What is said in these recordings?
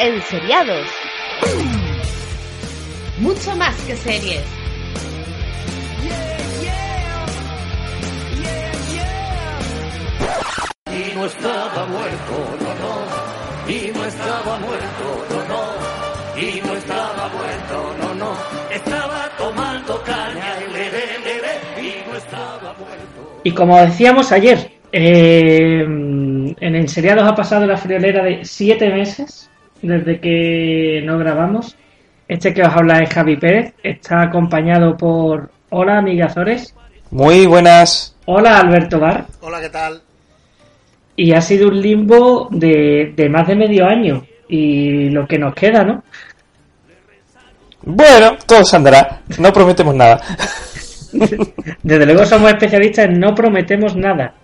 en seriados. Mucho más que series. Y no estaba muerto, no, no. Y no estaba muerto, no, no. Y no estaba muerto, no, no. Estaba tomando caña y le, le, y no estaba muerto. Y como decíamos ayer, eh, en Enseriados ha pasado la friolera de siete meses desde que no grabamos. Este que os habla es Javi Pérez. Está acompañado por. Hola, amigazores. Muy buenas. Hola, Alberto Bar. Hola, ¿qué tal? Y ha sido un limbo de, de más de medio año. Y lo que nos queda, ¿no? Bueno, todo se andará. No prometemos nada. Desde luego somos especialistas en no prometemos nada.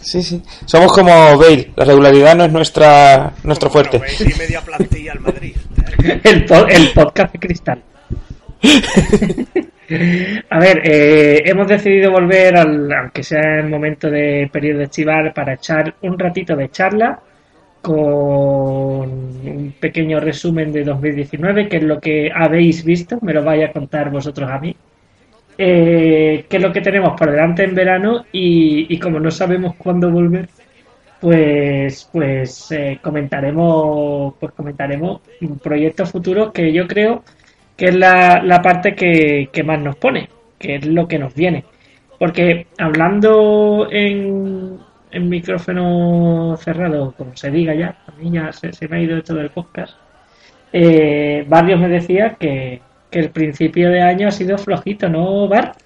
Sí, sí. Somos como Bale. La regularidad no es nuestra nuestro fuerte. Y media plantilla al Madrid. El, po- el podcast de cristal. A ver, eh, hemos decidido volver, al, aunque sea el momento de periodo estival, para echar un ratito de charla con un pequeño resumen de 2019, que es lo que habéis visto, me lo vais a contar vosotros a mí. Eh, qué es lo que tenemos por delante en verano y, y como no sabemos cuándo volver, pues pues eh, comentaremos pues comentaremos proyectos futuros que yo creo que es la, la parte que, que más nos pone, que es lo que nos viene. Porque hablando en, en micrófono cerrado, como se diga ya, a mí ya se, se me ha ido esto del podcast, eh, Barrios me decía que, que el principio de año ha sido flojito, ¿no, Bar?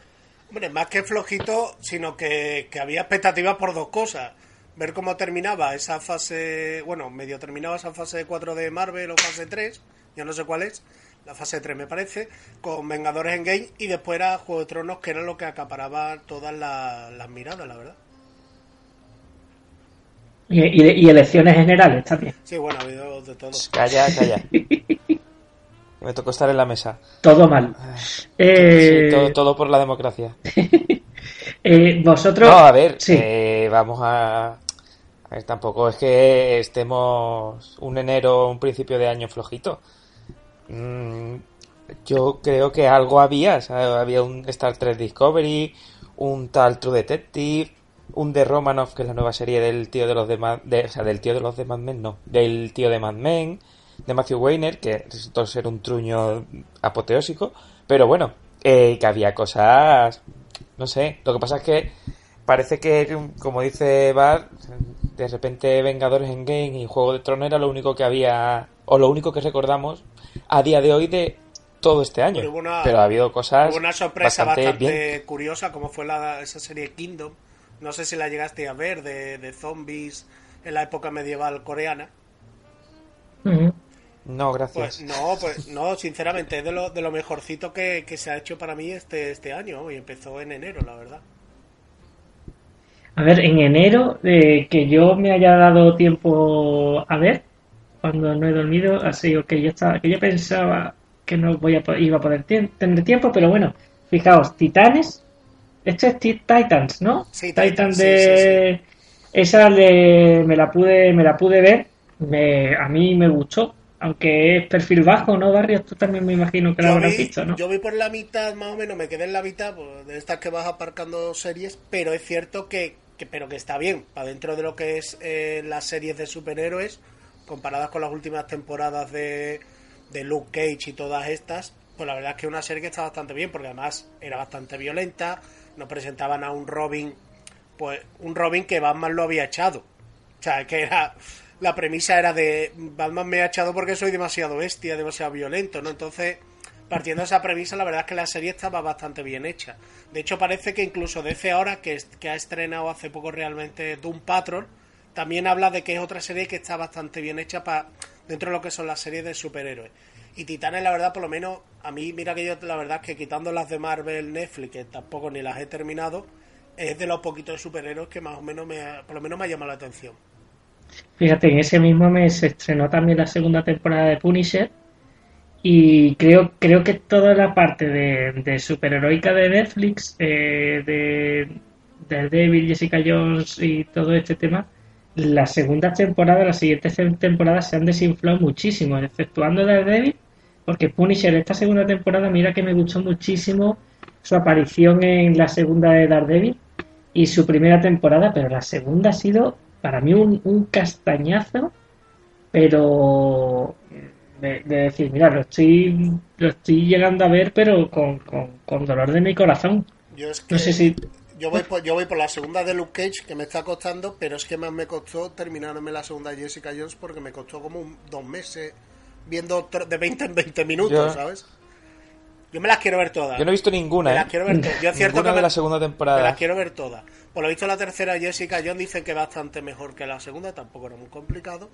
Hombre, más que flojito, sino que, que había expectativas por dos cosas. Ver cómo terminaba esa fase, bueno, medio terminaba esa fase 4 de Marvel o fase 3, ya no sé cuál es, la fase 3 me parece, con Vengadores en Game y después era Juego de Tronos, que era lo que acaparaba todas la- las miradas, la verdad. Y, y- y elecciones generales también. Sí, bueno, ha habido de todo. Calla, calla. Me tocó estar en la mesa. Todo mal. Eh, Sí, todo, todo por la democracia. eh, vosotros... No, a ver, Sí. eh, vamos a... a ver, tampoco es que estemos un enero, un principio de año flojito. Mm, yo creo que algo había, había un Star Trek Discovery, un tal True Detective, un de Romanoff, que es la nueva serie del tío de los de, Mad- de- o sea, del tío de los de Mad Men, no, del tío de Mad Men, de Matthew Weiner, que resultó ser un truño apoteósico, pero bueno, eh, que había cosas, no sé, lo que pasa es que parece que, como dice Bar, de repente Vengadores en Game y Juego de Tronos era lo único que había, o lo único que recordamos a día de hoy de todo este año. Pero hubo una- Pero ha habido cosas Hubo una sorpresa bastante, bastante, bien. curiosa, como fue la, esa serie Kingdom. No sé si la llegaste a ver, de, de zombies en la época medieval coreana. Ujú. No, gracias. Pues no, pues no, sinceramente, es de lo, de lo mejorcito que, que se ha hecho para mí este, este año. Y empezó en enero, la verdad. A ver, en enero, eh, que yo me haya dado tiempo a ver, cuando no he dormido, ha sido que yo estaba, que yo pensaba que no voy a, iba a poder tener tiempo, pero bueno, fijaos, Titanes, esto es Ti- Titans, ¿no? Sí, Titans Titans, sí, de, esa le- me la pude, me la pude ver, me, a mí me gustó, aunque es perfil bajo, ¿no, Barrios? Tú también me imagino que la Yo habrás vi, visto, ¿no? yo vi por la mitad, más o menos, me quedé en la mitad pues, de estas que vas aparcando series, pero es cierto que, que- pero que está bien, para dentro de lo que es eh, las series de superhéroes, comparadas con las últimas temporadas de, de Luke Cage y todas estas, pues la verdad es que es una serie que está bastante bien, porque además era bastante violenta, nos presentaban a un Robin, pues un Robin que Batman lo había echado. O sea, que era la premisa era de Batman me ha echado porque soy demasiado bestia, demasiado violento, ¿no? Entonces, partiendo de esa premisa, la verdad es que la serie estaba bastante bien hecha. De hecho, parece que incluso DC ahora, que, que ha estrenado hace poco realmente Doom Patrol, también habla de que es otra serie que está bastante bien hecha para dentro de lo que son las series de superhéroes. Y Titanes, la verdad, por lo menos, a mí, mira que yo, la verdad es que quitando las de Marvel, Netflix, que tampoco ni las he terminado, es de los poquitos superhéroes que más o menos me por lo menos me ha llamado la atención. Fíjate, en ese mismo mes se estrenó también la segunda temporada de Punisher y creo, creo que toda la parte de, de superheroica de Netflix, eh, de Daredevil, Jessica Jones y todo este tema, la segunda temporada, las siguientes temporadas se han desinflado muchísimo, exceptuando Daredevil, porque Punisher esta segunda temporada, mira que me gustó muchísimo su aparición en la segunda de Daredevil y su primera temporada, pero la segunda ha sido para mí un, un castañazo, pero de, de, decir, mira, lo estoy, lo estoy llegando a ver, pero con, con, con dolor de mi corazón. Yo es que No sé si yo voy por, yo voy por la segunda de Luke Cage que me está costando, pero es que más me costó terminarme la segunda de Jessica Jones porque me costó como un- dos meses viendo de 20 en 20 minutos, Yo- ¿sabes? Yo me las quiero ver todas. Yo no he visto me ninguna, las ¿eh? quiero ver todas. Yo es cierto Ninguna que de me, la segunda me temporada. las quiero ver todas. Por lo visto la tercera Jessica Jones dicen que bastante mejor que la segunda, tampoco era muy complicado.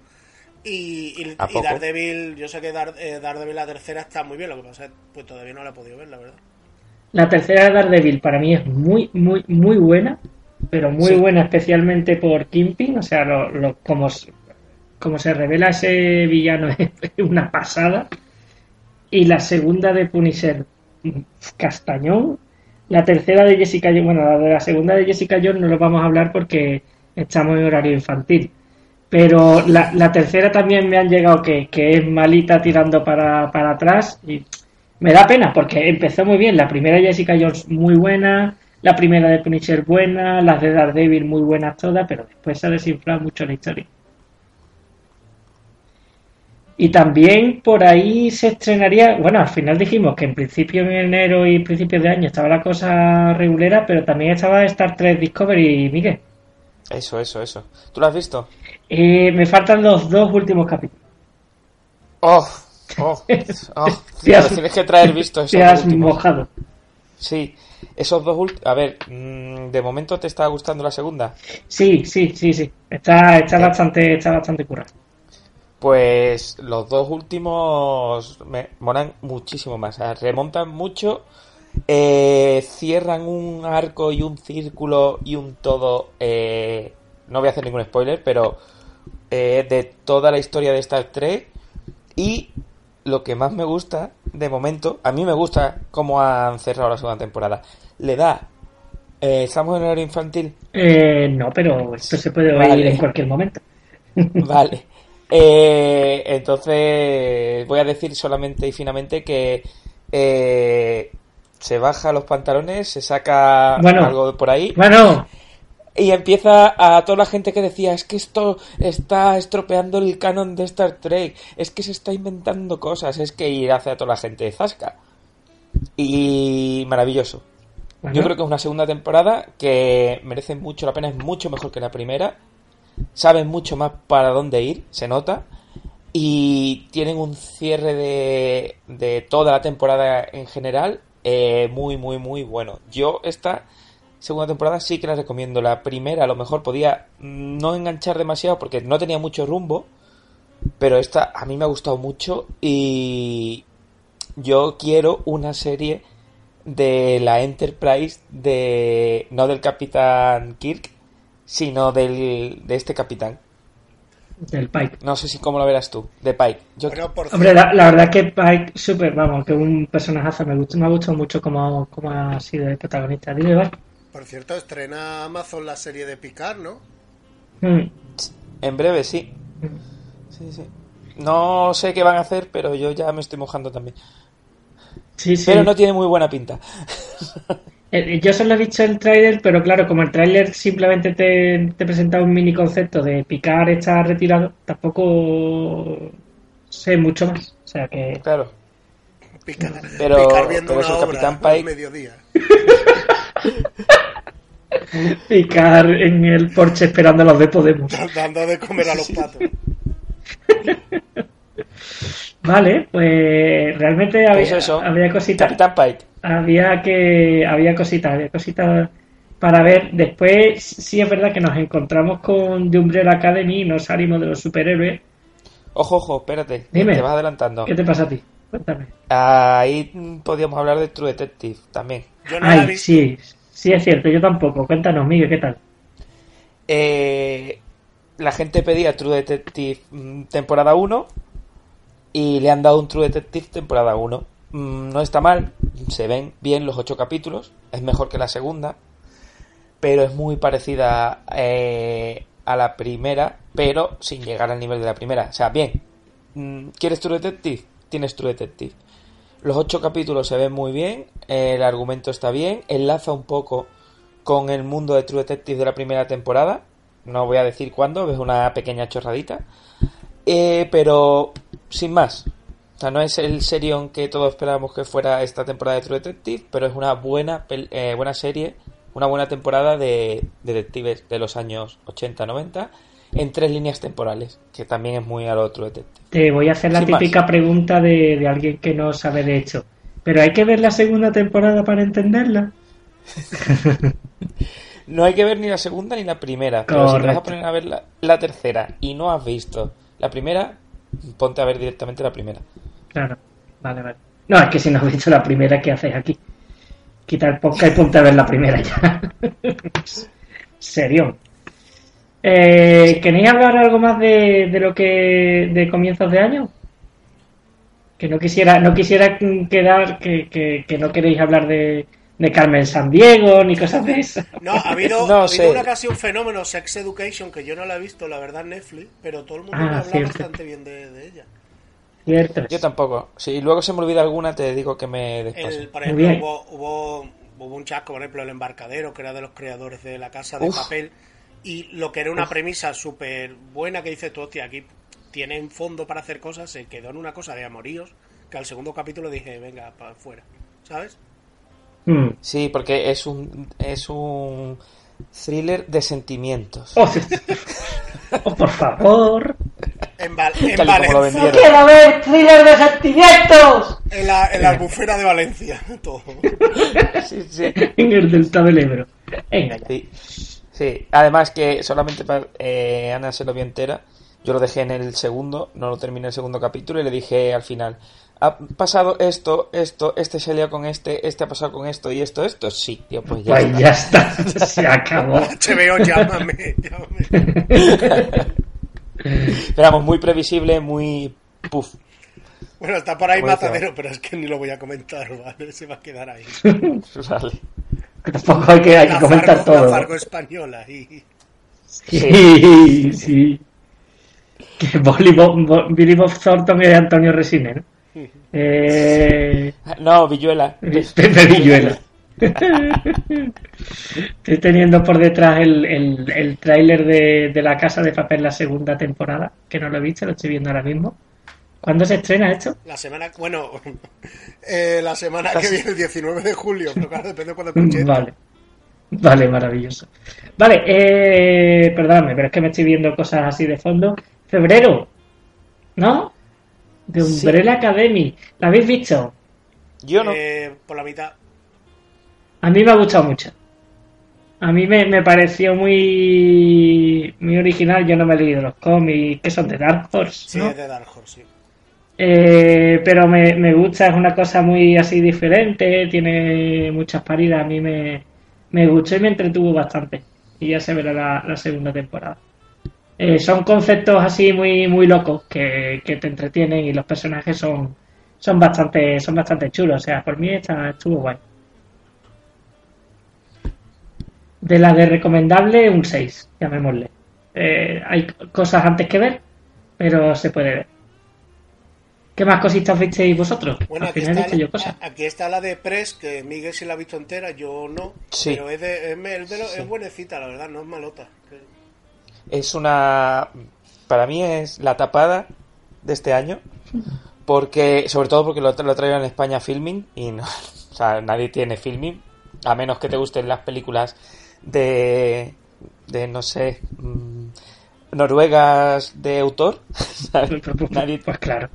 Y, y. Daredevil, yo sé que Dar- eh, Daredevil la tercera está muy bien, lo que pasa es que pues todavía no la he podido ver, la verdad. La tercera de Daredevil para mí es muy, muy, muy buena, pero muy Sí. buena especialmente por Kingpin, o sea, lo, lo- como, como se revela ese villano es una pasada. Y la segunda de Punisher, mm, Castañón. La tercera de Jessica bueno, la de la segunda de Jessica Jones no lo vamos a hablar porque estamos en horario infantil. Pero la, tercera también me han llegado que, es malita tirando para, para atrás y me da pena porque empezó muy bien. La primera Jessica Jones muy buena, la primera de Punisher buena, las de Daredevil muy buenas todas, pero después se ha desinflado mucho la historia. Y también por ahí se estrenaría, bueno, al final dijimos que en principio en enero y principios de año estaba la cosa regulera, pero también estaba Star Trek Discovery, Miguel. Eso, eso, eso. ¿Tú lo has visto? Eh, me faltan los dos últimos capítulos. ¡Oh! ¡Oh! oh. Te has- tienes que traer visto esos Te has últimos. mojado. Sí, esos dos últimos... A ver, mm, ¿de momento te está gustando la segunda? Sí, sí, sí, sí. Está, está bastante, está bastante currado. Pues los dos últimos me molan muchísimo más. O sea, remontan mucho, eh, cierran un arco y un círculo y un todo. eh, no voy a hacer ningún spoiler, pero eh, de toda la historia de Star Trek. Y lo que más me gusta, de momento, a mí me gusta cómo han cerrado la segunda temporada. Le da. eh, estamos en horario infantil. Eh, no, pero esto se puede oír Vale. en cualquier momento. Vale. Eh, entonces voy a decir solamente y finamente que eh, se baja los pantalones, se saca Bueno. algo por ahí Bueno, y empieza a toda la gente que decía es que esto está estropeando el canon de Star Trek, es que se está inventando cosas, es que ir hacia toda la gente de Zasca. Y maravilloso. bueno, Yo creo que es una segunda temporada que merece mucho la pena, es mucho mejor que la primera. Saben mucho más para dónde ir, se nota. Y tienen un cierre de, de toda la temporada en general eh, muy, muy, muy bueno. Yo esta segunda temporada sí que la recomiendo. La primera a lo mejor podía no enganchar demasiado porque no tenía mucho rumbo. Pero esta a mí me ha gustado mucho y yo quiero una serie de la Enterprise de no del Capitán Kirk, sino del de este capitán. del Pike. No sé si cómo lo verás tú, de Pike. Yo Bueno, por Hombre, la, la verdad que Pike, súper, vamos, que un personajazo. Me, gusta, me ha gustado mucho cómo, cómo ha sido el protagonista. Dime, Val. Por cierto, estrena Amazon la serie de Picard, ¿no? Mm, en breve sí. Sí, sí. No sé qué van a hacer, pero yo ya me estoy mojando también. Sí, sí. Pero no tiene muy buena pinta. Eh, Yo solo he visto el tráiler, pero claro, como el tráiler simplemente te, te presenta un mini concepto de picar está retirado, tampoco sé mucho más. O sea que Claro. Picard, Pero- Picard viendo pero es una el obra Capitán Pike. mediodía. picar en el porche esperando a los de Podemos. Dando de comer a los patos. Vale, pues realmente había, Pues eso. había cositas. Capitán Pike. Había que había cositas, había cositas para ver. Después sí es verdad que nos encontramos con The Umbrella Academy y nos salimos de los superhéroes. Ojo, ojo, espérate. Dime. Te vas adelantando. ¿Qué te pasa a ti? Cuéntame. Ahí podíamos hablar de True Detective también. Yo no la he Ay, sí, sí es cierto, yo tampoco. Cuéntanos, Miguel, ¿qué tal? Eh, la gente pedía True Detective mm, temporada 1 y le han dado un True Detective temporada 1. Mm, no está mal, se ven bien los ocho capítulos, es mejor que la segunda, pero es muy parecida eh, a la primera, pero sin llegar al nivel de la primera. O sea, bien, mm, ¿quieres True Detective? Tienes True Detective. Los ocho capítulos se ven muy bien, el argumento está bien, enlaza un poco con el mundo de True Detective de la primera temporada. No voy a decir cuándo, es una pequeña chorradita. Eh, pero sin más. O sea, no es el serión que todos esperábamos que fuera esta temporada de True Detective, pero es una buena, eh, buena serie, una buena temporada de detectives de los años 80-90 en tres líneas temporales, que también es muy a lo True Detective. Te voy a hacer la Sin más. típica pregunta de, de alguien que no sabe de hecho. Pero hay que ver la segunda temporada para entenderla. No hay que ver ni la segunda ni la primera, pero si te vas a poner a ver la, la tercera y no has visto la primera, ponte a ver directamente la primera. Claro, vale, vale. No, es que si no has visto la primera, ¿qué haces aquí? Quita el podcast y ponte a ver la primera ya. Serión. Eh, ¿Queréis hablar algo más de, de lo que de comienzos de año? Que no quisiera, no quisiera quedar que, que, que no queréis hablar de, de Carmen San Diego ni cosas de esas. No, ha habido, No ha habido una casi un fenómeno, Sex Education, que yo no la he visto, la verdad, en Netflix, pero todo el mundo Ah, habla cierto. bastante bien de, de ella. Yo tampoco. Si luego se me olvida alguna, te digo que me despase. El, por ejemplo, hubo, hubo, hubo un chasco, por ejemplo, el embarcadero, que era de los creadores de la casa de Uf. papel, y lo que era una premisa súper buena que dice tú, hostia, aquí tienen fondo para hacer cosas, se quedó en una cosa de amoríos, que al segundo capítulo dije, venga, para afuera, ¿sabes? Mm. Sí, porque es un, es un thriller de sentimientos. Oh, sí. Oh, por favor. En, Val- en Valencia, vendieron. ¡Quiero ver thriller de sentimientos! en la, en la albufera de Valencia, todo. Sí, sí. En el delta del Ebro. Venga ya. Sí. Sí. Además que solamente para, eh, Ana se lo vio entera. Yo lo dejé en el segundo, no lo terminé el segundo capítulo y le dije al final, ha pasado esto, esto, este se ha liado con este, este ha pasado con esto y esto, esto. Sí, tío, pues ya Pues está. ya está. Se acabó. HBO, llámame, llámame. Pero vamos, muy previsible, muy... Puf. Bueno, está por ahí Matadero, pero es que ni lo voy a comentar, ¿vale? Se va a quedar ahí. Vale. Tampoco hay que, hay que La comentar Fargo- todo. La Fargo española. Y... Sí, sí. Que Billy Bob, Bo- Billy Bob Thornton es Antonio Resine, ¿no? Eh, No, Villuela. Pepe Villuela. Estoy teniendo por detrás el, el, el tráiler de, de La Casa de Papel, la segunda temporada, que no lo he visto, lo estoy viendo ahora mismo. ¿Cuándo se estrena esto? La semana, bueno, eh, la semana que viene, el 19 de julio, pero claro, depende de cuándo escuche. esto. Vale. Vale, maravilloso. Vale, eh, perdóname, pero es que me estoy viendo cosas así de fondo. Febrero, ¿no? De Sí. Umbrella Academy. ¿La habéis visto? Yo no. Eh, por la mitad. A mí me ha gustado mucho. A mí me, me pareció muy, muy original. Yo no me he leído los cómics, que son de Dark Horse, Sí, ¿no? es de Dark Horse, sí. Eh, pero me, me gusta, es una cosa muy así diferente, tiene muchas paridas, a mí me, me gustó y me entretuvo bastante. Y ya se verá la, la segunda temporada. Eh, son conceptos así muy, muy locos que, que te entretienen y los personajes son, son bastante, son bastante chulos. O sea, por mí está, estuvo guay. De la de recomendable, un 6, llamémosle. Eh, hay cosas antes que ver, pero se puede ver. ¿Qué más cositas visteis vosotros? Bueno, Al aquí final está, visto yo cosas. aquí está la de Press, que Miguel sí la ha visto entera, yo no. Sí. Pero es, de, es, es de lo- Sí. es buenecita, la verdad, no es malota. Es una... Para mí es la tapada de este año. Porque, sobre todo porque lo, lo traigo en España filming y no, o sea, nadie tiene filming, a menos que te gusten las películas de, de no sé, mm, noruegas de autor. ¿sabes? nadie, Pues claro.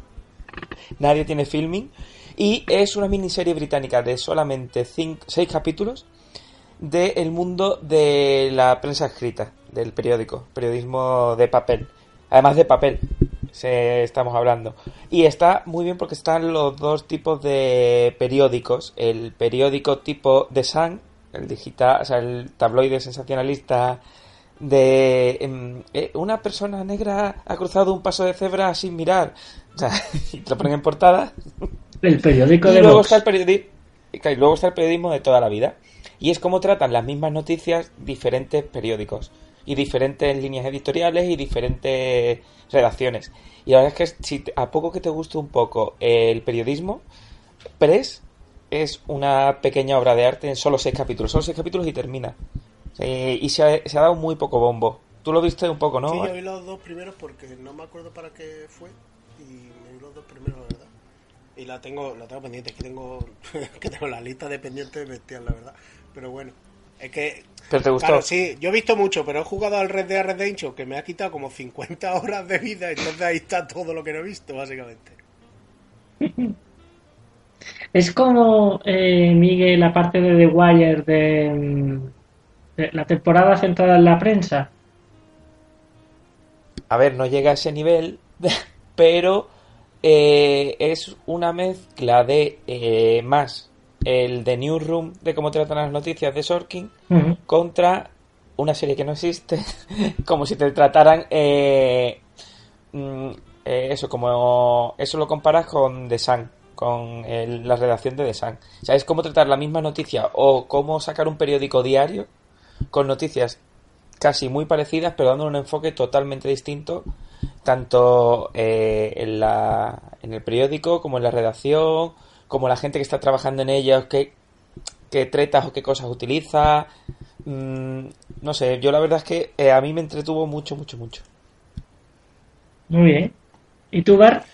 nadie tiene filming. Y es una miniserie británica de solamente cinco, seis capítulos del mundo de la prensa escrita, del periódico, periodismo de papel. Además de papel, se, estamos hablando. Y está muy bien porque están los dos tipos de periódicos. El periódico tipo The Sun, el digital, o sea, el tabloide sensacionalista de em, eh, una persona negra ha cruzado un paso de cebra sin mirar. O sea, y te lo ponen en portada. El periódico Y de luego Vox. está, el periodi- y luego está el periodismo de toda la vida. Y es como tratan las mismas noticias diferentes periódicos. y diferentes líneas editoriales y diferentes redacciones. Y la verdad es que si a poco que te guste un poco el periodismo, Press es una pequeña obra de arte en solo seis capítulos. Solo seis capítulos y termina. Y se ha, se ha, dado muy poco bombo. Tú lo viste un poco, ¿no? Sí, yo vi los dos primeros porque no me acuerdo para qué fue. Y me vi los dos primeros, la verdad. Y la tengo, la tengo pendiente, es que tengo, que tengo la lista de pendientes bestial, la verdad. Pero bueno, es que... ¿Pero te gustó? Claro, sí, yo he visto mucho, pero he jugado al Red Dead Redemption que me ha quitado como 50 horas de vida, entonces ahí está todo lo que no he visto, básicamente. Es como, eh, Miguel, la parte de The Wire de, de, la temporada centrada en la prensa. A ver, no llega a ese nivel, pero eh, es una mezcla de eh, más el de Newsroom de cómo tratan las noticias de Sorkin Uh -huh. contra una serie que no existe, como si te trataran eh, mm, eh, eso, como eso lo comparas con The Sun, con el- la redacción de The Sun. O sea, es cómo tratar la misma noticia o cómo sacar un periódico diario con noticias casi muy parecidas, pero dando un enfoque totalmente distinto, tanto eh, en, la, en el periódico como en la redacción, como la gente que está trabajando en ellos, qué, qué tretas o qué cosas utiliza. Mm, no sé, yo la verdad es que eh, a mí me entretuvo mucho, mucho, mucho. Muy bien. ¿Y tú, Bar?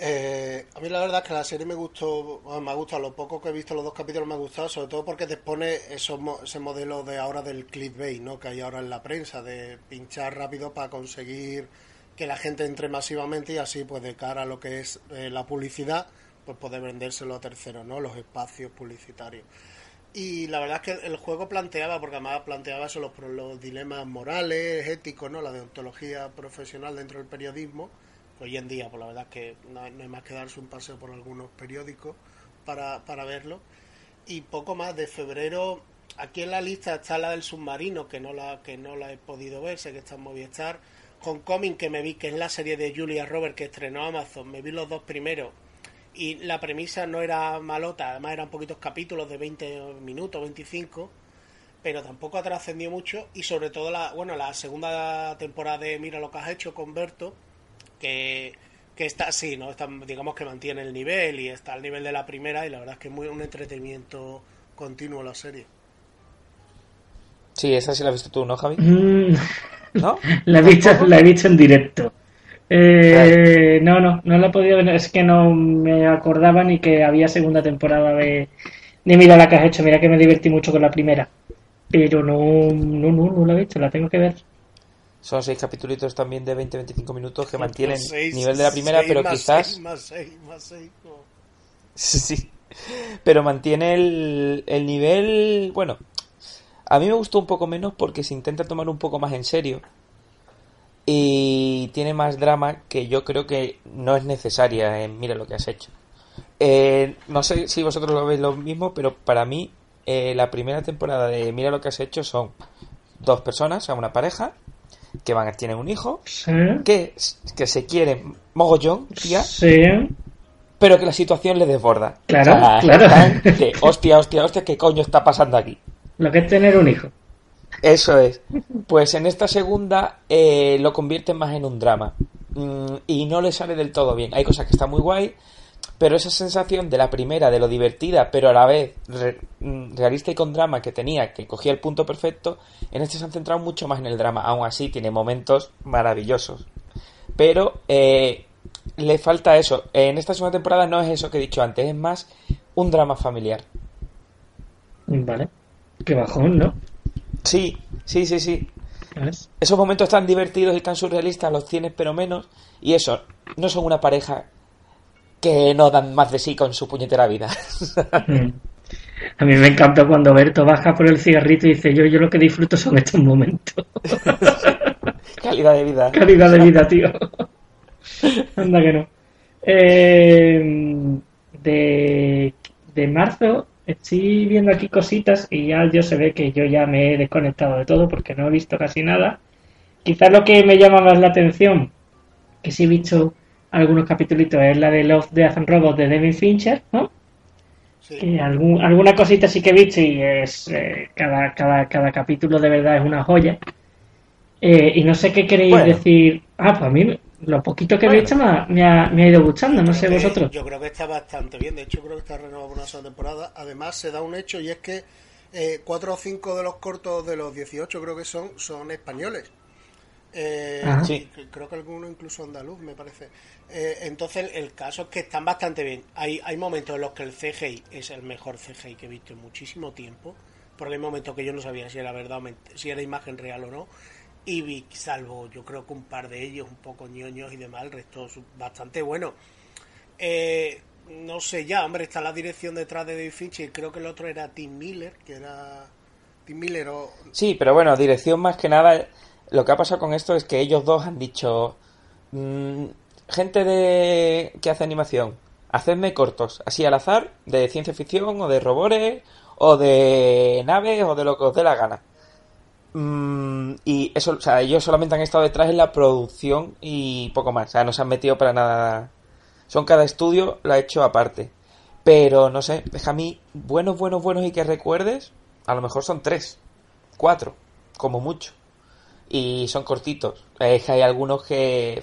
Eh, a mí la verdad es que la serie me gustó, bueno, me ha gustado, lo poco que he visto los dos capítulos me ha gustado, sobre todo porque te expone esos mo- ese modelo de ahora del clickbait, ¿no? Que hay ahora en la prensa, de pinchar rápido para conseguir que la gente entre masivamente y así, pues de cara a lo que es eh, la publicidad, pues poder vendérselo a terceros, ¿no? Los espacios publicitarios. Y la verdad es que el juego planteaba, porque además planteaba eso, los, dilemas morales, éticos, ¿no? La deontología profesional dentro del periodismo. Hoy en día, pues la verdad es que no, hay más que darse un paseo por algunos periódicos para, para verlo. Y poco más, de febrero, aquí en la lista está la del submarino, que no la, que no la he podido ver, sé que está en Movistar. Homecoming, que me vi, que es la serie de Julia Roberts que estrenó Amazon, me vi los dos primeros y la premisa no era malota, además eran poquitos capítulos de 20 minutos, 25, pero tampoco ha trascendido mucho y sobre todo la, bueno, la segunda temporada de Mira lo que has hecho con Berto, que, que está así, ¿no? Está, digamos que mantiene el nivel y está al nivel de la primera y la verdad es que es muy un entretenimiento continuo la serie. Sí, esa sí la has visto tú, ¿no, Javi? Mm, ¿No? la, he visto, la he visto en directo. Eh, no, no, no la he podido ver. Es que no me acordaba ni que había segunda temporada de, de Mira la que has hecho. Mira que me divertí mucho con la primera. Pero no, no, no, no la he visto, la tengo que ver. Son seis capítulos también de 20-25 minutos que mantienen Seis- nivel de la primera, seis pero más quizás... seis, más seis, más seis, como- Sí, pero mantiene el, el nivel... Bueno, a mí me gustó un poco menos porque se intenta tomar un poco más en serio. Y tiene más drama que yo creo que no es necesaria en Mira lo que has hecho. Eh, no sé si vosotros lo veis lo mismo, pero para mí eh, la primera temporada de Mira lo que has hecho son dos personas, o sea, una pareja, que van tienen un hijo, Sí. que, que se quieren mogollón, tía, Sí. pero que la situación le desborda. Claro, O sea, claro. de, hostia, hostia, hostia, ¿qué coño está pasando aquí? Lo que es tener un hijo. Eso es. Pues en esta segunda eh, lo convierte más en un drama. Mm, y no le sale del todo bien. Hay cosas que están muy guay, pero esa sensación de la primera, de lo divertida, pero a la vez mm, realista y con drama que tenía, que cogía el punto perfecto, en este se han centrado mucho más en el drama. Aún así, tiene momentos maravillosos. Pero eh, le falta eso. En esta segunda temporada no es eso que he dicho antes, es más un drama familiar. Vale. Qué bajón, ¿no? Sí, sí, sí, sí. ¿Ves? Esos momentos tan divertidos y tan surrealistas los tienes, pero menos. Y eso, no son una pareja que no dan más de sí con su puñetera vida. Mm. A mí me encanta cuando Berto baja por el cigarrito y dice, yo, yo lo que disfruto son estos momentos. Calidad de vida. Calidad de vida, tío. Anda que no. Eh, de, de marzo estoy viendo aquí cositas y ya yo se ve que yo ya me he desconectado de todo porque no he visto casi nada. Quizás lo que me llama más la atención, que sí he visto algunos capítulos, es la de Love, Death and Robots de David Fincher, ¿no? Sí. que algún- alguna cosita sí que he visto y es eh, cada, cada, cada capítulo de verdad es una joya Eh, y no sé qué queréis Bueno. decir. Ah, pues a mí lo poquito que he Bueno. visto me ha, me ha- me ha ido gustando, no sé que- vosotros. Yo creo que está bastante bien. De hecho, creo que está renovado por una sola temporada. Además, se da un hecho y es que eh, cuatro o cinco de los cortos de los 18, creo que son, son españoles. Eh, Sí. cre- Creo que alguno incluso andaluz, me parece. Eh, entonces, el, el caso es que están bastante bien. Hay, hay momentos en los que el CGI es el mejor CGI que he visto en muchísimo tiempo. Porque hay momentos que yo no sabía si era verdad si era imagen real o no. Y salvo yo creo que un par de ellos un poco ñoños y demás, el resto bastante bueno. Eh, no sé ya, hombre, está la dirección detrás de David Fincher. Creo que el otro era Tim Miller, que era. Tim Miller o. Sí, pero bueno, dirección más que nada. Lo que ha pasado con esto es que ellos dos han dicho. mm, gente de que hace animación, hacedme cortos, así al azar, de ciencia ficción o de robores o de naves o de lo que os dé la gana. Mm, y eso, o sea, ellos solamente han estado detrás en la producción y poco más. O sea, no se han metido para nada. Son cada estudio, lo ha hecho aparte. Pero no sé, deja a mí buenos, buenos, buenos y que recuerdes. A lo mejor son tres, cuatro, como mucho. Y son cortitos. Es que hay algunos que.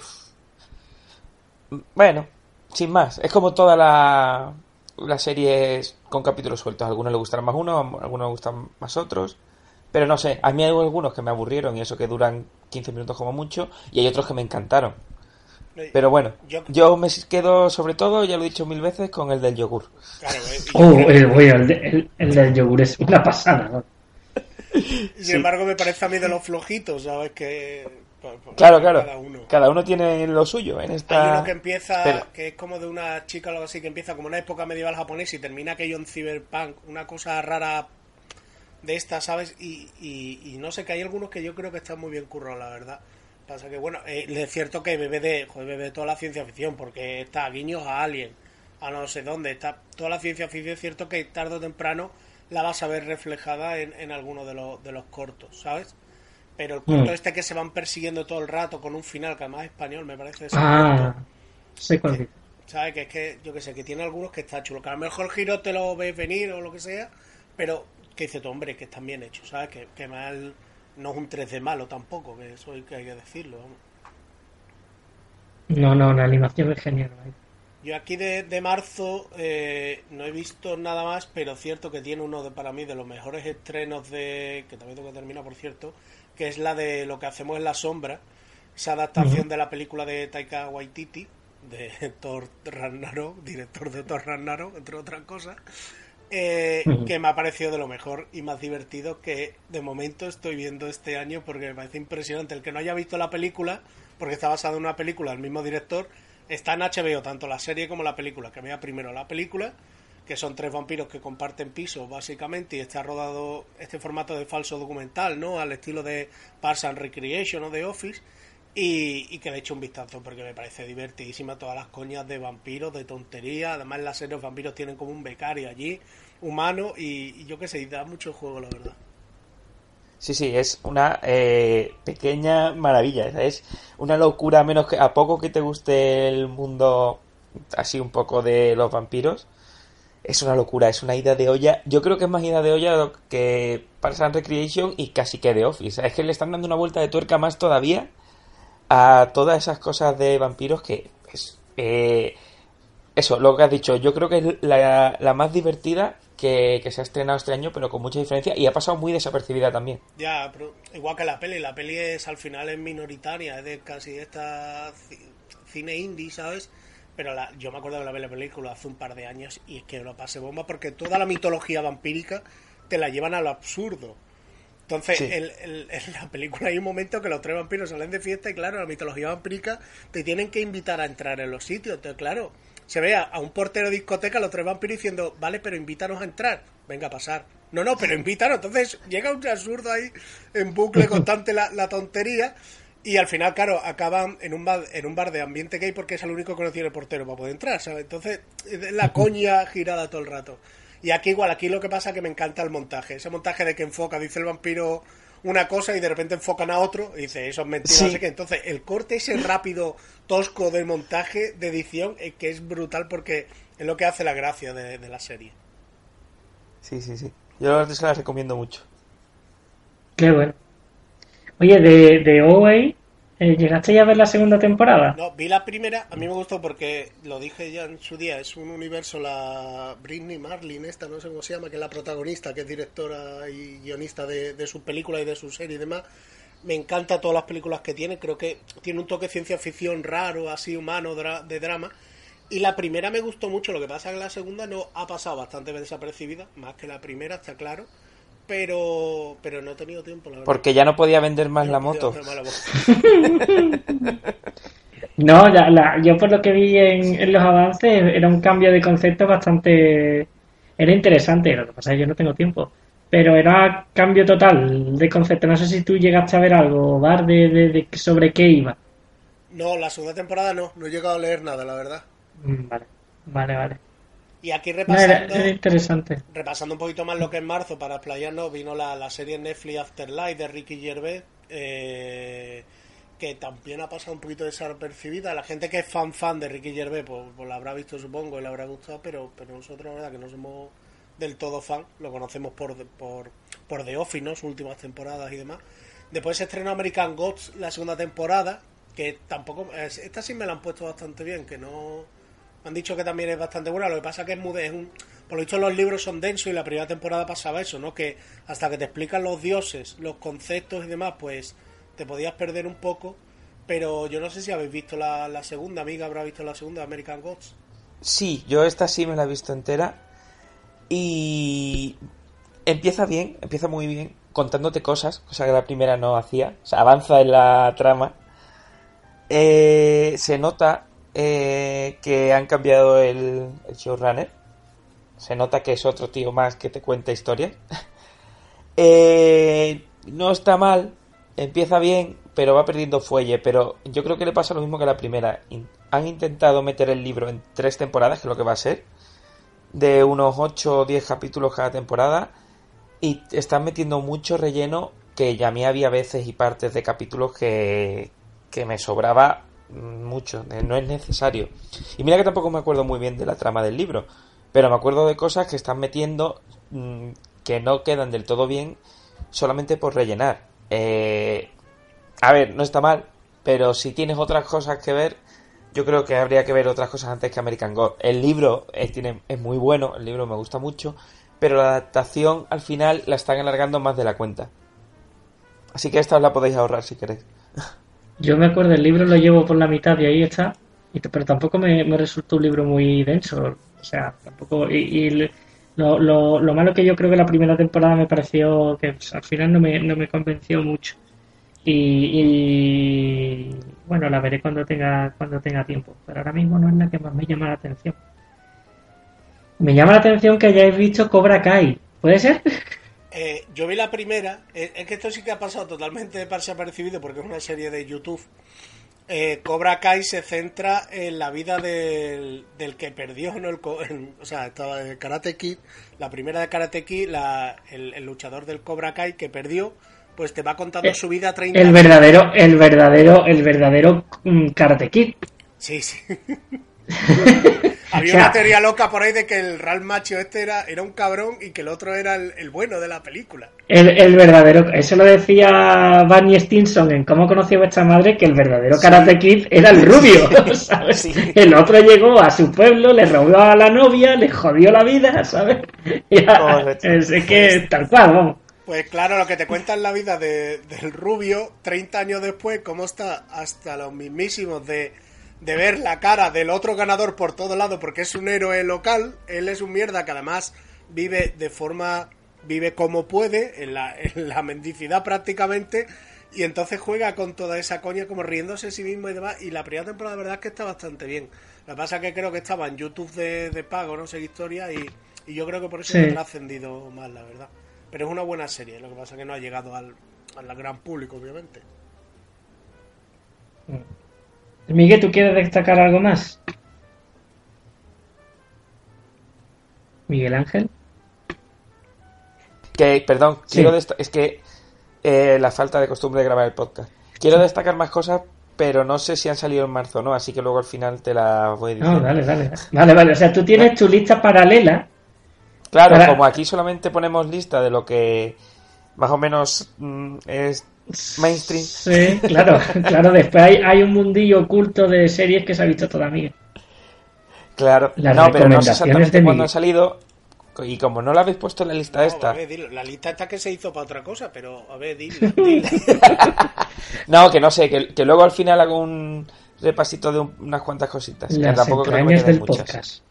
Bueno, sin más. Es como todas la- las series con capítulos sueltos. A algunos les gustarán más uno, a algunos gustan más otros. Pero no sé, a mí hay algunos que me aburrieron y eso que duran 15 minutos como mucho. Y hay otros que me encantaron. Pero bueno, Yo- yo me quedo sobre todo, ya lo he dicho mil veces, con el del yogur. Claro, eh, y- Oh, el, oye, el, de- el- el del yogur es una pasada. ¿no? Sin embargo, me parece a mí de los flojitos, ¿sabes? Que. pues, pues, Claro, claro. Cada uno. Cada uno tiene lo suyo en esta... Hay uno que empieza, Pero- que es como de una chica o algo así, que empieza como una época medieval japonesa y termina aquello en cyberpunk, una cosa rara de esta, ¿sabes? Y, y, y no sé, que hay algunos que yo creo que están muy bien currados, la verdad. Pasa que, bueno, eh, es cierto que bebe de, joder, bebe de toda la ciencia ficción, porque está guiños a Alien, a no sé dónde, está toda la ciencia ficción, es cierto que tarde o temprano la vas a ver reflejada en, en alguno de los, de los cortos, ¿sabes? Pero el corto Mm. este que se van persiguiendo todo el rato con un final que además es español, me parece Ah, sé cuál. ¿Sabes? Que es que, yo que sé, que tiene algunos que está chulo. Que a lo mejor el giro te lo ves venir o lo que sea, pero que dice tu hombre, que están bien hechos, ¿sabes? Que, que mal no es un 3D malo tampoco, que eso hay que, hay que decirlo. No, no, la animación es genial. ¿eh? Yo aquí de, de marzo eh, no he visto nada más, pero cierto que tiene uno de para mí de los mejores estrenos de. que también tengo que terminar, por cierto, que es la de Lo que hacemos en la sombra, esa adaptación de la película de Taika Waititi, de Thor Ragnarok, director de Thor Ragnarok, entre otras cosas, eh, que me ha parecido de lo mejor y más divertido que de momento estoy viendo este año porque me parece impresionante. El que no haya visto la película, porque está basada en una película del mismo director, está en HBO, tanto la serie como la película. Que vea primero la película, que son tres vampiros que comparten piso, básicamente, y está rodado este formato de falso documental, ¿no? Al estilo de Parks and Recreation o de Office. Y, que le eche un vistazo porque me parece divertidísima todas las coñas de vampiros, de tontería. Además, en la los vampiros tienen como un becario allí, humano, y, yo qué sé, da mucho juego, la verdad. Sí, sí, es una eh, pequeña maravilla. Es una locura, menos que a poco que te guste el mundo así un poco de los vampiros. Es una locura, es una ida de olla. Yo creo que es más ida de olla que Parks and Recreation y casi que de Office. Es que le están dando una vuelta de tuerca más todavía a todas esas cosas de vampiros que es eh, eso, lo que has dicho. Yo creo que es la, la más divertida que, que se ha estrenado este año, pero con mucha diferencia y ha pasado muy desapercibida también. Ya, pero igual que la peli, la peli es al final es minoritaria, es de casi esta ci- cine indie, ¿sabes? Pero la, yo me acuerdo de la la película hace un par de años y es que lo pasé bomba porque toda la mitología vampírica te la llevan a lo absurdo. Entonces, Sí. el- el- en la película hay un momento que los tres vampiros salen de fiesta y claro, la mitología vampírica te tienen que invitar a entrar en los sitios. Entonces, claro, se ve a, a un portero de discoteca, los tres vampiros diciendo, vale, pero invítanos a entrar. Venga a pasar. No, no, pero invítanos. Entonces llega un absurdo ahí en bucle constante la, la tontería. Y al final, claro, acaban en un bar, en un bar de ambiente gay porque es el único que no tiene portero para poder entrar, ¿sabes? Entonces, es la coña girada todo el rato. Y aquí igual, aquí lo que pasa es que me encanta el montaje. Ese montaje de que enfoca, dice el vampiro una cosa y de repente enfocan a otro y dice, eso es mentira. Sí. no sé qué. Entonces, el corte ese rápido, tosco de montaje, de edición, es que es brutal porque es lo que hace la gracia de, de la serie. Sí, sí, sí. Yo se las recomiendo mucho. Qué bueno. Oye, de, de OA, eh, ¿llegaste ya a ver la segunda temporada? No, vi la primera, a mí me gustó porque lo dije ya en su día, es un universo, la Britney Marlin, esta no sé cómo se llama, que es la protagonista, que es directora y guionista de, de sus películas y de sus series y demás. Me encanta todas las películas que tiene, creo que tiene un toque ciencia ficción raro, así humano, dra- de drama. Y la primera me gustó mucho, lo que pasa es que la segunda no ha pasado bastante desapercibida, más que la primera, está claro. Pero, pero no he tenido tiempo, la verdad. Porque ya no podía vender más la No moto. No, la- la- yo por lo que vi en, en los avances era un cambio de concepto bastante... Era interesante, lo que pasa es que yo no tengo tiempo. Pero era cambio total de concepto. No sé si tú llegaste a ver algo, Bar, de, de- de sobre qué iba. No, la segunda temporada no, no he llegado a leer nada, la verdad. Mm, Vale, vale, vale. Y aquí era, repasando, era interesante. repasando un poquito más lo que es marzo para explayarnos, vino la, la serie Netflix Afterlife de Ricky Gervais, eh, que también ha pasado un poquito desapercibida. La gente que es fan fan de Ricky Gervais, pues, pues la habrá visto supongo y le habrá gustado, pero, pero nosotros la verdad que no somos del todo fan, lo conocemos por, por, por The Office, ¿no? Sus últimas temporadas y demás. Después se estrenó American Gods la segunda temporada, que tampoco... es- Esta sí me la han puesto bastante bien, que no... Han dicho que también es bastante buena, lo que pasa que es muy... es un, por lo visto los libros son densos y la primera temporada pasaba eso, ¿no? Que hasta que te explican los dioses, los conceptos y demás, pues te podías perder un poco. Pero yo no sé si habéis visto la, la segunda, amiga habrá visto la segunda, American Gods. Sí, yo esta sí me la he visto entera. Y empieza bien, empieza muy bien, contándote cosas, cosa que la primera no hacía. O sea, avanza en la trama. Eh, se nota eh, que han cambiado el, showrunner. Se nota que es otro tío más que te cuenta historias. Eh, no está mal, empieza bien, pero va perdiendo fuelle. Pero yo creo que le pasa lo mismo que a la primera. Han intentado meter el libro en tres temporadas, que es lo que va a ser, de unos 8 o 10 capítulos cada temporada, y están metiendo mucho relleno que ya a mí había veces y partes de capítulos que, que me sobraba mucho, eh, no es necesario. Y mira que tampoco me acuerdo muy bien de la trama del libro, pero me acuerdo de cosas que están metiendo mm, que no quedan del todo bien solamente por rellenar. Eh, a ver, no está mal, pero si tienes otras cosas que ver, yo creo que habría que ver otras cosas antes que American God. El libro es, tiene, es muy bueno, el libro me gusta mucho, pero la adaptación al final la están alargando más de la cuenta. Así que esta os la podéis ahorrar si queréis. Yo me acuerdo, el libro lo llevo por la mitad y ahí está. Y pero tampoco me, resultó un libro muy denso. O sea, tampoco. Y, y lo, lo, lo malo que yo creo que la primera temporada me pareció que pues, al final no me, no me convenció mucho. Y, y, bueno, la veré cuando tenga, cuando tenga tiempo. Pero ahora mismo no es la que más me llama la atención. Me llama la atención que hayáis visto Cobra Kai. ¿Puede ser? Eh, yo vi la primera, eh, es que esto sí que ha pasado totalmente desapercibido porque es una serie de YouTube. Eh, Cobra Kai se centra en la vida del, del que perdió, ¿no? El, o sea, estaba el Karate Kid, la primera de Karate Kid, la- el, el luchador del Cobra Kai que perdió, pues te va contando Eh, su vida 30 El años. verdadero, el verdadero, el verdadero mm, Karate Kid. Sí, sí. Había O sea, una teoría loca por ahí de que el Ralph Macho este era, era un cabrón y que el otro era el, el bueno de la película. El, el verdadero, eso lo decía Barney Stinson en Cómo conoció vuestra madre, que el verdadero Karate Kid era el rubio, ¿sabes? Sí. El otro llegó a su pueblo, le robó a la novia, le jodió la vida, ¿sabes? A- es, es que tal cual, vamos. Pues claro, lo que te cuenta en la vida de- del rubio, 30 años después, cómo está hasta los mismísimos de, de ver la cara del otro ganador por todo lado, porque es un héroe local, él es un mierda que además vive de forma, vive como puede, en la, en la mendicidad prácticamente, y entonces juega con toda esa coña como riéndose de sí mismo y demás, y la primera temporada la verdad es que está bastante bien. Lo que pasa es que creo que estaba en YouTube de, de pago, no sé qué historia, y, y yo creo que por eso Sí. no ha trascendido más, la verdad. Pero es una buena serie, lo que pasa es que no ha llegado al, al gran público, obviamente. Miguel, ¿tú quieres destacar algo más? Miguel Ángel. Que, perdón, Sí. quiero es que eh, la falta de costumbre de grabar el podcast. Quiero destacar más cosas, pero no sé si han salido en marzo o no, así que luego al final te las voy No, diciendo. dale, dale. Vale, vale. O sea, tú tienes tu lista paralela. Claro, Para- como aquí solamente ponemos lista de lo que más o menos mm, es mainstream. Sí, claro, claro. Después hay, hay un mundillo oculto de series que se ha visto toda mía. Claro, Las no, pero no sé exactamente cuándo han salido. Y como no la habéis puesto en la lista No, esta. a ver, dilo, la lista está que se hizo para otra cosa, pero a ver, dile, dile. No, que no sé, que, que luego al final hago un repasito de un- unas cuantas cositas. que tampoco creo que me del muchas. podcast.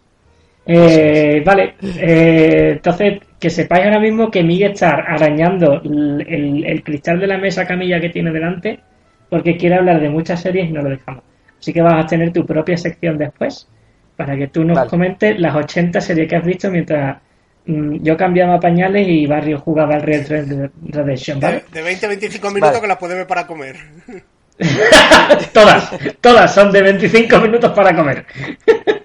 Eh, vale, eh, entonces que sepáis ahora mismo que Miguel está arañando el, el- el cristal de la mesa camilla que tiene delante porque quiere hablar de muchas series y no lo dejamos. Así que vas a tener tu propia sección después para que tú nos Vale. comentes las 80 series que has visto mientras mm, yo cambiaba pañales y Barrio jugaba al Red Dead Redemption, ¿vale? De, de 20 a 25 minutos Vale. que las puede ver para comer. todas, todas son de 25 minutos para comer.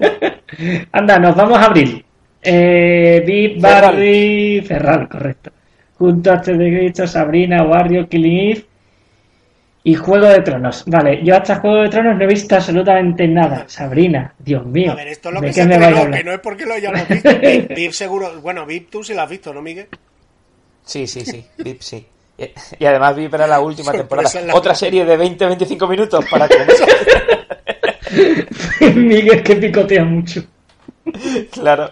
Anda, nos vamos a abril. Eh, Big Ferral. Barry Ferral, correcto. Junto a este de Cristo, Sabrina, Warrior, Killing Eve y Juego de Tronos. Vale, yo hasta Juego de Tronos no he visto absolutamente nada. Sabrina, Dios mío. A ver, esto es lo ¿de que qué se que no es porque lo hayamos visto. Vip, seguro, bueno, Vip tú sí la has visto, ¿no, Miguel? Sí, sí, sí. VIP sí. Y- Y además VIP era la última Sorpresa temporada. la- Otra serie de 20-25 minutos para comer. Miguel que picotea mucho. claro.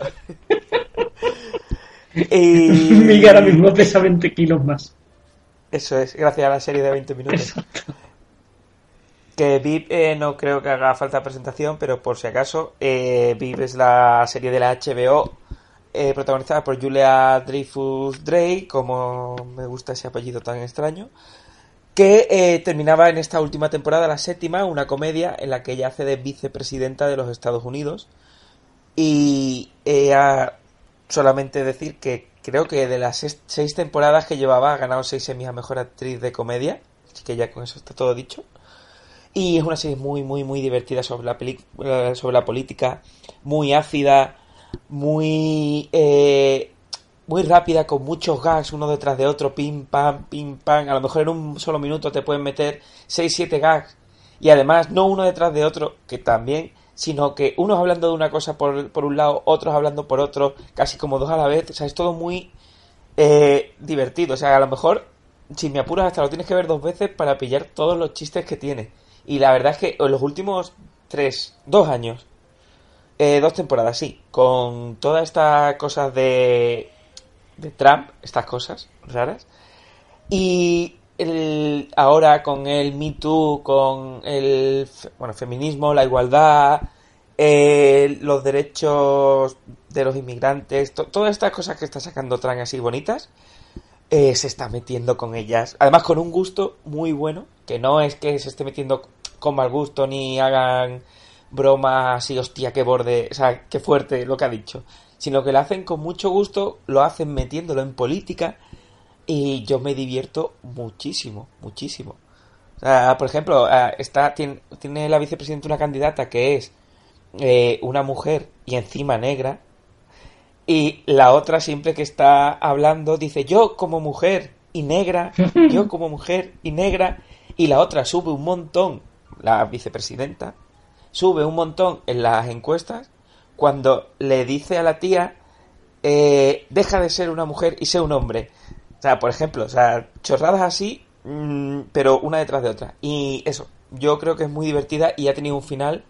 Y... Miguel ahora mismo pesa 20 kilos más. Eso es, gracias a la serie de 20 minutos. Exacto. Que VIP eh, no creo que haga falta presentación, pero por si acaso, eh, VIP es la serie de la HBO eh, protagonizada por Julia Dreyfus Drey, como me gusta ese apellido tan extraño, que eh, terminaba en esta última temporada, la séptima, una comedia en la que ella hace de vicepresidenta de los Estados Unidos. Y eh, a- solamente decir que creo que de las seis, temporadas que llevaba ha ganado seis semis a mejor actriz de comedia, así que ya con eso está todo dicho. Y es una serie muy, muy, muy divertida sobre la, eh, sobre la política, muy ácida, muy, eh, muy rápida, con muchos gags uno detrás de otro, pim, pam, pim, pam. A lo mejor en un solo minuto te pueden meter 6, 7 gags. Y además, no uno detrás de otro, que también, sino que unos hablando de una cosa por, por un lado, otros hablando por otro, casi como dos a la vez. O sea, es todo muy eh, divertido. O sea, a lo mejor, si me apuras, hasta lo tienes que ver dos veces para pillar todos los chistes que tiene. Y la verdad es que en los últimos tres, dos años, eh, dos temporadas, sí, con todas estas cosas de, de Trump, estas cosas raras, y el, ahora con el Me Too, con el bueno, feminismo, la igualdad, eh, los derechos de los inmigrantes, to- todas estas cosas que está sacando Trump así bonitas, eh, se está metiendo con ellas. Además, con un gusto muy bueno, que no es que se esté metiendo con mal gusto ni hagan bromas así, hostia, qué borde, o sea, qué fuerte lo que ha dicho, sino que lo hacen con mucho gusto, lo hacen metiéndolo en política y yo me divierto muchísimo, muchísimo. O sea, por ejemplo, eh, está, tiene, tiene la vicepresidenta una candidata que es eh, una mujer y encima negra, y la otra siempre que está hablando dice yo como mujer y negra, yo como mujer y negra, y la otra sube un montón, la vicepresidenta, sube un montón en las encuestas cuando le dice a la tía eh, deja de ser una mujer y sé un hombre. O sea, por ejemplo, o sea, chorradas así, mm, pero una detrás de otra. Y eso, yo creo que es muy divertida y ha tenido un final,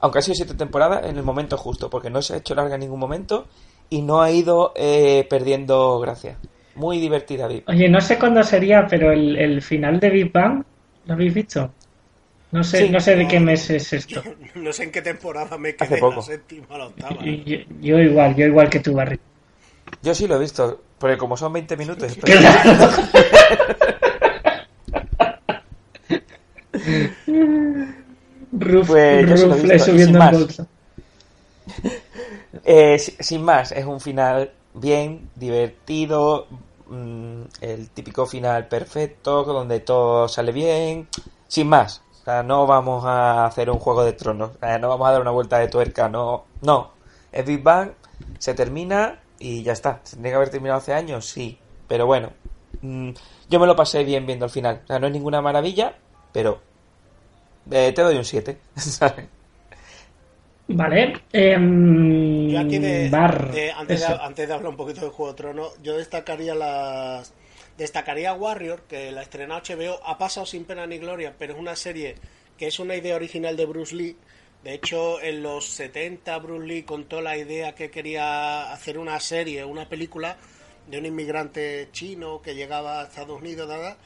aunque ha sido siete temporadas, en el momento justo, porque no se ha hecho larga en ningún momento y no ha ido eh, perdiendo gracia. Muy divertida. Oye, no sé cuándo sería, pero el, el final de Big Bang, ¿lo habéis visto? No sé, Sí. no sé de qué mes es esto. No sé en qué temporada me Hace quedé, poco. la séptima o la octava. Yo, yo igual, yo igual que tú, Barry. Yo sí lo he visto, porque como son 20 minutos... Claro. Ruf, Pues yo sí lo he Rufle visto, y subiendo sin en más. bolsa. Eh, si- sin más, es un final bien, divertido, mm, el típico final perfecto, donde todo sale bien, sin más. O sea, no vamos a hacer un juego de tronos, o sea, no vamos a dar una vuelta de tuerca, no, no. Es Big Bang, se termina y ya está. ¿Se tendría que haber terminado hace años? Sí, pero bueno, mm, yo me lo pasé bien viendo el final. O sea, no es ninguna maravilla, pero eh, te doy un 7, ¿sabes? Vale. em, Yo aquí de, Bar, de- antes, de, antes de hablar un poquito de Juego de Tronos, yo destacaría las Destacaría Warrior, que la estrenó HBO, ha pasado sin pena ni gloria, pero es una serie que es una idea original de Bruce Lee. De hecho, en los 70 Bruce Lee contó la idea que quería hacer una serie, una película de un inmigrante chino que llegaba a Estados Unidos, nada.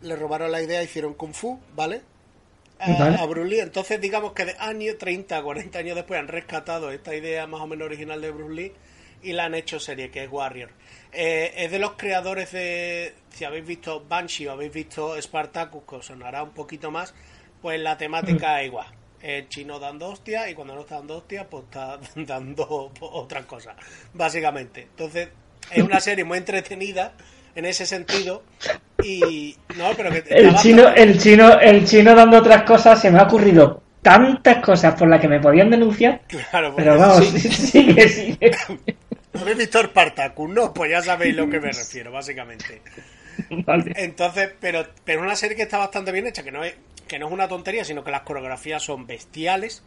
Le robaron la idea, hicieron Kung Fu, ¿vale? A, Vale. a Bruce Lee. Entonces, digamos que de años 30, 40 años después han rescatado esta idea más o menos original de Bruce Lee y la han hecho serie, que es Warrior. Eh, es de los creadores de. Si habéis visto Banshee o habéis visto Spartacus, que os sonará un poquito más, pues la temática es igual. El chino dando hostia y cuando no está dando hostia, pues está dando otras cosas, básicamente. Entonces, es una serie muy entretenida en ese sentido. Y. No, pero que. El chino, el chino, el chino dando otras cosas, se me ha ocurrido tantas cosas por las que me podían denunciar. Claro, Pero vamos, sí. sigue, sigue. ¿Habéis visto Spartacus? No, pues ya sabéis lo que me refiero, básicamente. Vale. Entonces, pero, pero una serie que está bastante bien hecha, que no es, que no es una tontería, sino que las coreografías son bestiales.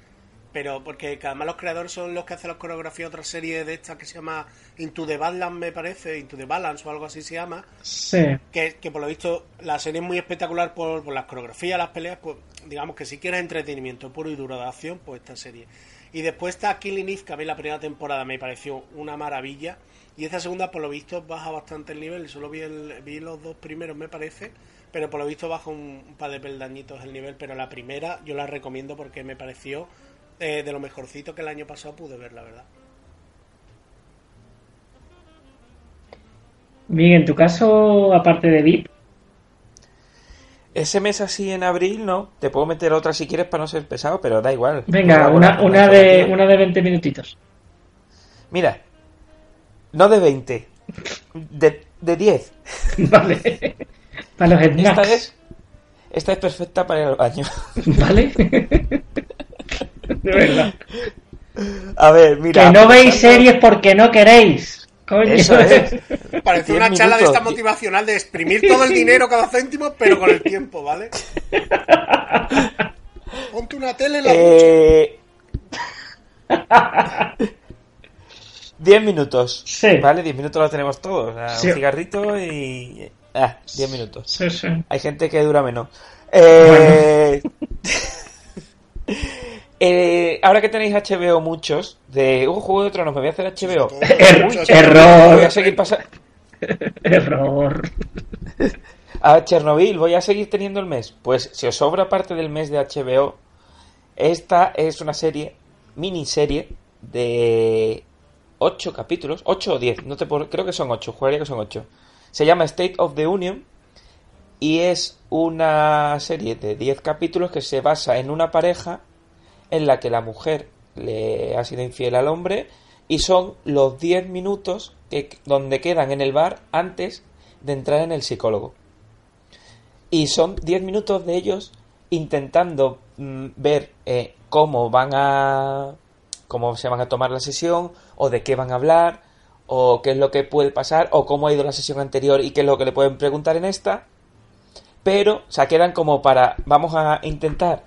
Pero porque que además los creadores son los que hacen las coreografías de otra serie de esta que se llama Into the Balance, me parece, Into the Balance o algo así se llama. Sí. Que, que por lo visto la serie es muy espectacular por, por las coreografías, las peleas, pues digamos que si quieres entretenimiento puro y duro de acción, pues esta serie. Y después está Killing Eve, que a mí la primera temporada me pareció una maravilla. Y esta segunda, por lo visto, baja bastante el nivel. Solo vi, el- vi los dos primeros, me parece. Pero por lo visto baja un, par de peldañitos el nivel. Pero la primera yo la recomiendo porque me pareció eh, de lo mejorcito que el año pasado pude ver, la verdad. Miguel, en tu caso, aparte de VIP, Ese mes así en abril, no. Te puedo meter otra si quieres para no ser pesado, pero da igual. venga, Una una, de, una de 20 minutitos. Mira, no de 20, de, de 10. Vale. Para los Esta snacks. es, esta es perfecta para al baño. ¿Vale? De verdad. A ver, mira. que no veis series porque no queréis. Coño. Eso es. Parece Diez una charla de esta motivacional de exprimir todo el dinero cada céntimo, pero con el tiempo, ¿vale? Ponte una tele en la. Eh... 10 minutos. Sí. ¿Vale? 10 minutos lo tenemos todos. O sea, Sí. Un cigarrito y. Ah, 10 minutos. Sí, sí. Hay gente que dura menos. Eh... eh, ahora que tenéis HBO muchos, de un juego de tronos, me voy a hacer HBO. Er- error. Voy a seguir pasando. Error. A Chernobyl, voy a seguir teniendo el mes. Pues si os sobra parte del mes de HBO, esta es una serie, miniserie, de 8 capítulos, 8 o 10, no te puedo- creo que son 8, jugaría que son 8. Se llama State of the Union y es una serie de 10 capítulos que se basa en una pareja en la que la mujer le ha sido infiel al hombre y son los 10 minutos que, donde quedan en el bar antes de entrar en el psicólogo. Y son 10 minutos de ellos intentando mm, ver eh, cómo van a cómo se van a tomar la sesión o de qué van a hablar o qué es lo que puede pasar o cómo ha ido la sesión anterior y qué es lo que le pueden preguntar en esta pero o sea quedan como para vamos a intentar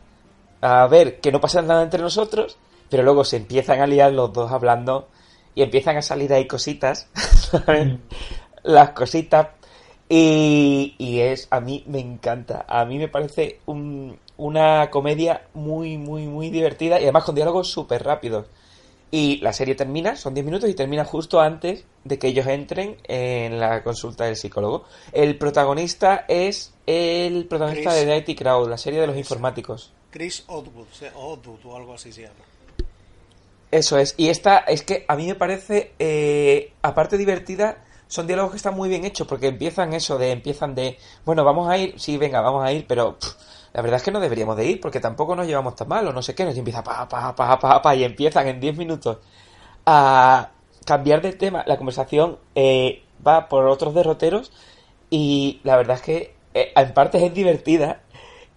a ver que no pasa nada entre nosotros pero luego se empiezan a liar los dos hablando y empiezan a salir ahí cositas ¿sabes? las cositas y, y es a mí me encanta a mí me parece un- una comedia muy muy muy divertida y además con diálogos súper rápidos y la serie termina, son 10 minutos y termina justo antes de que ellos entren en la consulta del psicólogo. El protagonista es el protagonista Chris. de IT Crowd, la serie de los informáticos. Chris Otwood, se- Otwood o algo así se llama. Eso es. Y esta es que a mí me parece, eh, aparte divertida, son diálogos que están muy bien hechos porque empiezan eso de, empiezan de, bueno, vamos a ir, sí, venga, vamos a ir, pero la verdad es que no deberíamos de ir porque tampoco nos llevamos tan mal o no sé qué, nos empieza pa, pa, pa, pa, pa, y empiezan en 10 minutos a cambiar de tema. La conversación eh, va por otros derroteros y la verdad es que eh, en partes es divertida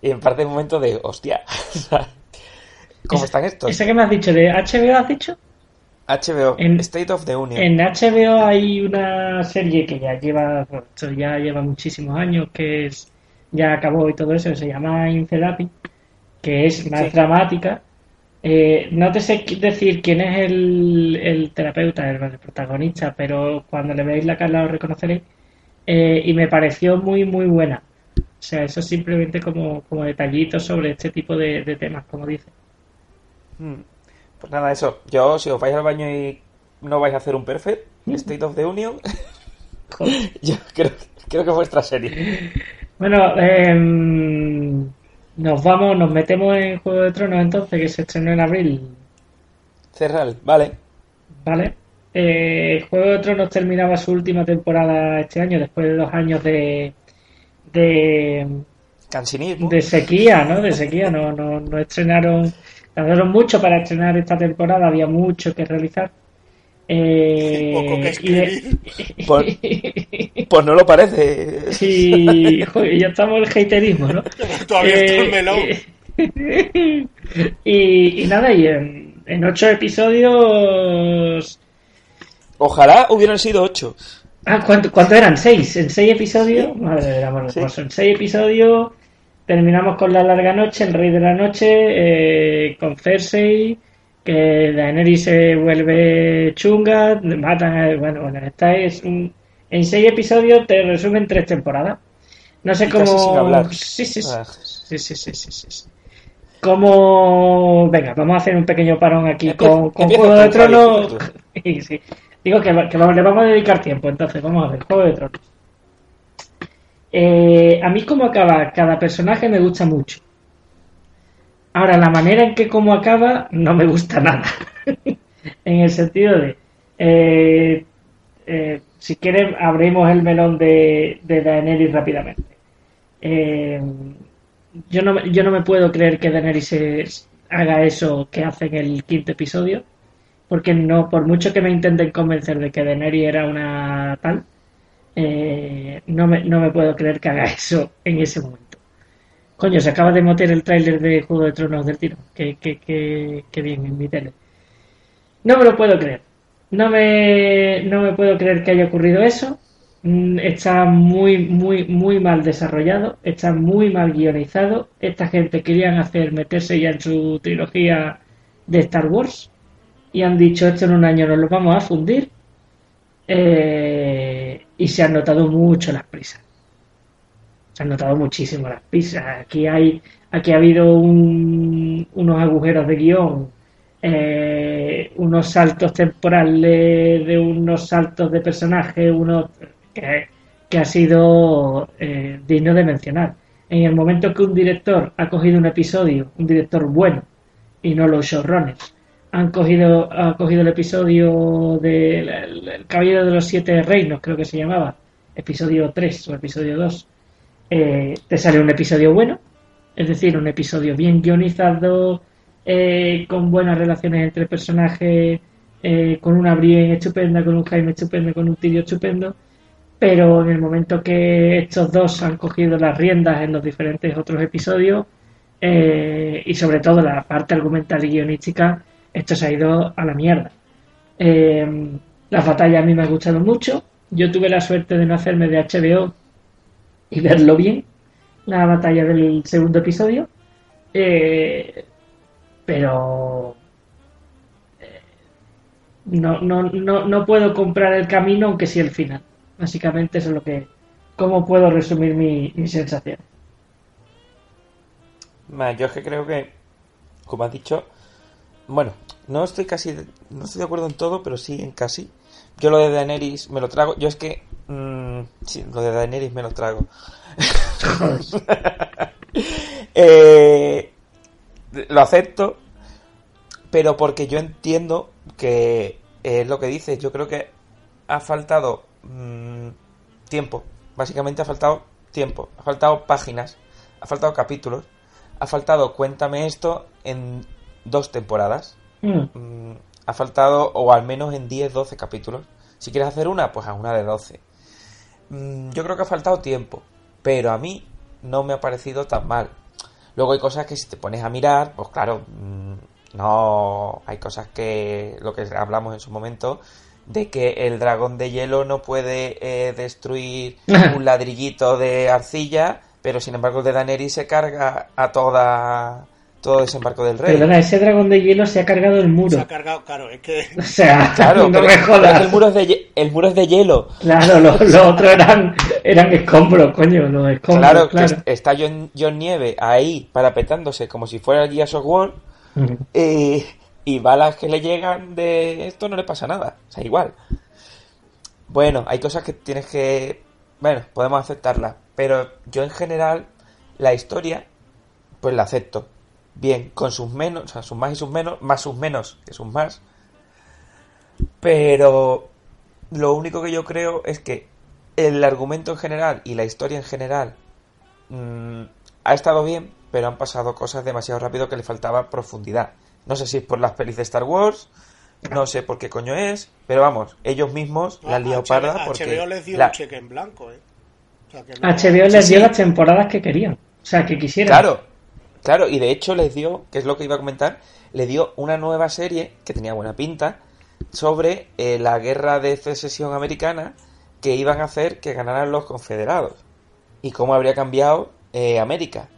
y en parte un momento de, hostia, ¿cómo están estos? ¿Esa que me has dicho de HBO has dicho? HBO, En- State of the Union. En HBO hay una serie que ya lleva, ya lleva muchísimos años, que es ya acabó y todo eso, que se llama Infelapi, que es más Sí. dramática. Eh, no te sé decir quién es el, el terapeuta, el, el protagonista, pero cuando le veáis la cara lo reconoceréis. eh, y me pareció muy, muy buena. O sea, eso simplemente como, como detallitos sobre este tipo de, de temas, como dice. Mm. Pues nada, eso. Yo, si os vais al baño y no vais a hacer un perfect, State of the Union, yo creo, creo que es vuestra serie. Bueno, em, nos vamos, nos metemos en Juego de Tronos entonces, que se estrenó en abril, Cerral, vale. ¿vale? Eh, Juego de Tronos terminaba su última temporada este año, después de dos años de, de, Cansinismo. de sequía, ¿no? De sequía, no, no, no estrenaron, tardaron mucho para estrenar esta temporada, había mucho que realizar. Eh, Poco que y de- escribir. Pues, pues no lo parece. y, joder, ya estamos en el haterismo, ¿no? Todavía está el Eh, melón. eh, y, y nada, y en, en ocho episodios. Ojalá hubieran sido ocho. Ah, ¿cuánto, cuánto eran? ¿Seis? ¿En seis episodios? Madre del amor Sí. hermoso. En seis episodios terminamos con la larga noche, el rey de la noche, eh, con Cersei, que Daenerys se vuelve chunga, matan a... Bueno, bueno, esta es un... En seis episodios te resumen tres temporadas. No sé Y cómo... casi sin hablar. Sí, sí, sí. Ah. Sí, sí, sí, sí, sí, sí. Como... Venga, vamos a hacer un pequeño parón aquí con, con Juego de Tronos. Y sí. Digo que, que le vamos a dedicar tiempo, entonces vamos a ver, Juego de Tronos. Eh, a mí como acaba cada personaje me gusta mucho. Ahora, la manera en que como acaba no me gusta nada. en el sentido de... eh, eh, si quieren, abrimos el melón de, de Daenerys rápidamente. Eh, yo, no, yo no me puedo creer que Daenerys haga eso que hace en el quinto episodio. Porque no, por mucho que me intenten convencer de que Daenerys era una tal, eh, no, me, no me puedo creer que haga eso en ese momento. Coño, se acaba de meter el tráiler de Juego de Tronos del tiro. Que, que, que, que bien en mi tele. No me lo puedo creer. No me, no me puedo creer que haya ocurrido eso. Mm, Está muy, muy, muy mal desarrollado. Está muy mal guionizado. Esta gente querían hacer, meterse ya en su trilogía de Star Wars. Y han dicho, esto en un año nos lo vamos a fundir. Eh, y se han notado mucho las prisas. Se han notado muchísimo las prisas. Aquí hay, aquí ha habido un- unos agujeros de guion, eh, unos saltos temporales, de unos saltos de personaje, unos que, que ha sido eh, digno de mencionar. En el momento que un director ha cogido un episodio, un director bueno, y no los showrunners, han cogido, ha cogido el episodio del el- el Caballero de los Siete Reinos, creo que se llamaba, episodio 3 o episodio 2, eh, te sale un episodio bueno, es decir, un episodio bien guionizado, eh, con buenas relaciones entre personajes, eh, con una Brienne estupenda, con un Jaime estupendo, con un Tyrion estupendo, pero en el momento que estos dos han cogido las riendas en los diferentes otros episodios, y sobre todo la parte argumental y guionística, esto se ha ido a la mierda. Eh, las batallas a mí me han gustado mucho. Yo tuve la suerte de no hacerme de HBO y verlo bien, la batalla del segundo episodio. Eh, pero eh, no, no, no, no puedo comprar el camino, aunque sí el final. Básicamente eso es lo que... ¿Cómo puedo resumir mi, mi sensación? Yo es que creo que, como has dicho, bueno, no estoy casi, de- no estoy de acuerdo en todo, pero sí en casi. Yo lo de Daenerys me lo trago. Yo es que, mm, sí, lo de Daenerys me lo trago. Eh, lo acepto, pero porque yo entiendo que es lo que dices. Yo creo que ha faltado mm, tiempo. Básicamente ha faltado tiempo. Ha faltado páginas. Ha faltado capítulos. Ha faltado cuéntame esto en dos temporadas. Mm, Mm, ha faltado, o al menos en 10, 12 capítulos. Si quieres hacer una, pues a una de 12. Mm, yo creo que ha faltado tiempo, pero a mí no me ha parecido tan mal. Luego hay cosas que si te pones a mirar, pues claro, no. Hay cosas que. Lo que hablamos en su momento, de que el dragón de hielo no puede eh, destruir un ladrillito de arcilla, pero sin embargo el de Daenerys se carga a toda todo desembarco del rey. Perdona, ese dragón de hielo se ha cargado el muro. Se ha cargado, claro, es que. O sea, Claro, no pero, me jodas. el muro es de, el muro es de hielo. Claro, los los otros eran, eran escombros, coño, los escombros, Claro, claro. que está John, John Nieve ahí parapetándose como si fuera el Ujú. y, y balas que le llegan de esto no le pasa nada. O sea, igual. Bueno, hay cosas que tienes que... Bueno, podemos aceptarlas. Pero yo en general, la historia, pues la acepto. Bien, con sus menos, o sea, sus más y sus menos, más sus menos que sus más. Pero lo único que yo creo es que el argumento en general y la historia en general mm, ha estado bien, pero han pasado cosas demasiado rápido que le faltaba profundidad. No sé si es por las pelis de Star Wars, no sé por qué coño es, pero vamos, ellos mismos la han liado parda porque... HBO les dio la- un cheque en blanco, ¿eh? O sea, que no- HBO les Sí, dio sí. las temporadas que querían, o sea, que quisieran. Claro, claro, y de hecho les dio, que es lo que iba a comentar, le dio una nueva serie que tenía buena pinta sobre eh, la guerra de secesión americana que iban a hacer que ganaran los confederados y cómo habría cambiado eh, América.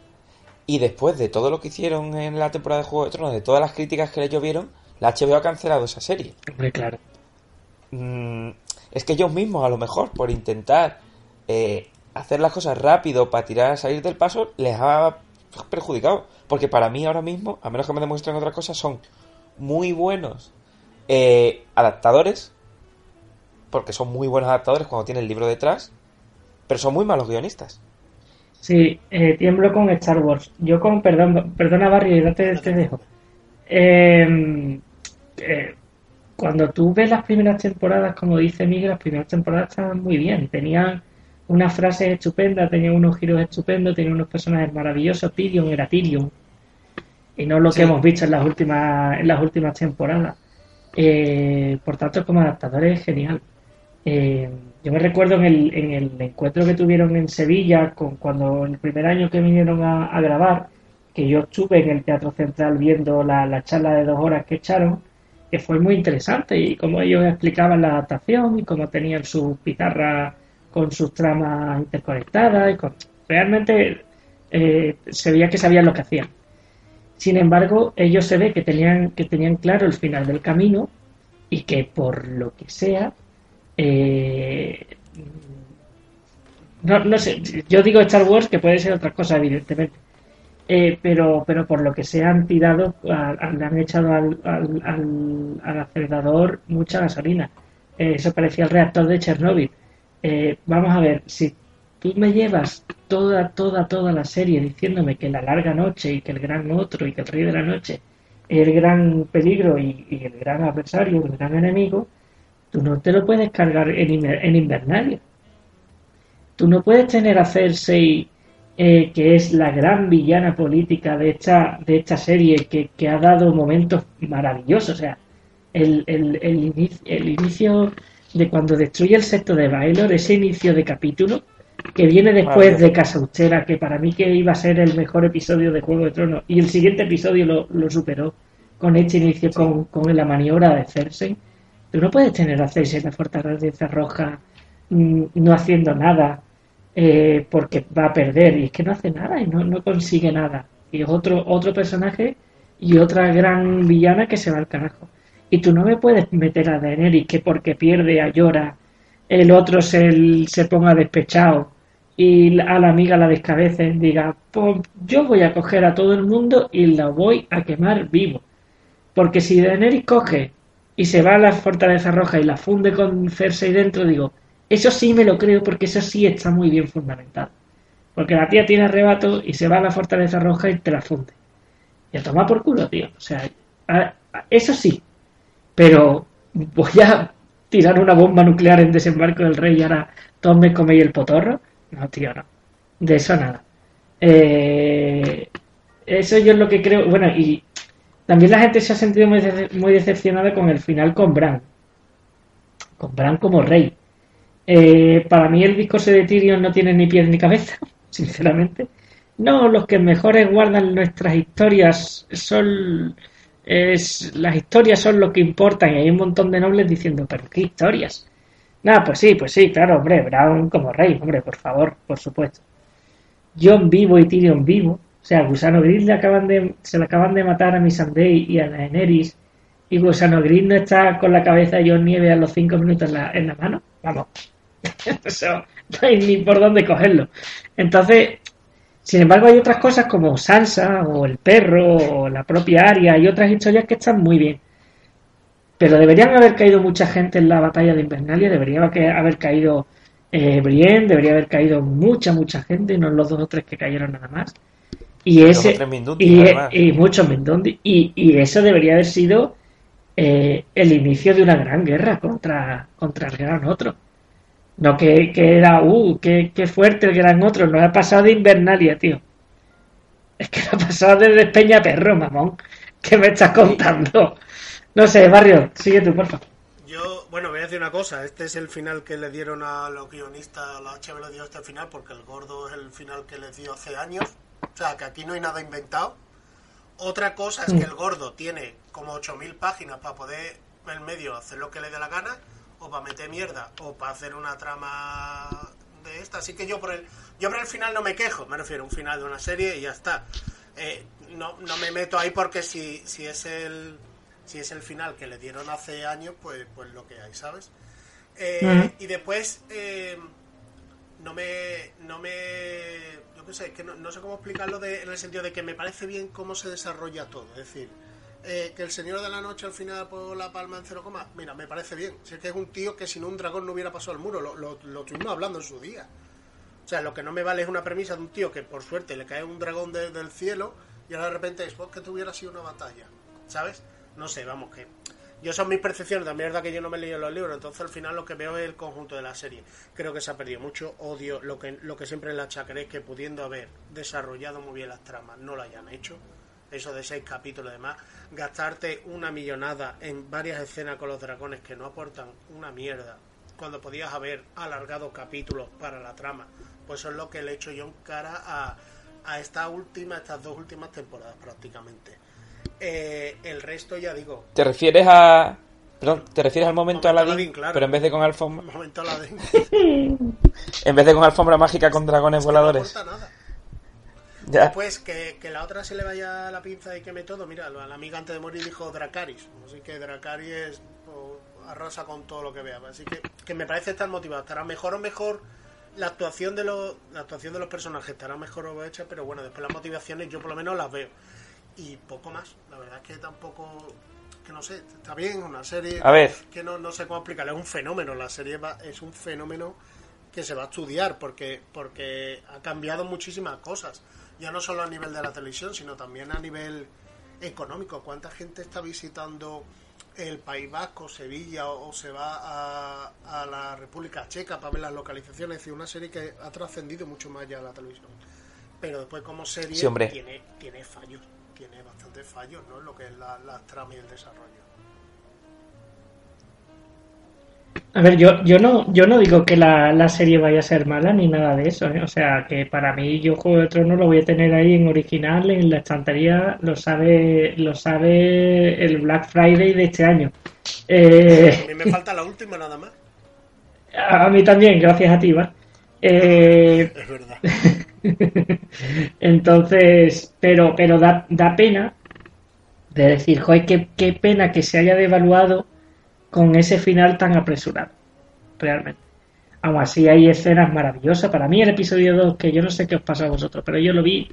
Y después de todo lo que hicieron en la temporada de Juego de Tronos, de todas las críticas que le llovieron, la HBO ha cancelado esa serie. Hombre, claro. Mm, es que ellos mismos, a lo mejor, por intentar eh, hacer las cosas rápido para tirar a salir del paso, les ha perjudicado. Porque para mí ahora mismo, a menos que me demuestren otra cosa, son muy buenos eh, adaptadores. Porque son muy buenos adaptadores cuando tienen el libro detrás. Pero son muy malos guionistas. Sí, eh, tiemblo con Star Wars. Yo con, perdón, perdona Barry, ya te, te dejo. Eh, eh, cuando tú ves las primeras temporadas, como dice Miguel, las primeras temporadas estaban muy bien. Tenían unas frases estupendas, tenían unos giros estupendos, tenían unos personajes maravillosos. Tyrion era Tyrion. Y no lo Sí. que hemos visto en las últimas, en las últimas temporadas. Eh, por tanto, como adaptador es genial. Eh, yo me recuerdo en el, en el encuentro que tuvieron en Sevilla, con, cuando el primer año que vinieron a, a grabar, que yo estuve en el Teatro Central viendo la, la charla de dos horas que echaron, que fue muy interesante y cómo ellos explicaban la adaptación y cómo tenían sus pizarras con sus tramas interconectadas y con... realmente eh, se veía que sabían lo que hacían. Sin embargo, ellos se ve que tenían, que tenían claro el final del camino y que por lo que sea, eh, no, no sé, yo digo Star Wars que puede ser otra cosa, evidentemente, eh, pero, pero por lo que se han tirado, le han echado al, al, al- al acelerador mucha gasolina. Eh, eso parecía el reactor de Chernóbil. Eh, vamos a ver, si tú me llevas toda, toda, toda la serie diciéndome que la larga noche y que el gran otro y que el rey de la noche es el gran peligro y, el gran adversario, el gran enemigo, tú no te lo puedes cargar en, en Invernalia. Tú no puedes tener a Cersei, eh, que es la gran villana política de esta, de esta serie, que, que ha dado momentos maravillosos. O sea, el, el, el, inicio, el inicio de cuando destruye el secto de Baelor, ese inicio de capítulo, que viene después de Casa Austera, que para mí que iba a ser el mejor episodio de Juego de Tronos, y el siguiente episodio lo, lo superó con este inicio, con, con la maniobra de Cersei. Tú no puedes tener a Cersei en la Fortaleza Roja mm, no haciendo nada eh, porque va a perder y es que no hace nada y no, no consigue nada. Y es otro otro personaje y otra gran villana que se va al carajo y tú no me puedes meter a Daenerys que porque pierde a Llora el otro se, se ponga despechado y a la amiga la descabece y diga pues yo voy a coger a todo el mundo y la voy a quemar vivo porque si Daenerys coge y se va a la Fortaleza Roja y la funde con Cersei dentro, digo, eso sí me lo creo porque eso sí está muy bien fundamentado. Porque la tía tiene arrebato y se va a la Fortaleza Roja y te la funde. Y a tomar por culo, tío. O sea, a- eso sí. Pero voy a tirar una bomba nuclear en desembarco del rey y ahora todos me coméis el potorro. No, tío, no. De eso nada. Eh, eso yo es lo que creo. Bueno, y también la gente se ha sentido muy, muy decepcionada con el final con Bran. Con Bran como rey. Eh, para mí el discurso de Tyrion no tiene ni pies ni cabeza, sinceramente. No, los que mejores guardan nuestras historias son... Es, las historias son lo que importan y hay un montón de nobles diciendo, pero ¿qué historias? Nada, pues sí, pues sí, claro, hombre, Bran como rey, hombre, por favor, por supuesto. John vivo y Tyrion vivo, O sea, Gusano Gris le acaban de, se le acaban de matar a Missandei y a Daenerys. Y Gusano Gris no está con la cabeza de John Nieve a los cinco minutos en la, en la mano. Vamos. Eso no hay ni por dónde cogerlo. Entonces, sin embargo, hay otras cosas como Sansa o el perro o la propia Arya y otras historias que están muy bien. Pero deberían haber caído mucha gente en la batalla de Invernalia, debería haber caído eh, Brienne, debería haber caído mucha, mucha gente, y no los dos o tres que cayeron nada más. Y ese y, y, muchos y, eso debería haber sido eh, el inicio de una gran guerra contra, contra el gran otro. No que, que era, uh, qué, qué fuerte el gran otro. No ha pasado de Invernalia, tío. Es que ha pasado de Despeña Perro, mamón. ¿Qué me estás contando? No sé, Barrio, sigue tú, por favor. Yo, bueno, voy a decir una cosa. Este es el final que le dieron a los guionistas, a la HB le dio este final, porque el gordo es el final que les dio hace años. O sea, que aquí no hay nada inventado. Otra cosa es que el gordo tiene como 8.000 páginas para poder en medio hacer lo que le dé la gana o para meter mierda, o para hacer una trama de esta. Así que yo por el, yo por el final no me quejo, me refiero a un final de una serie y ya está. Eh, no, no me meto ahí porque si, si es el si es el final que le dieron hace años, pues, pues lo que hay, ¿sabes? Eh, y después eh, no me no me yo qué sé, que no, no sé cómo explicarlo de, en el sentido de que me parece bien cómo se desarrolla todo, es decir, eh, que el Señor de la Noche al final por la palma en cero coma, mira, me parece bien. Si es que es un tío que sin un dragón no hubiera pasado al muro, lo, lo, lo estuvimos hablando en su día. O sea, lo que no me vale es una premisa de un tío que por suerte le cae un dragón del cielo y ahora de repente es pues, que tuviera sido una batalla, ¿sabes? No sé, vamos, que yo son mis percepciones, también es verdad que yo no me he leído los libros, entonces al final lo que veo es el conjunto de la serie. Creo que se ha perdido mucho odio, lo que, lo que siempre la chacaré es que pudiendo haber desarrollado muy bien las tramas, no lo hayan hecho eso de seis capítulos y demás, gastarte una millonada en varias escenas con los dragones que no aportan una mierda, cuando podías haber alargado capítulos para la trama, pues eso es lo que le he hecho yo en cara a, a esta última, estas dos últimas temporadas prácticamente. Eh, el resto ya digo. ¿Te refieres a Perdón, te refieres al momento, momento Aladdin, claro. pero en vez de con alfombra. Momento Aladdin. en vez de con alfombra mágica con dragones es voladores. No Después que, que, la otra se le vaya la pinza y queme todo. Mira, la amiga antes de morir dijo Dracaris. Así que Dracaris pues, arrasa con todo lo que vea. Así que, que me parece estar motivado. Estará mejor o mejor la actuación de los la actuación de los personajes estará mejor o hecha, pero bueno, después las motivaciones yo por lo menos las veo. Y poco más. La verdad es que tampoco que no sé, está bien, una serie a ver. que no, no sé cómo explicarlo, es un fenómeno, la serie va, es un fenómeno que se va a estudiar porque porque ha cambiado muchísimas cosas ya no solo a nivel de la televisión, sino también a nivel económico. ¿Cuánta gente está visitando el País Vasco, Sevilla o, se va a, a, la República Checa para ver las localizaciones? Es decir, una serie que ha trascendido mucho más ya a la televisión. Pero después como serie tiene, tiene fallos, tiene bastantes fallos, ¿no? En lo que es la, la trama y el desarrollo. A ver, yo, yo no yo no digo que la, la serie vaya a ser mala ni nada de eso, ¿eh? o sea, que para mí yo Juego de Tronos lo voy a tener ahí en original, en la estantería, lo sabe lo sabe el Black Friday de este año. Eh... A mí me falta la última nada más. A mí también, gracias a ti. Eh... Es verdad. Entonces, pero pero da, da pena de decir, joder, qué, qué pena que se haya devaluado con ese final tan apresurado, realmente. Aún así hay escenas maravillosas. Para mí el episodio 2, que yo no sé qué os pasa a vosotros, pero yo lo vi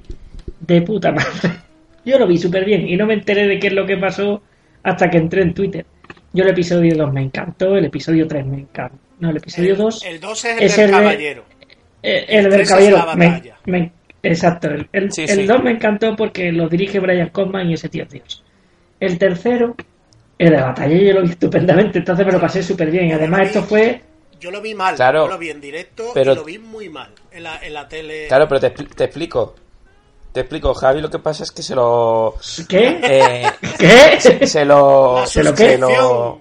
de puta madre. Yo lo vi súper bien y no me enteré de qué es lo que pasó hasta que entré en Twitter. Yo el episodio 2 me encantó, el episodio 3 me encantó. No, el episodio 2... El, 2 es el del caballero. Eh, el, del caballero. Me, exacto, el, el, 2 me encantó porque lo dirige Brian Cosman y ese tío Dios. El tercero el de la batalla yo lo vi estupendamente, entonces me lo pasé súper bien. Además, esto fue. Yo lo vi mal, yo lo vi en directo pero... y lo vi muy mal en la, en la tele. Claro, pero te, te, explico. Te explico, Javi, lo que pasa es que se lo. ¿Qué? Eh, ¿Qué? Se, se lo. ¿Se lo qué? Se lo...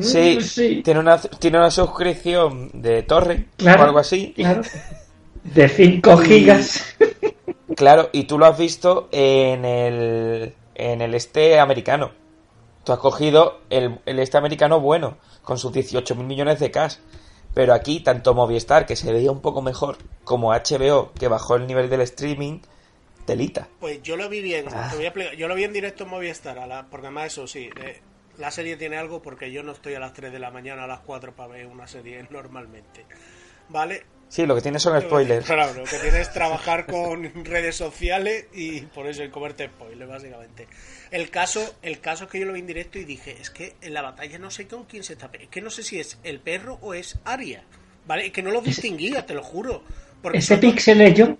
Sí, sí, Tiene, una, tiene una suscripción de torre claro, o algo así. Claro. De 5 gigas. Claro, y tú lo has visto en el, en el este americano. Tú has cogido el, el este americano bueno, con sus 18 mil millones de cash. Pero aquí, tanto Movistar, que se veía un poco mejor, como HBO, que bajó el nivel del streaming, telita. Pues yo lo vi bien, Ah. te voy a explicar. Yo lo vi en directo en Movistar, a la- porque además eso sí, eh, la serie tiene algo porque yo no estoy a las 3 de la mañana, a las 4 para ver una serie normalmente. ¿Vale? Sí, lo que tiene son spoilers. Claro, lo que tienes es trabajar con redes sociales y por eso el comerte spoilers, básicamente. El caso, el caso es que yo lo vi en directo y dije, es que en la batalla no sé con quién se está Es que no sé si es el perro o es Aria. ¿Vale? Es que no lo distinguía, te lo juro. Porque Ese pixel es yo.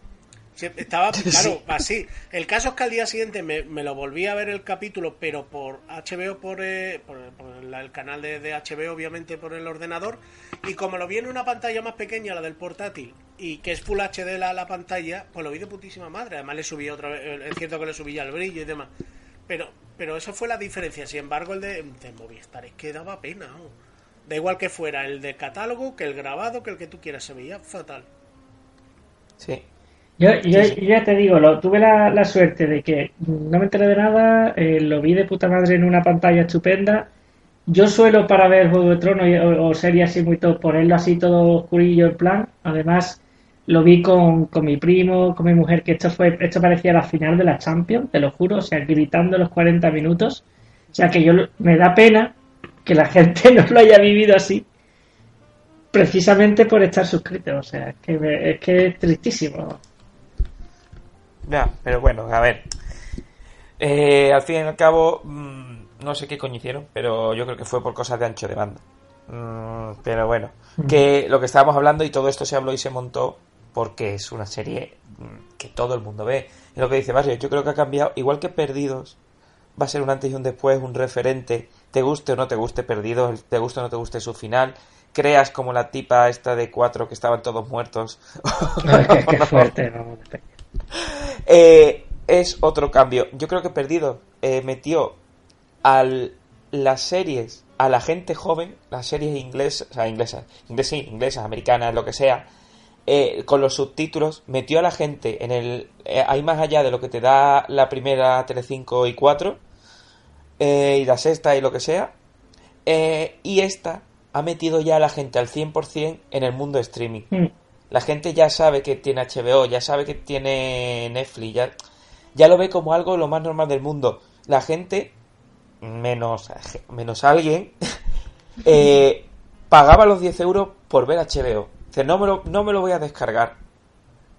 Estaba, claro, así. El caso es que al día siguiente me, me lo volví a ver el capítulo, pero por HBO, por, eh, por, por la- el canal de, de HBO, obviamente por el ordenador. Y como lo vi en una pantalla más pequeña, la del portátil, y que es Full HD la, la pantalla, pues lo vi de putísima madre. Además le subí otra vez, eh, es cierto que le subí ya el brillo y demás. Pero, pero eso fue la diferencia. Sin embargo, el de, de Movistar es que daba pena. ¿no? Da igual que fuera el de catálogo, que el grabado, que el que tú quieras, se veía fatal. Sí. Yo, yo- yo ya te digo, lo, tuve la, la suerte de que no me enteré de nada, eh, lo vi de puta madre en una pantalla estupenda. Yo suelo para ver Juego de Tronos o, o series así muy top, ponerlo así todo oscurillo en plan. Además, lo vi con, con mi primo, con mi mujer, que esto fue, esto parecía la final de la Champions, te lo juro, o sea, gritando los 40 minutos. O sea que yo me da pena que la gente no lo haya vivido así, precisamente por estar suscrito. O sea, es que, me- es que es tristísimo. Ya, pero bueno, a ver. Eh, al fin y al cabo, mm, no sé qué coño hicieron, pero yo creo que fue por cosas de ancho de banda. Mm, pero bueno, que lo que estábamos hablando y todo esto se habló y se montó porque es una serie mm, que todo el mundo ve. Es lo que dice Barrio, yo creo que ha cambiado, igual que Perdidos, va a ser un antes y un después, un referente, te guste o no te guste Perdidos, te guste o no te guste su final, creas como la tipa esta de cuatro que estaban todos muertos. No, es que, es que fuerte, no, Eh, es otro cambio. Yo creo que Perdido eh, metió a las series, a la gente joven, las series inglesas, o sea, inglesas, inglesas, inglesas, americanas, lo que sea, eh, con los subtítulos, metió a la gente en el... eh, ahí más allá de lo que te da la primera Telecinco y 4, eh, y la sexta y lo que sea, y esta ha metido ya a la gente al 100% en el mundo streaming. Mm. La gente ya sabe que tiene HBO, ya sabe que tiene Netflix, ya, ya lo ve como algo lo más normal del mundo. La gente, menos, menos alguien, eh, pagaba los 10 euros por ver HBO. Dice, no me, lo, no me lo voy a descargar.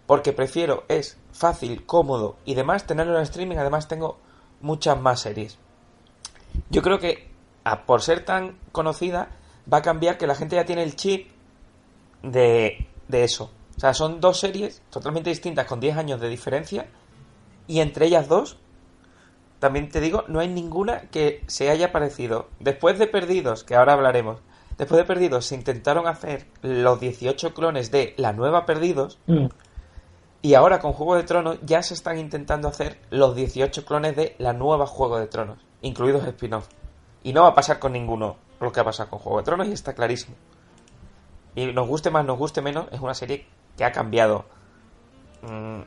Porque prefiero, es fácil, cómodo y demás tenerlo en streaming. Además tengo muchas más series. Yo creo que, a- por ser tan conocida, va a cambiar que la gente ya tiene el chip de, de eso. O sea, son dos series totalmente distintas con 10 años de diferencia y entre ellas dos, también te digo, no hay ninguna que se haya parecido. Después de Perdidos, que ahora hablaremos, después de Perdidos se intentaron hacer los 18 clones de la nueva Perdidos Mm. y ahora con Juego de Tronos ya se están intentando hacer los 18 clones de la nueva Juego de Tronos, incluidos spin-off. Y no va a pasar con ninguno lo que ha pasado con Juego de Tronos y está clarísimo. Y nos guste más, nos guste menos, es una serie que ha cambiado mm,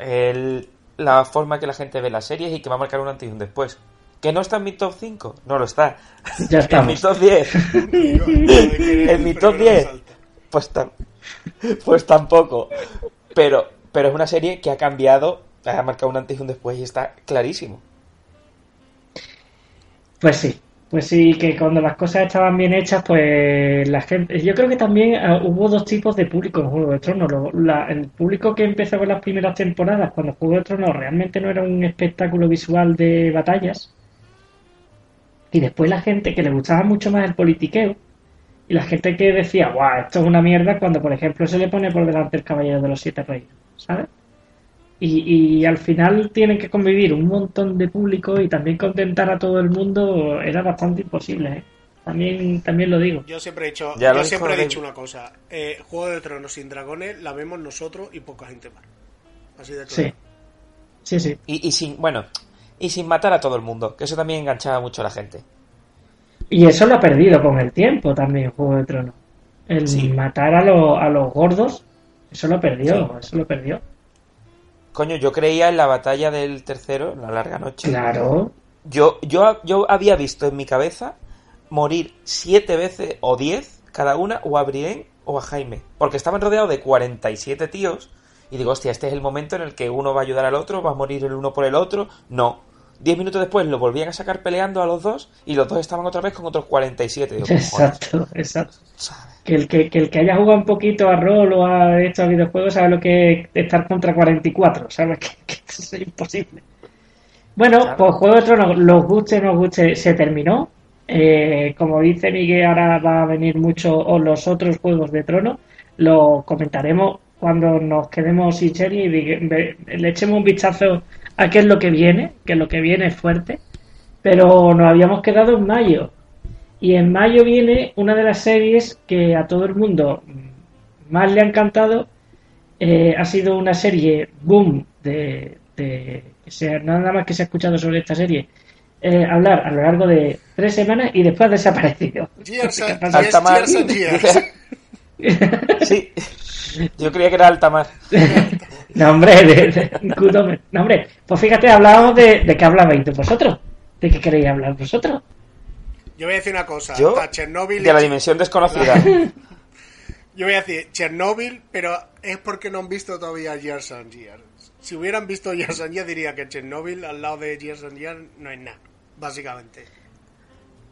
el- la forma que la gente ve las series y que va a marcar un antes y un después. ¿Que no está en mi top 5? No lo está. Ya En mi top 10. En mi top 10. Pues, tam- pues tampoco. Pero, pero es una serie que ha cambiado, ha marcado un antes y un después y está clarísimo. Pues sí, pues sí, que cuando las cosas estaban bien hechas, pues la gente. Yo creo que también ah, hubo dos tipos de público en Juego de Tronos. El público que empezó con las primeras temporadas, cuando Juego de Tronos realmente no era un espectáculo visual de batallas. Y después la gente que le gustaba mucho más el politiqueo. Y la gente que decía, guau, esto es una mierda, cuando por ejemplo se le pone por delante el Caballero de los Siete Reyes, ¿sabes? Y, y al final tienen que convivir un montón de público y también contentar a todo el mundo era bastante imposible, ¿eh? También, también lo digo. Yo siempre he dicho, Ya lo yo siempre he dicho una cosa. eh, Juego de Tronos sin dragones la vemos nosotros y poca gente más. Así de claro. Sí, sí, sí. Y, y sin, bueno, y sin matar a todo el mundo, que eso también enganchaba mucho a la gente. Y eso lo ha perdido con el tiempo también, Juego de Tronos. El Sí. matar a, los a los gordos, eso lo perdió, Sí. eso lo perdió. Coño, yo creía en la batalla del tercero, en la larga noche. Claro, Yo, yo, yo había visto en mi cabeza morir siete veces o diez cada una, o a Brienne o a Jaime. Porque estaban rodeados de 47 tíos y digo, hostia, este es el momento en el que uno va a ayudar al otro, va a morir el uno por el otro. No. Diez minutos después lo volvían a sacar peleando a los dos y los dos estaban otra vez con otros 47. Digo, Exacto, exacto. Que el que, que el que haya jugado un poquito a rol o a estos videojuegos sabe lo que es estar contra 44, ¿sabes? Que, que eso es imposible. Bueno, Claro. pues Juego de Tronos, los guste, nos guste, se terminó. Eh, como dice Miguel, ahora va a venir mucho o los otros Juegos de Tronos. Lo comentaremos cuando nos quedemos sin serie y le echemos un vistazo a qué es lo que viene, que lo que viene es fuerte. Pero nos habíamos quedado en mayo. Y en mayo viene una de las series que a todo el mundo más le ha encantado. Eh, ha sido una serie boom de, de que sea, nada más que se ha escuchado sobre esta serie eh, hablar a lo largo de tres semanas y después ha desaparecido. Years ¿Qué and- pasa? years- Altamar. years and years. Sí. Yo creía que era Altamar. No, hombre, de, de-. No, hombre, pues fíjate, hablábamos de, de qué hablabais de vosotros. ¿De qué queréis hablar vosotros? Yo voy a decir una cosa. Yo, a Chernobyl. de la dimensión desconocida. Yo voy a decir Chernobyl, pero es porque no han visto todavía Years and Years. Si hubieran visto Years and Years, diría que Chernobyl al lado de Years and Years no es nada, básicamente.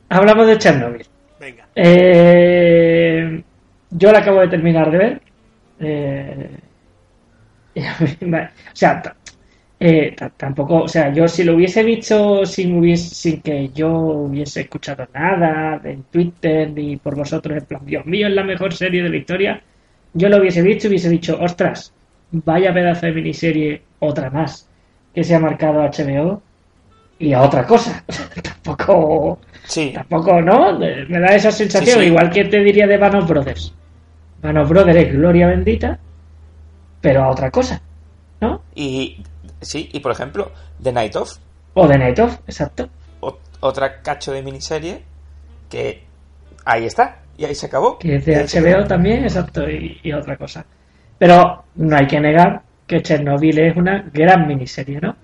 Hablamos de Chernobyl. Venga. Eh, yo la acabo de terminar de ver. Eh, o sea, eh, tampoco, o sea, yo si lo hubiese visto sin, hubiese, sin que yo hubiese escuchado nada en Twitter ni por vosotros, en plan, Dios mío, es la mejor serie de la historia, yo lo hubiese visto y hubiese dicho, ostras, vaya pedazo de miniserie, otra más, que se ha marcado HBO y a otra cosa. tampoco. Sí. Tampoco, ¿no? Me da esa sensación, Sí, sí. igual que te diría de Band of Brothers. Band of Brothers es gloria bendita, pero a otra cosa, ¿no? Y sí, y por ejemplo, The Night Of, O The Night Of, exacto. ot- otra cacho de miniserie que ahí está, y ahí se acabó. Que es de HBO también, exacto, y, y otra cosa. Pero no hay que negar que Chernobyl es una gran miniserie, ¿no?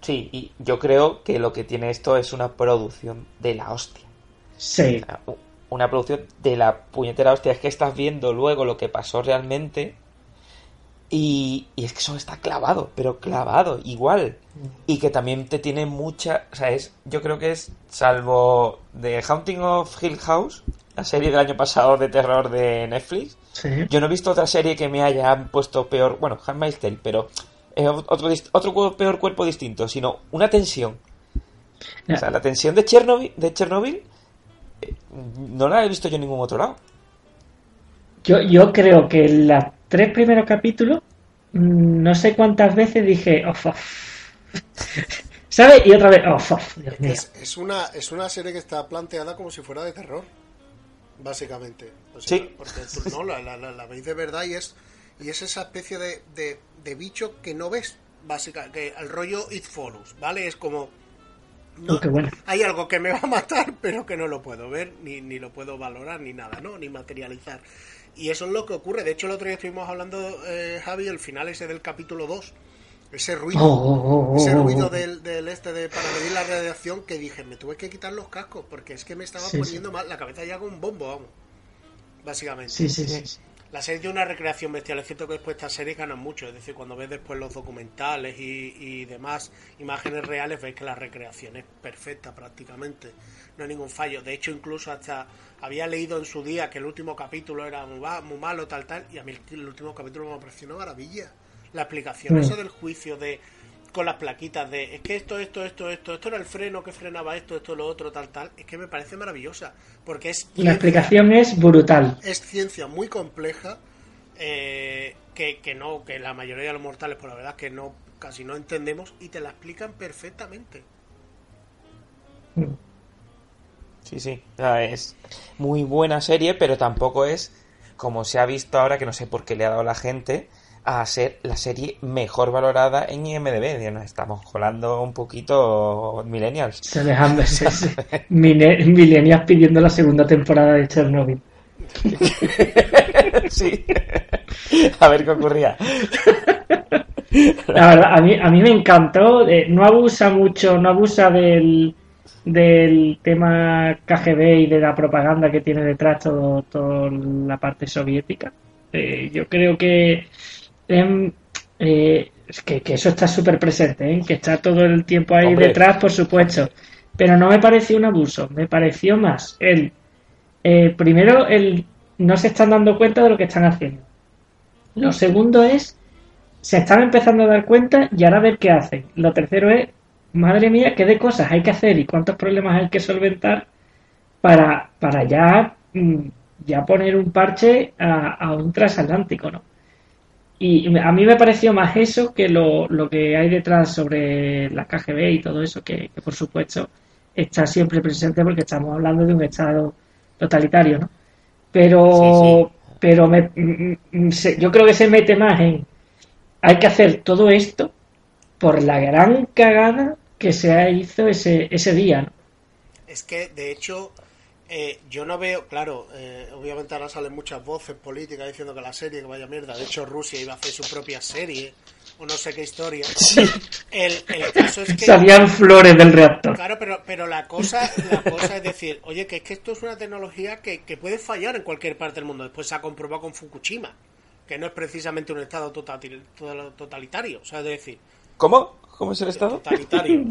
Sí, y yo creo que lo que tiene esto es una producción de la hostia. Sí, O sea, Una producción de la puñetera hostia. Es que estás viendo luego lo que pasó realmente. Y, y es que eso está clavado, pero clavado, igual. Y que también te tiene mucha. O sea, es, yo creo que es, salvo The Haunting of Hill House, la serie del año pasado de terror de Netflix, sí. yo no he visto otra serie que me haya puesto peor. Bueno, Handmaid's Tale, pero. eh, otro, otro peor cuerpo distinto, sino una tensión. O sea, la tensión de Chernobyl, de Chernobyl no la he visto yo en ningún otro lado. Yo, yo creo que en los tres primeros capítulos, mm, no sé cuántas veces dije, oh, fuck". ¿sabes? Y otra vez, oh, Dios mío. Es, es una, es una serie que está planteada como si fuera de terror, básicamente. O sea, Sí. Porque tú no, la, la, la- la veis de verdad y es, y es esa especie de, de, de bicho que no ves, básicamente, que el rollo It Follows, ¿vale? Es como... No, Oh, bueno. Hay algo que me va a matar, pero que no lo puedo ver, ni, ni lo puedo valorar, ni nada, ¿no? Ni materializar. Y eso es lo que ocurre. De hecho, el otro día estuvimos hablando, eh, Javi, el final ese del capítulo 2. Ese ruido Oh, oh, ese ruido del, del este de para medir la radiación que dije, me tuve que quitar los cascos porque es que me estaba Sí, poniendo mal la cabeza ya con un bombo, vamos. Básicamente. Sí, sí, sí. La serie tiene una recreación bestial. Es cierto que después estas series ganan mucho. Es decir, cuando ves después los documentales y, y demás imágenes reales, ves que la recreación es perfecta prácticamente. No hay ningún fallo. De hecho, incluso hasta había leído en su día que el último capítulo era muy, malo, tal, tal. Y a mí el, el último capítulo me pareció una maravilla. La explicación, Mm. eso del juicio de con las plaquitas de es que esto, esto, esto, esto, esto era el freno que frenaba esto, esto, lo otro, tal, tal. Es que me parece maravillosa. Porque es Y la explicación es brutal. es ciencia muy compleja eh, que, que no que la mayoría de los mortales por la verdad que no casi no entendemos y te la explican perfectamente Sí, sí. Es muy buena serie, pero tampoco es, como se ha visto ahora, que no sé por qué le ha dado la gente, a ser la serie mejor valorada en IMDB. Nos estamos colando un poquito millennials. Se. Mine- Millennials pidiendo la segunda temporada de Chernobyl. sí. a ver qué ocurría. La verdad, a mí, a mí me encantó. eh, no abusa mucho, no abusa del, del tema KGB y de la propaganda que tiene detrás todo, toda la parte soviética. Eh, yo creo que, eh, que, que eso está súper presente, ¿eh? que está todo el tiempo ahí Hombre. detrás, por supuesto. Pero no me pareció un abuso, me pareció más el. eh, primero, el no se están dando cuenta de lo que están haciendo. Lo segundo es, se están empezando a dar cuenta y ahora a ver qué hacen. Lo tercero es, madre mía, qué de cosas hay que hacer y cuántos problemas hay que solventar para, para ya, mm, ya poner un parche a, a un transatlántico, ¿no? Y a mí me pareció más eso que lo, lo que hay detrás sobre la KGB y todo eso, que, que por supuesto está siempre presente porque estamos hablando de un Estado totalitario, ¿no? Pero, Sí, pero me, mm, mm, yo creo que se mete más en hay que hacer todo esto por la gran cagada que se hizo ese, ese día, ¿no? Es que, de hecho, eh, yo no veo, claro, eh, obviamente ahora salen muchas voces políticas diciendo que la serie, que vaya mierda. De hecho, Rusia iba a hacer su propia serie, o no sé qué historia. El, el caso es que... Salían flores del reactor. Claro, pero, pero la cosa la cosa es decir, oye, que es que esto es una tecnología que, que puede fallar en cualquier parte del mundo. Después se ha comprobado con Fukushima, que no es precisamente un estado total- totalitario. O sea, es decir, ¿Cómo? ¿Cómo es el estado? totalitario.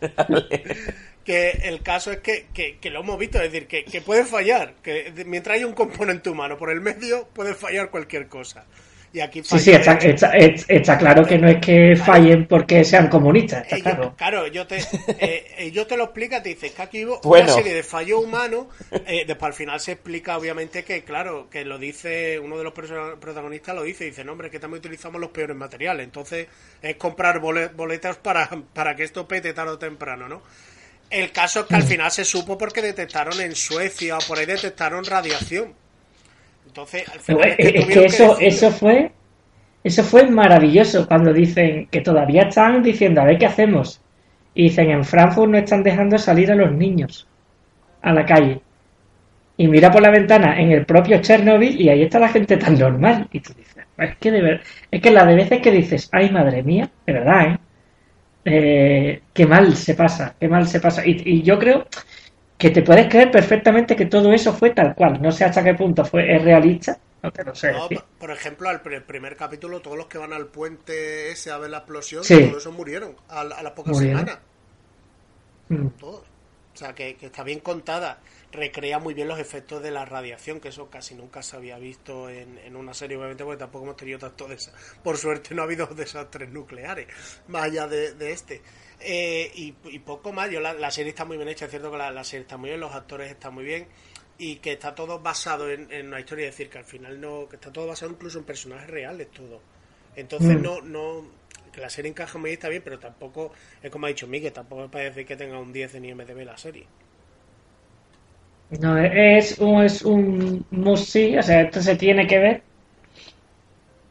que el caso es que, que, que lo hemos visto, es decir, que, que puede fallar, que mientras hay un componente humano por el medio, puede fallar cualquier cosa. Y aquí Sí, sí, está, está- es- está claro que no es que fallen porque sean comunistas, está Eh, claro. claro, yo te, eh, eh, yo te lo explica, te dices que aquí hubo Bueno. una serie de fallo humano. eh, después al final se explica, obviamente, que claro, que lo dice uno de los protagonistas, lo dice, dice, no, hombre, que también utilizamos los peores materiales. Entonces es comprar bole- boletas para, para que esto pete tarde o temprano, ¿no? El caso es que al final se supo porque detectaron en Suecia o por ahí detectaron radiación. Entonces, al final es, es que eso, eso fue eso fue maravilloso cuando dicen que todavía están diciendo a ver qué hacemos. Y dicen en Frankfurt no están dejando salir a los niños a la calle. Y mira por la ventana en el propio Chernobyl y ahí está la gente tan normal. Y tú dices, es que de ver, es que la de veces que dices, ay madre mía, de verdad, ¿eh? Eh, qué mal se pasa, qué mal se pasa. Y, y yo creo que te puedes creer perfectamente que todo eso fue tal cual. No sé hasta qué punto fue es realista, no te lo sé No, decir. por- por ejemplo, al pr- primer capítulo, todos los que van al puente ese a ver la explosión, Sí. todos esos murieron a, a las pocas Murieron. semanas. Mm. Todos. O sea, que, que está bien contada. Recrea muy bien los efectos de la radiación, que eso casi nunca se había visto en, en una serie, obviamente, porque tampoco hemos tenido tanto de esa- Por suerte no ha habido desastres nucleares, más allá de, de este. Eh, y, y poco más. Yo la, la serie está muy bien hecha, es cierto que la, la serie está muy bien, los actores están muy bien y que está todo basado en, en una historia, es decir, que al final no, que está todo basado incluso en personajes reales todo. Entonces Mm. no, no, que la serie encaja muy bien, está bien, pero tampoco, es como ha dicho Miguel, tampoco me parece que tenga un 10 en IMDB la serie. No, es un, es un see, o sea, esto se tiene que ver.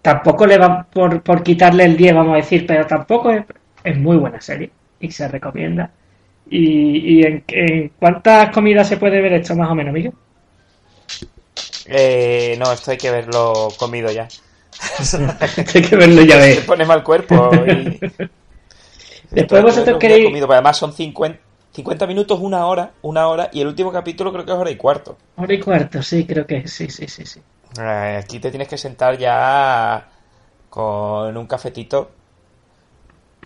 Tampoco le va por, por quitarle el 10, vamos a decir, pero tampoco es, es muy buena serie y se recomienda. ¿Y, y en, en cuántas comidas se puede ver esto más o menos, Miguel? Eh, no, esto hay que verlo comido ya. Hay que verlo ya Se ver. pone mal cuerpo. Y... Después vosotros queréis... comido, pero además son 50, 50 minutos, una hora, una hora, y el último capítulo creo que es hora y cuarto. Hora y cuarto, sí, creo que sí, sí, sí, sí. Eh, Aquí te tienes que sentar ya con un cafetito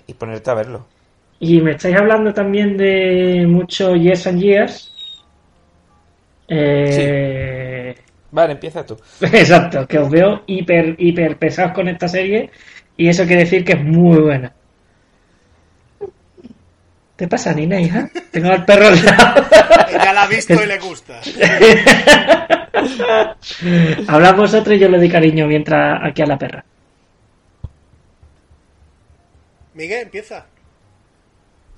y ponerte a verlo. Y me estáis hablando también de mucho Yes and Years. Eh, Vale, empieza tú. Exacto, que os veo hiper, hiper pesados con esta serie y eso quiere decir que es muy buena. ¿Qué pasa, Nina, hija? Tengo al perro al lado. Ya la ha visto y le gusta. Hablad vosotros y yo le doy cariño mientras aquí a la perra. Miguel, empieza.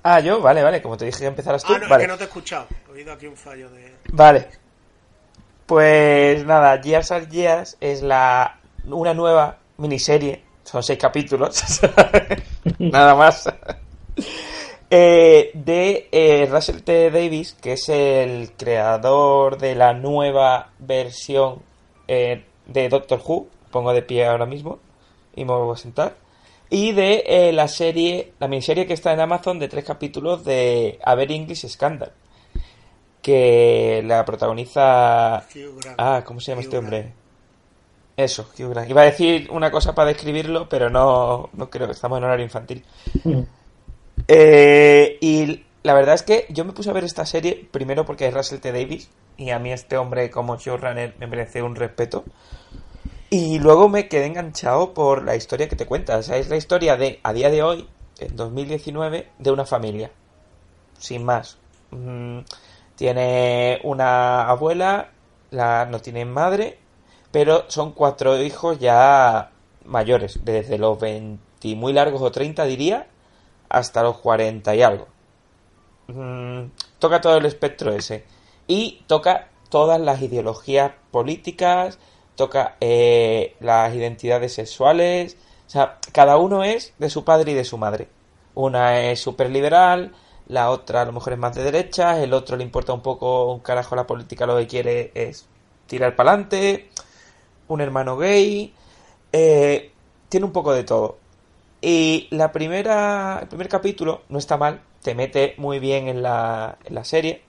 Ah, yo, vale, vale, como te dije que empezaras tú. Ah, no, vale. es que no te he escuchado. He oído aquí un fallo de... Vale. Pues nada, Years and Years es la una nueva miniserie. Son seis capítulos. nada más. Eh, de eh, Russell T. Davis, que es el creador de la nueva versión eh, de Doctor Who. Pongo de pie ahora mismo y me vuelvo a sentar. Y de eh, la serie, la miniserie que está en Amazon de tres capítulos de A Ver English Scandal que la protagoniza... Hugh Grant. Ah, ¿cómo se llama este hombre? Grant. Eso, Hugh Grant. Iba a decir una cosa para describirlo, pero no, no creo que estamos en horario infantil. Eh, y la verdad es que yo me puse a ver esta serie primero porque es Russell T. Davis y a mí este hombre como showrunner me merece un respeto. Y luego me quedé enganchado por la historia que te cuenta. O sea, es la historia de, a día de hoy, en 2019, de una familia. Sin más. Mm, tiene una abuela, la, no tiene madre, pero son cuatro hijos ya mayores, desde los 20 muy largos o 30 diría, hasta los 40 y algo. Mm, toca todo el espectro ese. Y toca todas las ideologías políticas, toca eh, las identidades sexuales. O sea, cada uno es de su padre y de su madre. Una es súper liberal, la otra a lo mejor es más de derecha, el otro le importa un poco un carajo la política, lo que quiere es tirar para adelante, un hermano gay, eh, tiene un poco de todo. Y la primera, el primer capítulo no está mal, te mete muy bien en la, en la serie.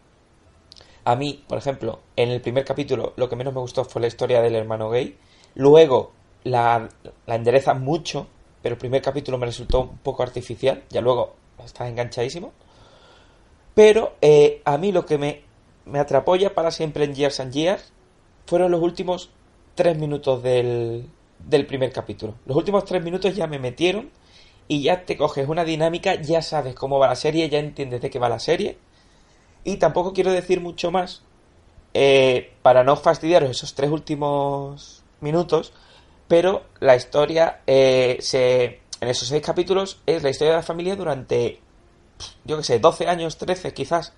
A mí, por ejemplo, en el primer capítulo lo que menos me gustó fue la historia del hermano gay. Luego la, la endereza mucho, pero el primer capítulo me resultó un poco artificial. Ya luego estás enganchadísimo. Pero eh, a mí lo que me, me atrapó ya para siempre en Years and Years fueron los últimos tres minutos del, del primer capítulo. Los últimos tres minutos ya me metieron y ya te coges una dinámica, ya sabes cómo va la serie, ya entiendes de qué va la serie. Y tampoco quiero decir mucho más eh, para no fastidiaros esos tres últimos minutos, pero la historia eh, se, en esos seis capítulos es la historia de la familia durante, yo qué sé, 12 años, 13 quizás.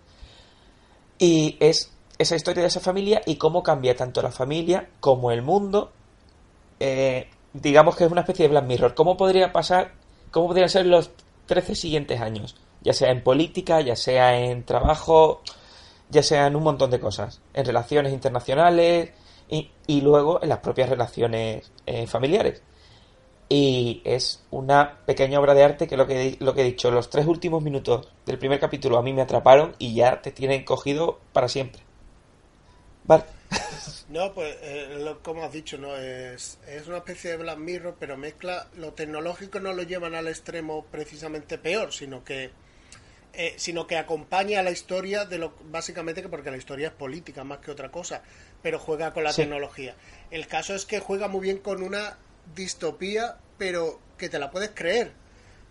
Y es esa historia de esa familia y cómo cambia tanto la familia como el mundo. Eh, digamos que es una especie de Black Mirror. ¿Cómo podría pasar, cómo podrían ser los 13 siguientes años? Ya sea en política, ya sea en trabajo, ya sea en un montón de cosas. En relaciones internacionales y, luego en las propias relaciones eh, familiares. Y es una pequeña obra de arte que lo que, lo que he dicho, los tres últimos minutos del primer capítulo a mí me atraparon y ya te tienen cogido para siempre. Vale. No, pues eh, lo- como has dicho, no es, es una especie de Black Mirror, pero mezcla lo tecnológico no lo llevan al extremo precisamente peor, sino que eh, sino que acompaña a la historia de lo básicamente que porque la historia es política más que otra cosa, pero juega con la Sí. tecnología. El caso es que juega muy bien con una distopía, pero que te la puedes creer.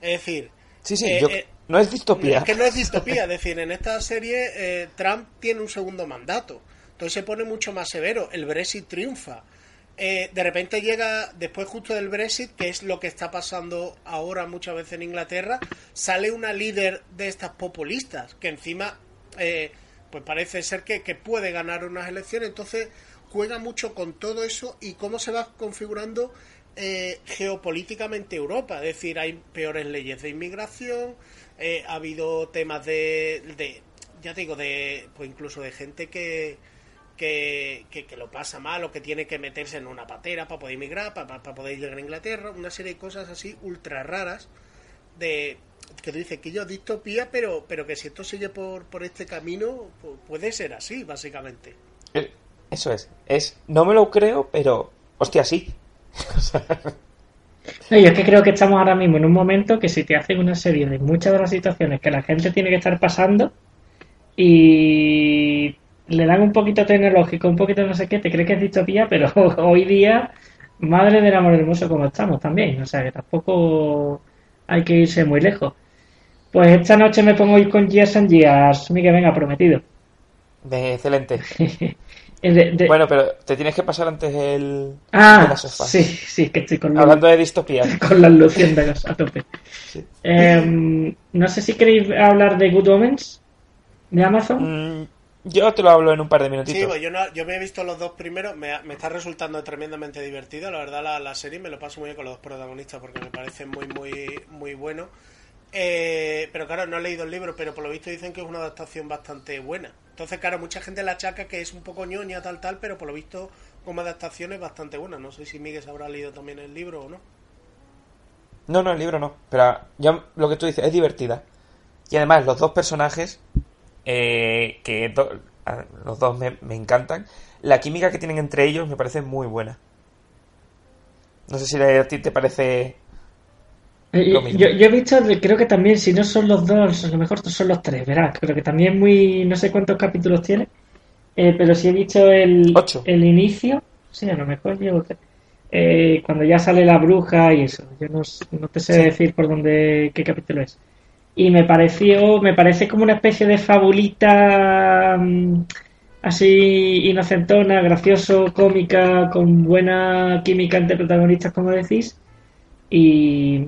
Es decir, Sí, sí, eh, yo- eh, no es distopía. es que no es distopía, es decir, en esta serie eh, Trump tiene un segundo mandato, entonces se pone mucho más severo, el Brexit triunfa. Eh, de repente llega, después justo del Brexit, que es lo que está pasando ahora muchas veces en Inglaterra, sale una líder de estas populistas, que encima, eh, pues parece ser que, que puede ganar unas elecciones, entonces juega mucho con todo eso y cómo se va configurando eh, geopolíticamente Europa. Es decir, hay peores leyes de inmigración, eh, ha habido temas de, de, ya te digo, de, pues incluso de gente que, que, que, que lo pasa mal o que tiene que meterse en una patera para poder inmigrar, para, para poder llegar a Inglaterra, una serie de cosas así ultra raras de que tú dices que yo distopía, pero, pero que si esto sigue por, por este camino, pu- puede ser así, básicamente. Eh, Eso es. Es, no me lo creo, pero, hostia, sí. No, yo es que creo que estamos ahora mismo en un momento que si te hacen una serie de muchas de las situaciones que la gente tiene que estar pasando y le dan un poquito tecnológico, un poquito no sé qué, te crees que es distopía, pero hoy día, madre del amor hermoso como estamos también, o sea que tampoco hay que irse muy lejos. Pues esta noche me pongo a ir con Years and Years, Miguel, venga, prometido. de- excelente. El de- de- Bueno, pero te tienes que pasar antes el... de ah, las sofás. sí, sí, que estoy con Hablando de distopía. con las luciérnagas a tope. Em, no sé si queréis hablar de Good Omens de Amazon. Mm, yo te lo hablo en un par de minutitos. Sí, pues yo, no, yo me he visto los dos primeros, me, me está resultando tremendamente divertido, la verdad la, la serie me lo paso muy bien con los dos protagonistas porque me parece muy, muy, muy bueno. Eh, pero claro, no he leído el libro, pero por lo visto dicen que es una adaptación bastante buena. Entonces, claro, mucha gente la achaca que es un poco ñoña, tal, tal, pero por lo visto como adaptación es bastante buena. No sé si Miguel habrá leído también el libro o no. No, no, el libro no. Pero ya lo que tú dices es divertida. Y además, los dos personajes, eh, que do- los dos me, me encantan, la química que tienen entre ellos me parece muy buena. No sé si a ti te parece Eh, Lo mismo. Yo, yo he visto, creo que también, si no son los dos, a lo mejor son los tres, verás. Creo que también muy. No sé cuántos capítulos tiene, eh, pero sí he visto el, Ocho. el inicio. Sí, a lo mejor llevo. Eh, cuando ya sale la bruja y eso. Yo no, no te sé Sí. decir por dónde, qué capítulo es. Y me pareció, me parece como una especie de fabulita mm, así inocentona, gracioso, cómica, con buena química entre protagonistas, como decís. Y.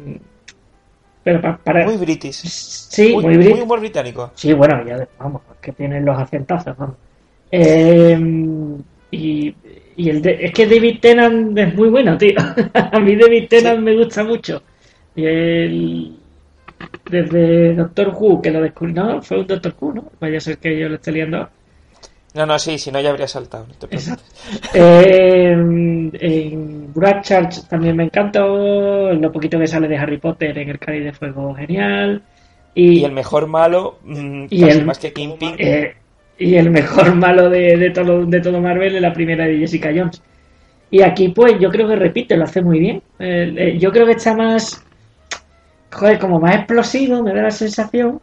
Pero pa- para. muy british. Sí, muy, muy, humor británico. Sí, bueno, ya vamos, que tienen los acentazos, vamos. Eh, y y el de- es que David Tennant es muy bueno, tío. A mí David Tennant me gusta mucho. Y el, desde Doctor Who, que lo descubrí, no, fue un Doctor Who, ¿no? Vaya a ser que yo lo esté liando. No, no, sí, si no ya habría saltado. no te. Eh, en Broadchurch también me encantó. Lo poquito que sale de Harry Potter en el Cáliz de Fuego, genial. Y, Y el mejor malo, mm, Y casi el- más que Kingpin. eh, y el mejor malo de, de todo, de todo Marvel es la primera de Jessica Jones. Y aquí, pues, yo creo que repite, lo hace muy bien. Eh, eh, yo creo que está más. Joder, como más explosivo, me da la sensación,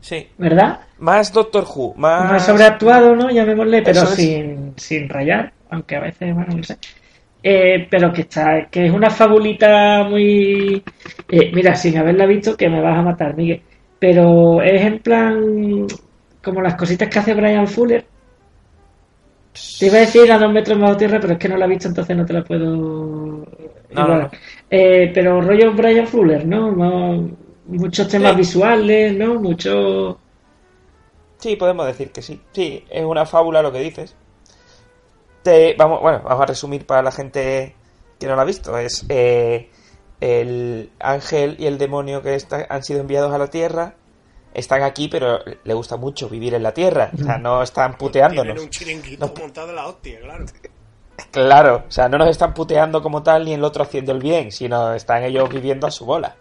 Sí. ¿verdad? Más Doctor Who, más... más sobreactuado, ¿no? Llamémosle, pero es. sin, sin rayar, aunque a veces, bueno, no sé. Eh, pero que está, que es una fabulita muy... eh, mira, sin haberla visto, que me vas a matar, Miguel. Pero es en plan como las cositas que hace Brian Fuller. Te iba a decir a dos metros bajo tierra, pero es que no la he visto, entonces no te la puedo... no. Eh, pero rollo Brian Fuller, ¿no? No- Muchos temas Sí. visuales, ¿no? Mucho... Sí, podemos decir que sí. Sí, es una fábula lo que dices. Te, vamos, bueno, vamos a resumir para la gente que no lo ha visto. Es eh, el ángel y el demonio que está- han sido enviados a la Tierra. Están aquí, pero le gusta mucho vivir en la Tierra. O sea, no están Tienen puteándonos. un chiringuito No. montado de la hostia, claro. Claro, o sea, no nos están puteando como tal ni el otro haciendo el bien, sino están ellos viviendo a su bola.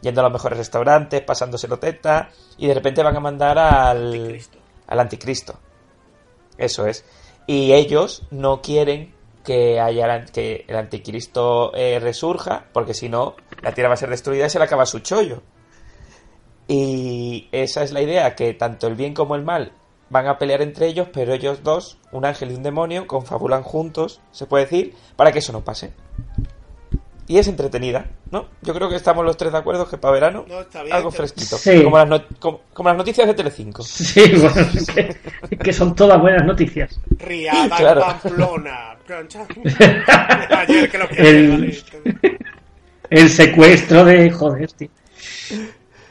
Yendo a los mejores restaurantes, pasándoselo teta, y de repente van a mandar al Anticristo. al anticristo. Eso es. Y ellos no quieren que haya que el anticristo eh, resurja, porque si no, la tierra va a ser destruida y se le acaba su chollo. Y esa es la idea, que tanto el bien como el mal van a pelear entre ellos, pero ellos dos, un ángel y un demonio, confabulan juntos, se puede decir, para que eso no pase. Y es entretenida, ¿no? Yo creo que estamos los tres de acuerdo que para verano No, está bien, algo fresquito. Sí. Como, las no- como, como las noticias de Telecinco. Sí, bueno, es que, es que son todas buenas noticias. Riada Claro. Pamplona. Ayer que lo que El- El secuestro de. Joder, tío.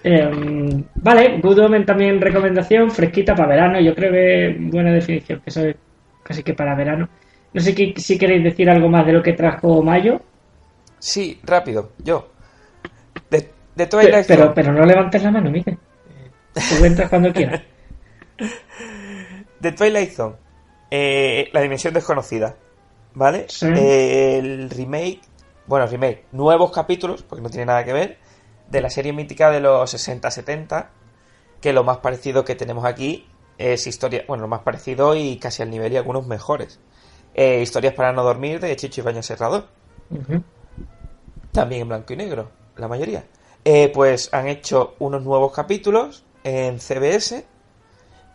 Em, vale, Good Omen también recomendación, fresquita para verano. Yo creo que buena definición, que eso es casi que para verano. No sé qué- si queréis decir algo más de lo que trajo Mayo, Sí, rápido, yo. De, de pero, pero no levantes la mano, Miguel. Tú entras cuando quieras. De Twilight Zone. Eh, la dimensión desconocida. ¿Vale? Sí. Eh, el remake. Bueno, remake. Nuevos capítulos, porque no tiene nada que ver. De la serie mítica de los 60-70. Que lo más parecido que tenemos aquí es historia. Bueno, lo más parecido y casi al nivel y algunos mejores. Eh, historias para no dormir de Chicho y Baño Serrador. También en blanco y negro, la mayoría. Eh, pues han hecho unos nuevos capítulos en CBS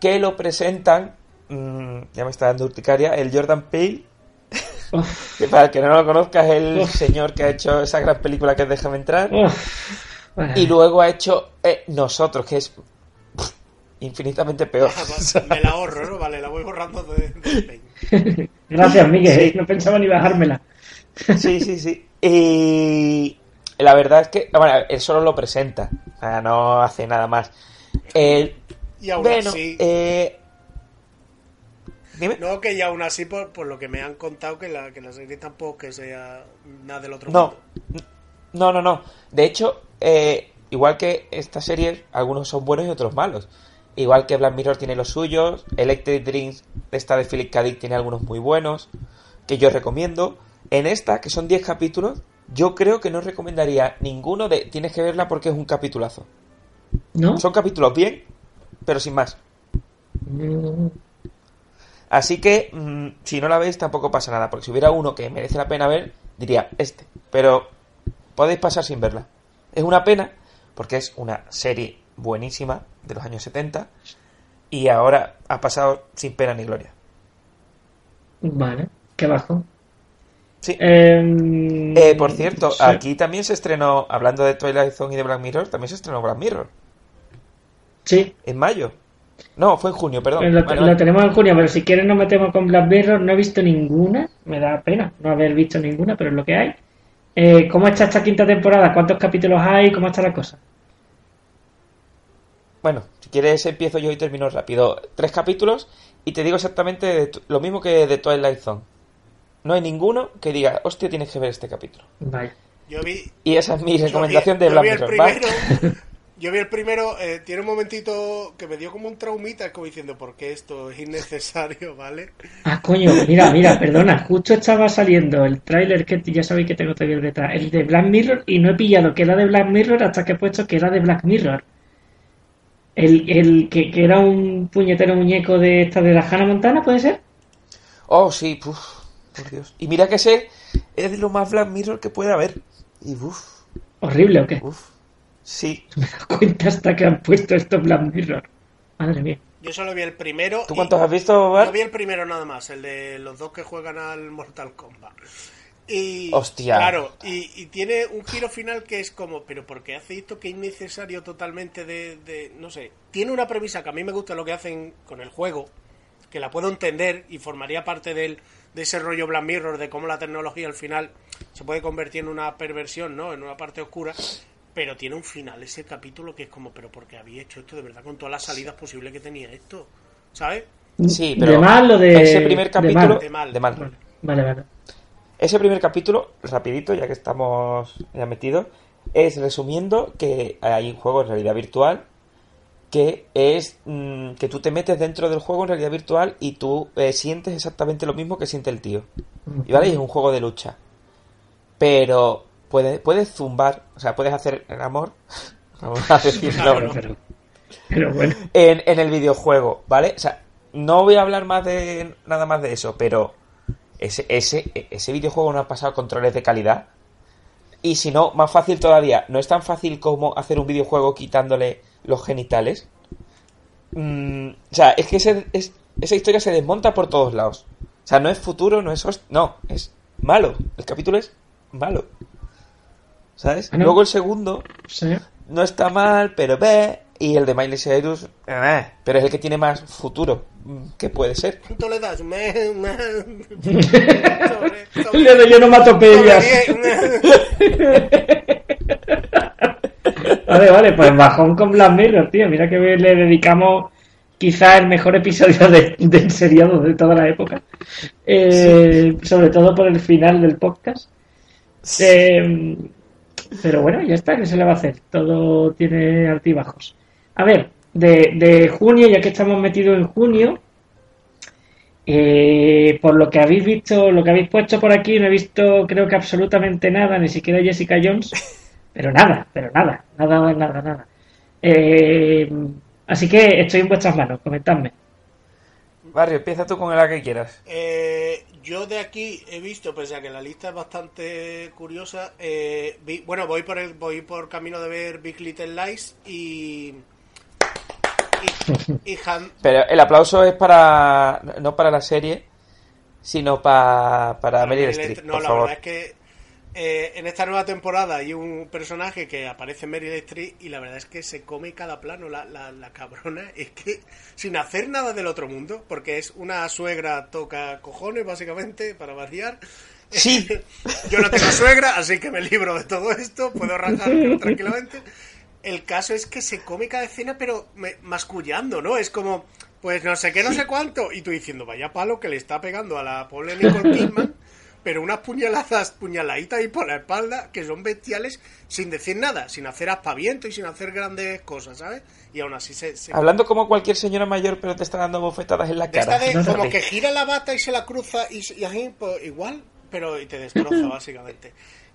que lo presentan, mm, ya me está dando urticaria, el Jordan Peele, que para el que no lo conozca es el señor que ha hecho esa gran película que es Déjame entrar. Bueno, y luego ha hecho eh, Nosotros, que es pff, infinitamente peor. Me la ahorro, ¿no? Vale, la voy borrando de, Paint. Gracias, Miguel. Sí. No pensaba ni bajármela. Sí, sí, sí. Y la verdad es que, bueno, él solo lo presenta, o sea, no hace nada más. El, Y aún bueno, así. eh, dime. No, que y aún así, por, por lo que me han contado, que la, que la serie tampoco que sea nada del otro No, mundo. no, no, no. De hecho, eh, igual que esta serie, algunos son buenos y otros malos. Igual que Black Mirror tiene los suyos, Electric Dreams, esta de Philip K. Dick, tiene algunos muy buenos, que yo recomiendo. En esta, que son 10 capítulos, yo creo que no recomendaría ninguno de tienes que verla porque es un capitulazo. ¿No? Son capítulos bien, pero sin más. Mm, Así que, mm, si no la veis, tampoco pasa nada, porque si hubiera uno que merece la pena ver, diría este. Pero podéis pasar sin verla. Es una pena porque es una serie buenísima de los años 70 y ahora ha pasado sin pena ni gloria. Vale, qué bajo. Sí. Em, Eh, por cierto, sí. aquí también se estrenó, hablando de Twilight Zone y de Black Mirror, también se estrenó Black Mirror. Sí, En mayo. No, fue en junio, perdón. Lo, Vale, lo tenemos en junio, pero si quieres nos metemos con Black Mirror. No he visto ninguna, me da pena no haber visto ninguna, pero es lo que hay. Eh, ¿Cómo está esta quinta temporada? ¿Cuántos capítulos hay? ¿Cómo está la cosa? Bueno, si quieres empiezo yo y termino rápido. Tres capítulos y te digo exactamente de tu- lo mismo que de Twilight Zone. No hay ninguno que diga, hostia, tienes que ver este capítulo. Yo vi, Y esa es mi yo recomendación vi- de yo Black vi el Mirror. ¿vale? primero, yo vi el primero, eh, tiene un momentito que me dio como un traumita, es como diciendo, ¿por qué esto es innecesario, vale? Ah, coño, mira, mira, perdona, justo estaba saliendo el tráiler que ya sabéis que tengo todavía detrás, el de Black Mirror, y no he pillado que era de Black Mirror hasta que he puesto que era de Black Mirror. El, el que, que era un puñetero muñeco de esta de la Hannah Montana, ¿puede ser? Oh, sí, puf, por Dios. Y mira que ese es de lo más Black Mirror que puede haber. Y uff, ¿Horrible o qué? uff. Sí. Me he dado cuenta hasta que han puesto esto Black Mirror. Madre mía. Yo solo vi el primero. ¿Tú cuántos has visto, Bar? Yo vi el primero nada más, el de los dos que juegan al Mortal Kombat. Y, Hostia. Claro, y, y tiene un giro final que es como, pero ¿por qué hace esto que es innecesario totalmente de, de- no sé? Tiene una premisa que a mí me gusta lo que hacen con el juego, que la puedo entender y formaría parte del, de ese rollo Black Mirror, de cómo la tecnología al final se puede convertir en una perversión, ¿no? En una parte oscura. Pero tiene un final ese capítulo que es como, pero ¿por qué había hecho esto de verdad con todas las salidas posibles que tenía esto? ¿Sabes? Sí, pero ¿De mal o de.? ese primer de capítulo mal? De mal. de mal. Vale, vale. vale. Ese primer capítulo, rapidito, ya que estamos ya metidos, es resumiendo que hay un juego en realidad virtual que es mm, que tú te metes dentro del juego en realidad virtual y tú eh, sientes exactamente lo mismo que siente el tío. Y vale, y es un juego de lucha. Pero puedes, puedes zumbar, o sea, puedes hacer el amor, vamos a pero, pero bueno. en, en el videojuego, ¿vale? O sea, no voy a hablar más de nada más de eso, pero ese, ese, ese videojuego no ha pasado controles de calidad. Y si no, más fácil todavía. No es tan fácil como hacer un videojuego quitándole los genitales. Mm, o sea, es que ese- es- esa historia se desmonta por todos lados. O sea, no es futuro, no es... No, es malo. El capítulo es malo. ¿Sabes? Ah, ¿no? Luego el segundo Sí. no está mal, pero ve. Y el de Miley Cyrus, eh, pero es el que tiene más futuro. Mm, ¿Qué puede ser? ¿Cuánto le das? Me, me. Sobre- sobre- Le doy onomatopeyas. Vale, vale, pues bajón con Black Mirror, tío. Mira que le dedicamos quizás el mejor episodio de, del seriado de toda la época. Eh, Sobre todo por el final del podcast. Eh, pero bueno, ya está, ¿qué se le va a hacer? Todo tiene altibajos. A ver, de, de junio, ya que estamos metidos en junio, eh, por lo que habéis visto, lo que habéis puesto por aquí, no he visto creo que absolutamente nada, ni siquiera Jessica Jones, pero nada, pero nada, nada, nada, nada. Eh, así que estoy en vuestras manos, comentadme. Barrio, empieza tú con la que quieras. Eh, yo de aquí he visto, pese a que la lista es bastante curiosa, eh, vi- bueno, voy por el voy por camino de ver Big Little Lies y y, y Han- Pero el aplauso es para. No para la serie, sino pa- para Meryl Streep, Streep. No, por la favor. verdad es que eh, en esta nueva temporada hay un personaje que aparece en Meryl Streep y la verdad es que se come cada plano. La, la, la cabrona es que sin hacer nada del otro mundo, porque es una suegra toca cojones, básicamente, para variar. Sí. Yo no tengo suegra, así que me libro de todo esto, puedo rajar tranquilamente. El caso es que se come cada escena, pero me- mascullando, ¿no? Es como, pues no sé qué, no sé cuánto. Y tú diciendo, vaya palo que le está pegando a la pobre Nicole Kidman, pero unas puñaladas, puñaladitas ahí por la espalda, que son bestiales, sin decir nada, sin hacer aspaviento y sin hacer grandes cosas, ¿sabes? Y aún así se... se- Hablando como cualquier señora mayor, pero te está dando bofetadas en la cara. de No, como que gira la bata y se la cruza y, y así, pues igual, pero y te destroza básicamente.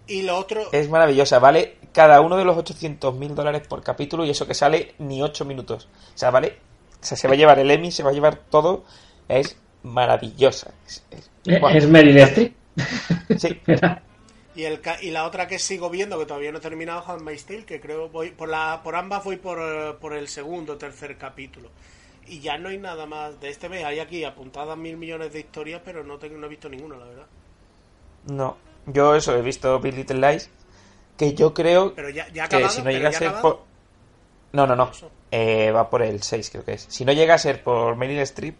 Y lo otro, Es maravillosa, vale cada uno de los 800 mil dólares por capítulo y eso que sale ni 8 minutos. O sea, vale, o sea, se va a llevar el Emmy, se va a llevar todo. Es maravillosa. Es- es- Eh, buah, Es Meryl Streep. sí. Y, el, y la otra que sigo viendo, que todavía no he terminado, Handmaid's Tale, que creo voy por la por ambas voy por, eh, por el segundo o tercer capítulo. Y ya no hay nada más de este mes. Hay aquí apuntadas mil millones de historias, pero no, tengo, no he visto ninguna, la verdad. No, yo eso, he visto Big Little Lies, que yo creo Pero ya, ya ha que acabado. si no llega a ser acabado. por... No, no, no. Eh, va por el 6, creo que es. Si no llega a ser por Meryl Streep...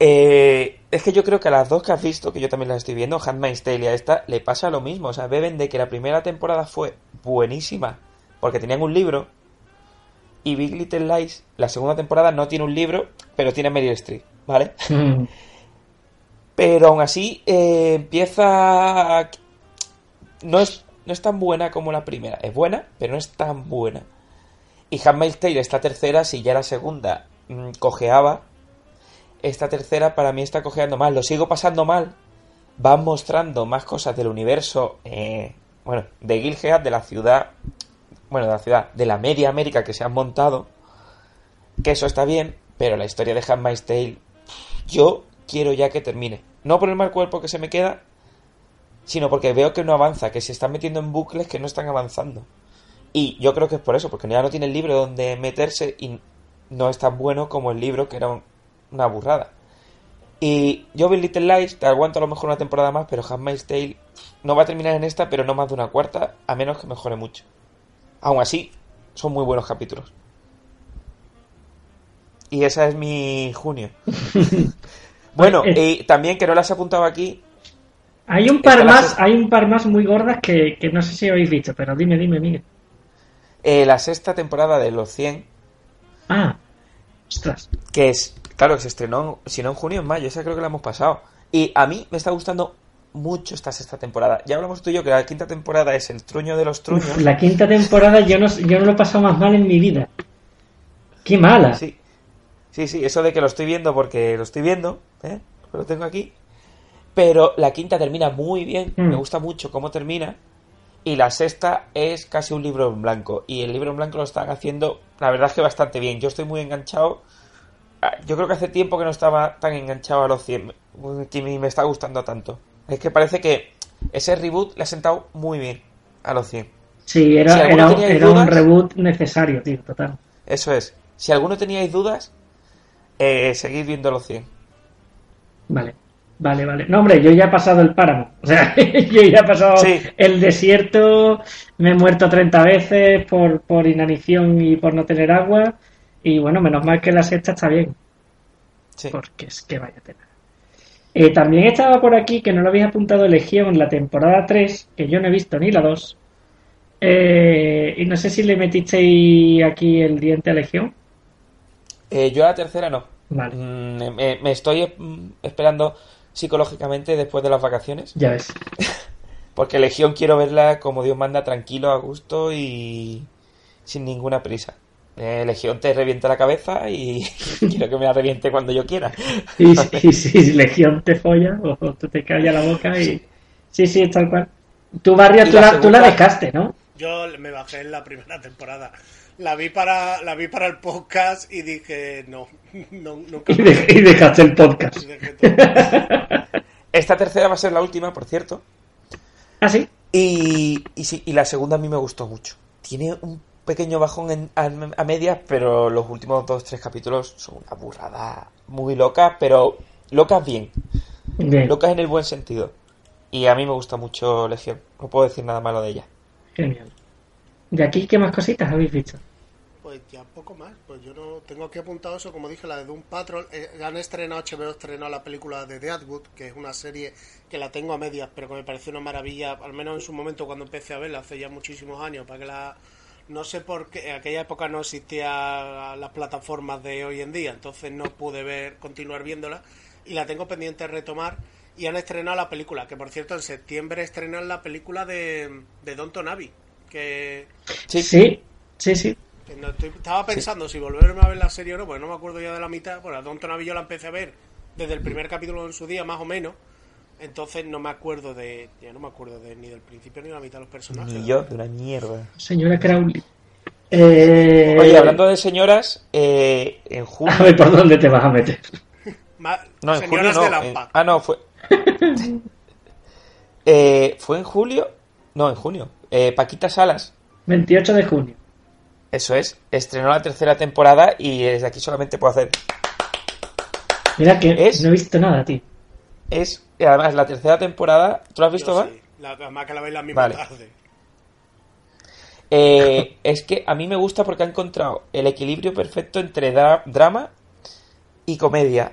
eh, es que yo creo que a las dos que has visto, que yo también las estoy viendo, Handmaid's Tale y a esta, le pasa lo mismo. O sea, beben de que la primera temporada fue buenísima, porque tenían un libro, y Big Little Lies, la segunda temporada no tiene un libro, pero tiene Meryl Streep, ¿vale? Mm. Pero aún así eh, empieza... a- No es, no es tan buena como la primera. Es buena, pero no es tan buena. Y Handmaid's Tale, esta tercera, si ya la segunda mm, cojeaba, esta tercera para mí está cojeando mal. Lo sigo pasando mal. Van mostrando más cosas del universo, eh, bueno, de Gilgead, de la ciudad, bueno, de la ciudad, de la media América que se han montado. Que eso está bien, pero la historia de Handmaid's Tale, yo quiero ya que termine. No por el mal cuerpo que se me queda, sino porque veo que no avanza, que se están metiendo en bucles que no están avanzando. Y yo creo que es por eso, porque ya no tiene el libro donde meterse y no es tan bueno como el libro, que era un- una burrada. Y yo Big Little Lies te aguanto a lo mejor una temporada más, pero Handmaid's Tale no va a terminar en esta, pero no más de una cuarta, a menos que mejore mucho. Aún así, son muy buenos capítulos. Y esa es mi junio. bueno, Eh. y también que no las he apuntado aquí, Hay un par más, hay un par más muy gordas que, que no sé si habéis visto, pero dime, dime, Miguel. eh, la sexta temporada de Los 100, Ah, ostras. que es, claro, que se estrenó, si no en junio, en mayo, esa creo que la hemos pasado. Y a mí me está gustando mucho esta sexta temporada. Ya hablamos tú y yo que la quinta temporada es el truño de los truños. La quinta temporada yo no, yo no lo he pasado más mal en mi vida. Qué mala. Sí, sí, sí, eso de que lo estoy viendo porque lo estoy viendo, ¿eh? lo tengo aquí. Pero la quinta termina muy bien, Mm. me gusta mucho cómo termina. Y la sexta es casi un libro en blanco. Y el libro en blanco lo están haciendo, la verdad es que bastante bien. Yo estoy muy enganchado. Ah, Yo creo que hace tiempo que no estaba tan enganchado a los 100. Que me está gustando tanto. Es que parece que ese reboot le ha sentado muy bien a los 100. Sí, era, Si era, un reboot necesario, tío, total. Eso es. Si alguno teníais dudas, eh, seguid viendo los 100. Vale, vale, vale. No, hombre, yo ya he pasado el páramo. O sea, yo ya he pasado Sí. el desierto, me he muerto 30 veces por, por inanición y por no tener agua. Y bueno, menos mal que la sexta está bien, Sí. porque es que vaya tela. Eh, también estaba por aquí, que no lo habéis apuntado, Legión, la temporada 3, que yo no he visto ni la 2. Eh, y no sé si le metisteis aquí el diente a Legión. Eh, yo a la tercera no. Vale, Mm, me, me estoy mm, esperando psicológicamente después de las vacaciones. ya ves. Porque Legión quiero verla como Dios manda, tranquilo, a gusto y sin ninguna prisa. Eh, Legión te revienta la cabeza y quiero que me la reviente cuando yo quiera. Y, y si Legión te folla o tú te callas la boca y... Sí, sí, tal cual. Tu barrio, tú la tú la dejaste, ¿no? Yo me bajé en la primera temporada. La vi para la vi para el podcast y dije, no, no nunca Y, de- y dejaste el podcast. Y dejé todo. Esta tercera va a ser la última, por cierto. ¿Ah, sí? Y, y, sí, y la segunda a mí me gustó mucho. Tiene un pequeño bajón en- a, a medias, pero los últimos dos tres capítulos son una burrada muy loca, pero locas bien. Bien, Locas en el buen sentido. Y a mí me gusta mucho Legión. No puedo decir nada malo de ella. genial. ¿De aquí qué más cositas habéis visto? Pues ya poco más. Pues yo no tengo aquí apuntado eso, como dije, la de Doom Patrol. Eh, han estrenado, HBO estrenó la película de Deadwood, que es una serie que la tengo a medias, pero que me pareció una maravilla, al menos en su momento cuando empecé a verla, hace ya muchísimos años, para que la... No sé por qué, en aquella época no existían las plataformas de hoy en día, entonces no pude ver, continuar viéndola, y la tengo pendiente de retomar. Y han estrenado la película, que por cierto en septiembre estrenan la película de, de Don Tonavi, que Sí, Sí, sí, sí. que no estoy- estaba pensando si volverme a ver la serie o no, porque no me acuerdo ya de la mitad. Bueno, a Don Tonavi yo la empecé a ver desde el primer capítulo en su día, más o menos. Entonces no me acuerdo de. Ya no me acuerdo de, ni del principio ni de la mitad de los personajes. Ni yo, de una mierda. Señora Crowley. Eh, Oye, hablando de señoras, eh, en junio. A ver por dónde te vas a meter. Ma- No, en junio señoras no. de la ah, no, fue. eh, ¿fue en julio? No, en junio. Eh, Paquita Salas, 28 de junio. eso es, estrenó la tercera temporada y desde aquí solamente puedo hacer. Mira que Es- no he visto nada, tío. Es, y además, la tercera temporada, ¿tú la has visto, Yo sí. La, además que la veis la misma Vale. tarde. Eh, es que a mí me gusta porque ha encontrado el equilibrio perfecto entre dra- drama y comedia.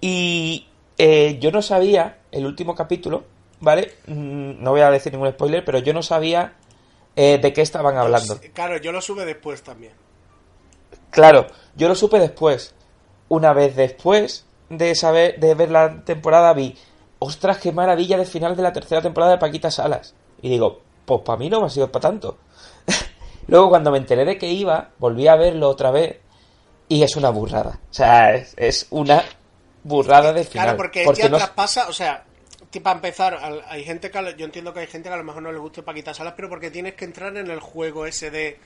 Y eh, yo no sabía, el último capítulo, ¿vale? Mm, No voy a decir ningún spoiler, pero yo no sabía eh, de qué estaban hablando. Claro, yo lo sube después también. Claro, yo lo supe después. Una vez después de saber, de ver la temporada, vi, ostras, qué maravilla de final de la tercera temporada de Paquita Salas. Y digo, pues para mí no me ha sido para tanto. Luego cuando me enteré de que iba, volví a verlo otra vez y es una burrada. O sea, es, es una burrada de final. Claro, porque, Porque ya no- traspasa, o sea, para empezar, al- hay gente que, yo entiendo que hay gente que a lo mejor no le guste Paquita Salas, pero porque tienes que entrar en el juego ese de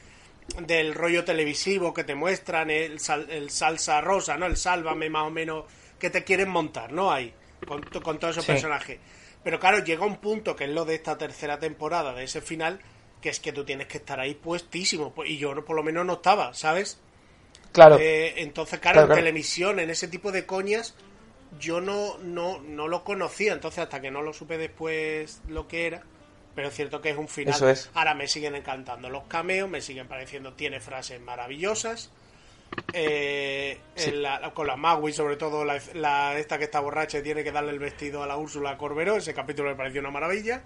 del rollo televisivo que te muestran, el, sal- el salsa rosa, ¿no? El sálvame más o menos que te quieren montar, ¿no? Ahí, con, con todos esos Sí. personajes. Pero claro, llega un punto que es lo de esta tercera temporada, de ese final, que es que tú tienes que estar ahí puestísimo. pues, Y yo no- por lo menos no estaba, ¿sabes? Claro, Eh, entonces, claro, Claro, en televisión, en ese tipo de coñas, yo no, no, no lo conocía. Entonces, hasta que no lo supe después lo que era. Pero es cierto que es un final. Eso es. Ahora me siguen encantando los cameos, me siguen pareciendo, tiene frases maravillosas. Eh, Sí. en la- con la Magui, sobre todo la, la- esta que está borracha y tiene que darle el vestido a la Úrsula Corberó, ese capítulo me pareció una maravilla.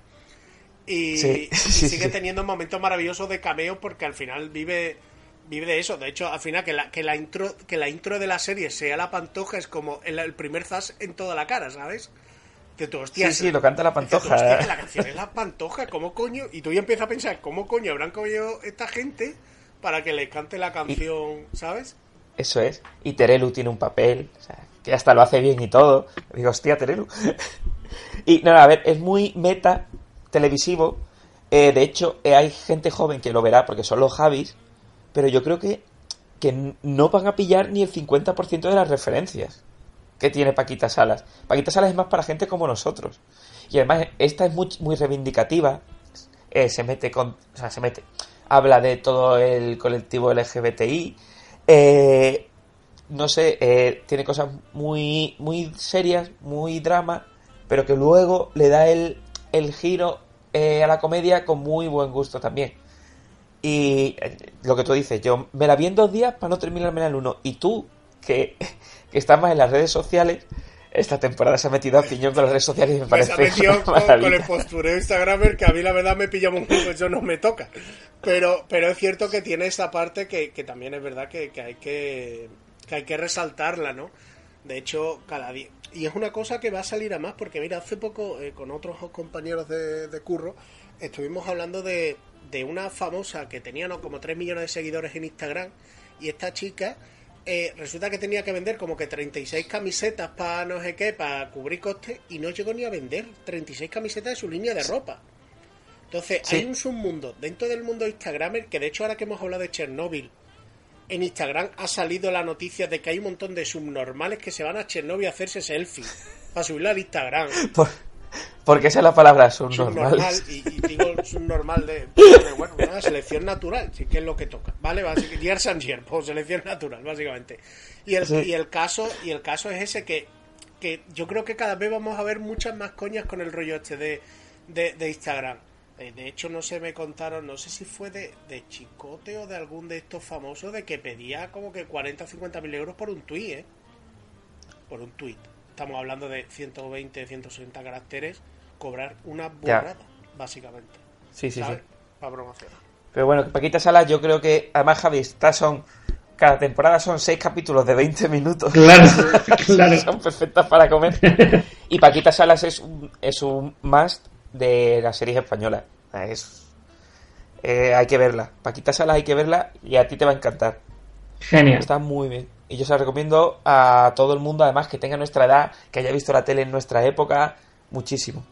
Y, Sí, y sí, sigue teniendo momentos maravillosos de cameo porque al final vive vive de eso. De hecho, al final que la, que la intro que la intro de la serie sea la pantoja es como el, el primer zas en toda la cara, ¿sabes? De tu hostia. Sí, sí, lo canta la Pantoja. hostia, que la canción es la pantoja, ¿cómo coño? Y tú ya empiezas a pensar, ¿cómo coño habrán cogido esta gente para que les cante la canción, ¿sabes? eso es. Y Terelu tiene un papel, o sea, que hasta lo hace bien y todo. Digo, hostia, Terelu. y no, a ver, es muy meta televisivo. Eh, de hecho, eh, hay gente joven que lo verá porque son los Javis, pero yo creo que, que no van a pillar ni el 50% de las referencias que tiene Paquita Salas. Paquita Salas es más para gente como nosotros. Y además, esta es muy, muy reivindicativa. Eh, se mete con. O sea, se mete. Habla de todo el colectivo LGBTI. Eh, no sé, eh, tiene cosas muy, muy serias, muy drama, pero que luego le da el, el giro eh, a la comedia con muy buen gusto también. Y eh, lo que tú dices, yo me la vi en dos días para no terminarme en el uno. Y tú, que, que estás más en las redes sociales, esta temporada se ha metido a piñón con las redes sociales y me parece se ha metido con, el postureo Instagramer que a mí la verdad me pilla un poco, eso no me toca. Pero, pero es cierto que tiene esa parte que, que también es verdad que, que hay que, que hay que resaltarla, ¿no? De hecho, cada día. Y es una cosa que va a salir a más, porque mira, hace poco eh, con otros compañeros de, de curro estuvimos hablando de, de una famosa que tenía ¿no? como 3 millones de seguidores en Instagram y esta chica eh, resulta que tenía que vender como que 36 camisetas para no sé qué, para cubrir costes y no llegó ni a vender 36 camisetas de su línea de ropa. Entonces, Sí. hay un submundo dentro del mundo Instagramer que de hecho ahora que hemos hablado de Chernobyl, en Instagram ha salido la noticia de que hay un montón de subnormales que se van a Chernobyl a hacerse selfie para subirla al Instagram. Por- porque esa es la palabra, Subnormal, normales. y, y digo subnormal de, de, bueno, una selección natural, sí que es lo que toca, ¿vale? Years and years, pues selección natural, básicamente. Y el, Sí. y el caso, y el caso es ese que, que yo creo que cada vez vamos a ver muchas más coñas con el rollo este de, de, de Instagram. Eh, De hecho, no sé, me contaron, no sé si fue de, de Chicote o de algún de estos famosos, de que pedía como que 40 o 50 mil euros por un tuit, ¿eh? Por un tuit. Estamos hablando de 120, 160 caracteres, cobrar una burrada, básicamente. Sí, sí, sí. Para promocionar. Pero bueno, Paquita Salas, yo creo que, además, Javi, estas son. Cada temporada son seis capítulos de 20 minutos. Claro, claro. son perfectas para comer. Y Paquita Salas es un, es un must de las series españolas. Es, eh, hay que verla. Paquita Salas hay que verla y a ti te va a encantar. Genial. Está muy bien. Y yo se la recomiendo a todo el mundo, además, que tenga nuestra edad, que haya visto la tele en nuestra época, muchísimo.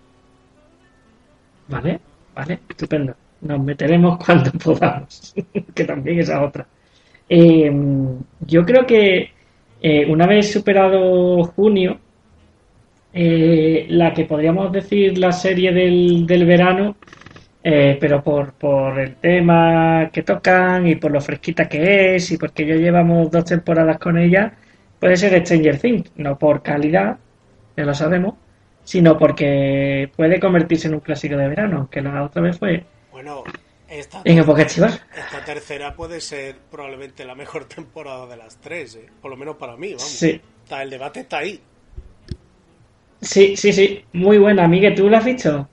Vale, vale, estupendo. Nos meteremos cuando podamos, que también esa otra. Eh, yo creo que eh, una vez superado junio, eh, la que podríamos decir la serie del, del verano, eh, pero por, por el tema que tocan y por lo fresquita que es y porque ya llevamos dos temporadas con ella, puede ser Stranger Things, no por calidad, ya lo sabemos, sino porque puede convertirse en un clásico de verano, que la otra vez fue Bueno, esta, en época estival. esta tercera puede ser probablemente la mejor temporada de las tres, ¿eh? por lo menos para mí, vamos. Sí, Está, el debate está ahí. sí, sí, sí, muy buena, Miguel, ¿tú la has visto?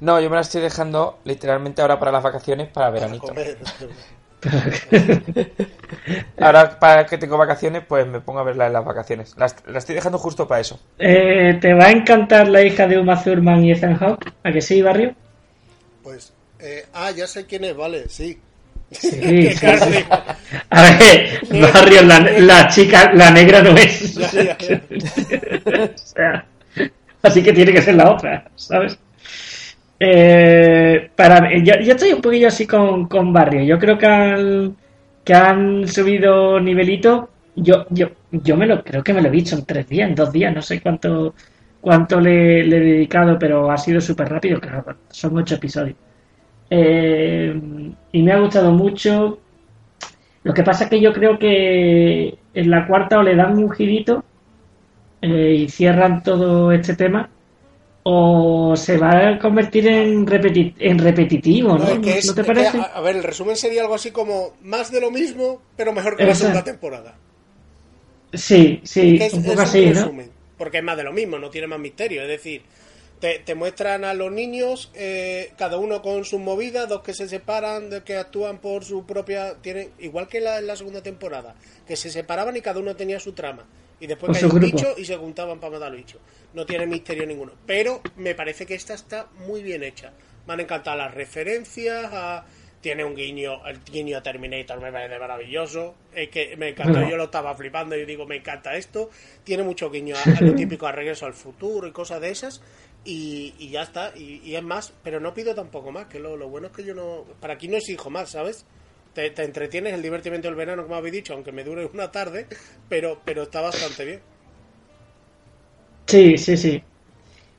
No, yo me la estoy dejando literalmente ahora para las vacaciones para Para veranito. comer. Ahora para que tengo vacaciones, pues me pongo a verla en las vacaciones. La, est- la estoy dejando justo para eso. Eh, ¿Te va a encantar la hija de Uma Thurman y Ethan Hawke? ¿A que sí, Barrio? Pues, eh, ah, ya sé quién es, vale, sí. Sí, sí, A ver, Barrio, la, la chica, la negra no es. Ya, ya, ya. o sea, así que tiene que ser la otra, ¿sabes? Eh, para yo, yo estoy un poquillo así con, con Barrio. Yo creo que han, que han subido nivelito. Yo, yo, yo me lo creo que me lo he visto en tres días, en dos días, no sé cuánto cuánto le, le he dedicado, pero ha sido súper rápido, claro, son ocho episodios. Eh, y me ha gustado mucho. Lo que pasa es que yo creo que en la cuarta o le dan un girito eh, y cierran todo este tema o se va a convertir en, repeti- en repetitivo, ¿no? No, es ¿No te que, parece? a, a ver, el resumen sería algo así como más de lo mismo, pero mejor que la Exacto. segunda temporada. Sí, sí, es, un es poco un así, ¿no? resumen, porque es más de lo mismo, no tiene más misterio. Es decir, te, te muestran a los niños, eh, cada uno con sus movidas, dos que se separan, de que actúan por su propia. tienen Igual que la, en la segunda temporada, que se separaban y cada uno tenía su trama. Y después caía un bicho y se juntaban para matar al bicho. No tiene misterio ninguno. Pero me parece que esta está muy bien hecha. Me han encantado las referencias a. Tiene un guiño, el guiño a Terminator me parece maravilloso. Es que me encantó, Bueno. yo lo estaba flipando y digo, me encanta esto. Tiene mucho guiño a, a lo típico, a regreso al futuro y cosas de esas. Y, y ya está, y, y es más, pero no pido tampoco más, que lo, lo bueno es que yo no. Para aquí no exijo más, ¿sabes? Te, te entretienes el divertimento del verano, como habéis dicho, aunque me dure una tarde, pero, pero está bastante bien. Sí, sí, sí.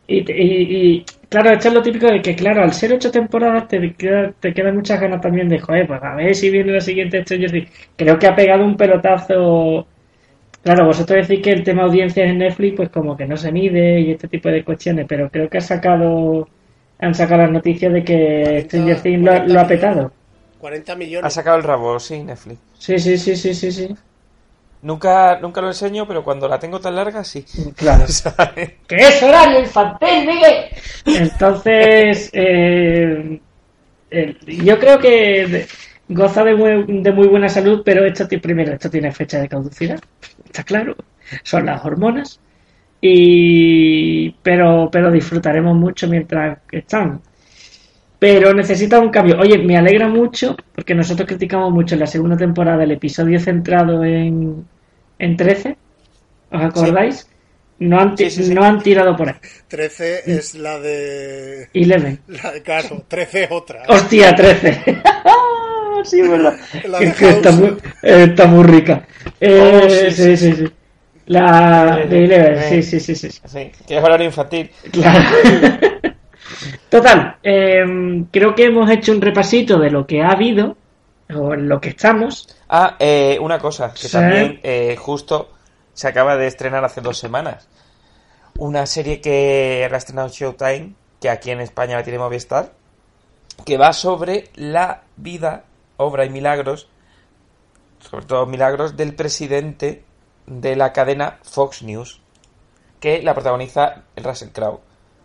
Y, y- y, claro, esto es lo típico de que, claro, al ser ocho temporadas te, queda, te quedan muchas ganas también de, joder, pues a ver si viene la siguiente Stranger Things. Creo que ha pegado un pelotazo. Claro, vosotros decís que el tema audiencias en Netflix, pues como que no se mide y este tipo de cuestiones, pero creo que ha sacado, han sacado las noticias de que 40, Stranger Things lo, ha- 40 lo ha petado. 40 Ha millones. sacado el rabo, sí, Netflix. Sí, sí, sí, sí, sí, sí. Nunca, nunca lo enseño, pero cuando la tengo tan larga, sí. Claro. ¿Sabes? ¡Que es horario infantil, Miguel! Entonces, eh, el- yo creo que goza de muy, de muy buena salud, pero esto primero, esto tiene fecha de caducidad, está claro, son las hormonas, y pero, pero disfrutaremos mucho mientras están. Pero necesita un cambio. Oye, me alegra mucho, porque nosotros criticamos mucho en la segunda temporada el episodio centrado en, en 13, ¿os acordáis? No han, Sí, sí, sí. no han tirado por ahí. 13 es la de. Eleven. La, claro, 13 es otra. Hostia, 13. sí, es verdad. La Es de que está, muy, eh, está muy rica. Eh, Oh, sí, sí, sí, sí. La de Eleven, sí, Sí. sí, sí, sí. Sí, que es horario infantil. Claro. Total, eh, creo que hemos hecho un repasito de lo que ha habido, o en lo que estamos. Ah, eh, una cosa, que Sí. también eh, justo se acaba de estrenar hace dos semanas. Una serie que ha estrenado Showtime, que aquí en España la tiene Movistar, que va sobre la vida, obra y milagros, sobre todo milagros, del presidente de la cadena Fox News, que la protagoniza Russell Crowe.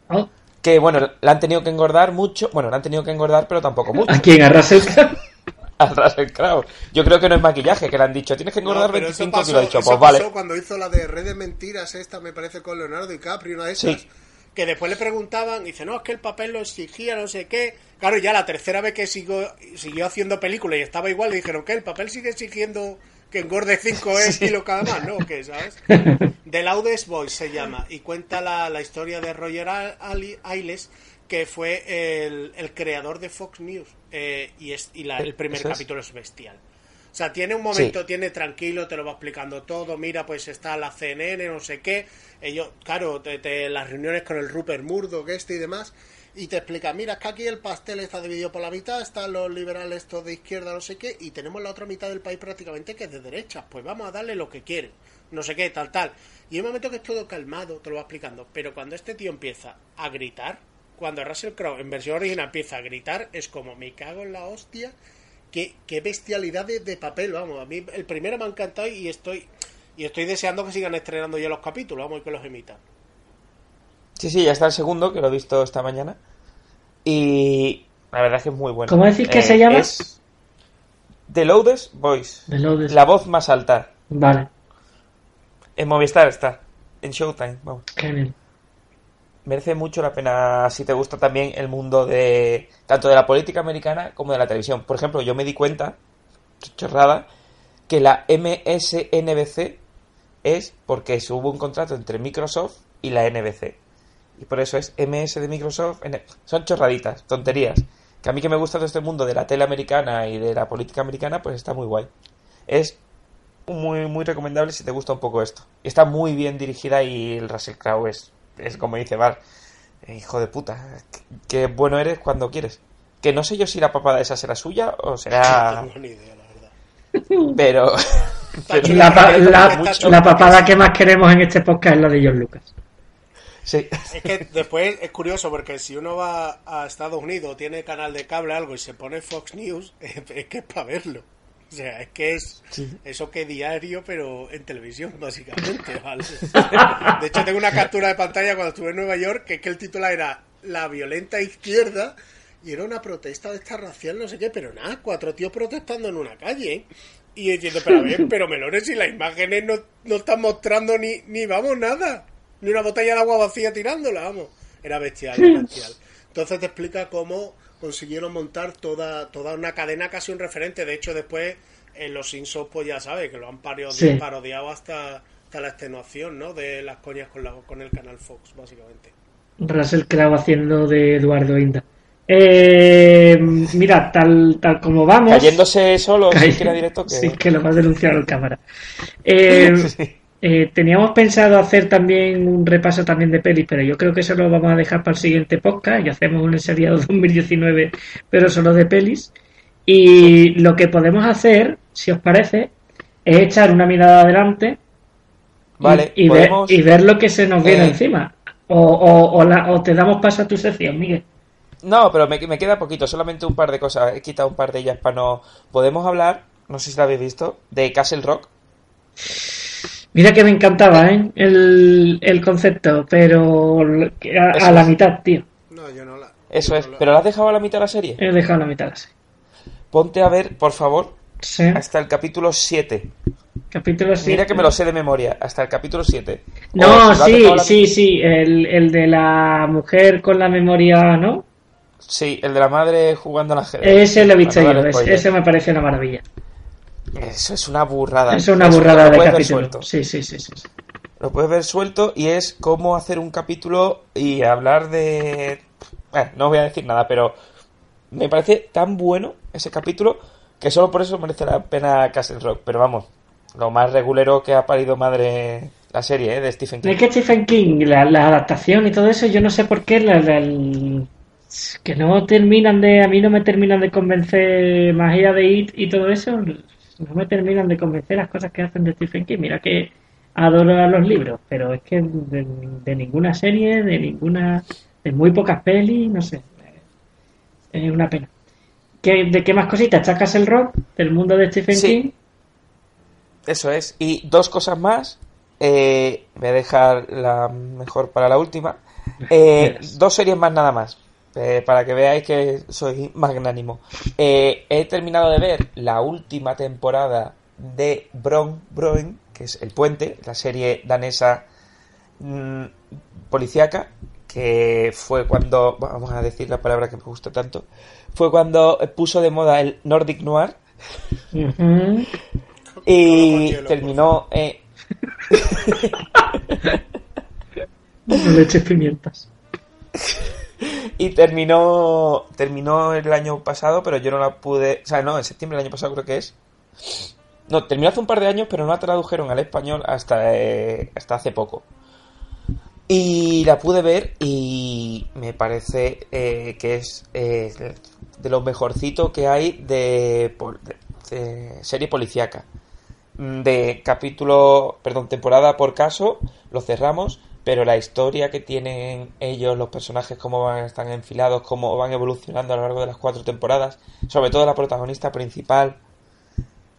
Oh, Que bueno, la han tenido que engordar mucho, bueno, la han tenido que engordar, pero tampoco mucho. ¿A quién? ¿A Russell Crowe? a Russell Crowe. Yo creo que no es maquillaje, que le han dicho, tienes que engordar No, pero eso 25 pasó, kilos. Dicho, eso pues vale. pasó cuando hizo la de Red de Mentiras, esta me parece con Leonardo DiCaprio, una de esas. Sí. Que después le preguntaban, y dice, no, es que el papel lo exigía, no sé qué. Claro, ya la tercera vez que siguió, siguió haciendo películas y estaba igual, le dijeron, ¿qué? ¿El papel sigue exigiendo que engorde 5 kilos cada más? ¿No? ¿Qué, sabes? The Loudest Voice se llama, y cuenta la, la historia de Roger Ailes, que fue el, el creador de Fox News. eh, y es, y la- el primer es. capítulo es bestial. O sea, tiene un momento, tiene tranquilo, te lo va explicando todo. Mira, pues está la CNN, no sé qué. Ellos, claro, te, te- las reuniones con el Rupert Murdoch, este y demás. Y te explica, mira, es que aquí el pastel está dividido por la mitad, están los liberales estos de izquierda, no sé qué, y tenemos la otra mitad del país prácticamente que es de derecha. Pues vamos a darle lo que quieren, no sé qué, tal, tal. Y hay un momento que es todo calmado, te lo va explicando. Pero cuando este tío empieza a gritar, cuando Russell Crowe en versión original empieza a gritar, es como, me cago en la hostia, qué, qué bestialidad de, de papel, vamos. A mí el primero me ha encantado y estoy y estoy deseando que sigan estrenando ya los capítulos, vamos, y que los emitan. Sí, sí, ya está el segundo, que lo he visto esta mañana. Y la verdad es que es muy bueno. ¿Cómo decís que Eh, se llama? Es The Loudest Voice. The Loudest- La voz más alta. Vale, En Movistar está. En Showtime, vamos. genial. merece mucho la pena si te gusta también el mundo de tanto de la política americana como de la televisión. Por ejemplo, yo me di cuenta, chorrada, que la MSNBC es porque hubo un contrato entre Microsoft y la NBC. Y por eso es MS de Microsoft. Son chorraditas, tonterías. Que a mí que me gusta todo este mundo de la tele americana y de la política americana, pues está muy guay. Es muy, muy recomendable si te gusta un poco esto. Y está muy bien dirigida y el Russell Crowe es, es como dice Bar, hijo de puta, qué, qué bueno eres cuando quieres. Que no sé yo si la papada esa será suya o será... No tengo ni idea, la verdad. Pero... pero La, la- la papada que más queremos en este podcast es la de John Lucas. Sí. Es que después es curioso porque si uno va a Estados Unidos, tiene canal de cable algo y se pone Fox News, es, que es para verlo. O sea, es que es eso que diario, pero en televisión, básicamente, ¿vale? De hecho, tengo una captura de pantalla cuando estuve en Nueva York, que es que el titular era La violenta izquierda, y era una protesta de esta racial, no sé qué, pero nada, cuatro tíos protestando en una calle, ¿eh? Y diciendo, pero a ver, pero Melores, y las imágenes no, no están mostrando ni, ni, vamos, nada. Ni una botella de agua vacía tirándola, vamos. Era bestial, era bestial. Entonces te explica cómo consiguieron montar toda, toda una cadena casi un referente. De hecho, después en Los Simpsons, pues ya sabes, que lo han parodiado, Sí. parodiado hasta, hasta la extenuación, ¿no? De las coñas con, la, con el canal Fox, básicamente. Russell Crowe haciendo de Eduardo Inda. Eh, mira, tal, tal como vamos. Cayéndose solo, Cay- sin que era directo, que... Sí, que lo va a denunciar el cámara. Eh, eh, teníamos pensado hacer también un repaso también de pelis, pero yo creo que eso lo vamos a dejar para el siguiente podcast y hacemos un seriado 2019, pero solo de pelis. Y lo que podemos hacer, si os parece, es echar una mirada adelante Vale, y, ver, podemos... y ver lo que se nos viene Eh. encima. O, o, o, la- o te damos paso a tu sección, Miguel. No, pero me, me queda poquito, solamente un par de cosas. He quitado un par de ellas para no... Podemos hablar, no sé si la habéis visto, de Castle Rock. Mira que me encantaba, ¿eh? El, el concepto, pero a, a la es. mitad, tío. No, yo no la. Eso no es. la- ¿Pero la has dejado a la mitad de la serie? He dejado la mitad así. Ponte a ver, por favor, Sí. hasta el capítulo 7. Capítulo 7. Mira que me lo sé de memoria, hasta el capítulo 7. O No, sí, a la- sí, sí. El, el de la mujer con la memoria, ¿no? Sí, el de la madre jugando al ajedrez. Ese lo he visto yo. Ese, ese me parece una maravilla. Eso es una burrada. Eso es una Eso burrada lo de puedes ver capítulo. suelto. Sí, sí, sí, sí. sí. Lo puedes ver suelto y es cómo hacer un capítulo y hablar de... Bueno, no voy a decir nada, pero me parece tan bueno ese capítulo que solo por eso merece la pena Castle Rock. Pero vamos, lo más regulero que ha parido madre la serie ¿eh? de Stephen King. Es que Stephen King, la, la adaptación y todo eso, yo no sé por qué la- la- el- que no terminan de, a mí no me terminan de convencer magia de It y todo eso, no me terminan de convencer las cosas que hacen de Stephen King. Mira que adoro a los libros, pero es que de, de ninguna serie, de ninguna, de muy pocas pelis, no sé, es una pena. ¿Qué, ¿De qué más cositas? ¿Chacas el rock del mundo de Stephen Sí. King? Eso es. Y dos cosas más. Eh, voy a dejar la mejor para la última. Eh, dos series más nada más. Eh, para que veáis que soy magnánimo. Eh, he terminado de ver la última temporada de Bron Broin, que es El Puente, la serie danesa mm, policíaca, que fue cuando, vamos a decir la palabra que me gusta tanto, fue cuando puso de moda el Nordic Noir y terminó eh, No le eches pimientas. y terminó terminó el año pasado pero yo no la pude o sea no en septiembre del año pasado creo que es No, terminó hace un par de años, pero no la tradujeron al español hasta, eh, hasta hace poco. Y la pude ver y me parece eh, que es eh, de lo mejorcito que hay de, de- de serie policíaca. De capítulo, perdón, temporada por caso, lo cerramos, pero la historia que tienen ellos, los personajes, cómo van, están enfilados, cómo van evolucionando a lo largo de las cuatro temporadas, sobre todo la protagonista principal,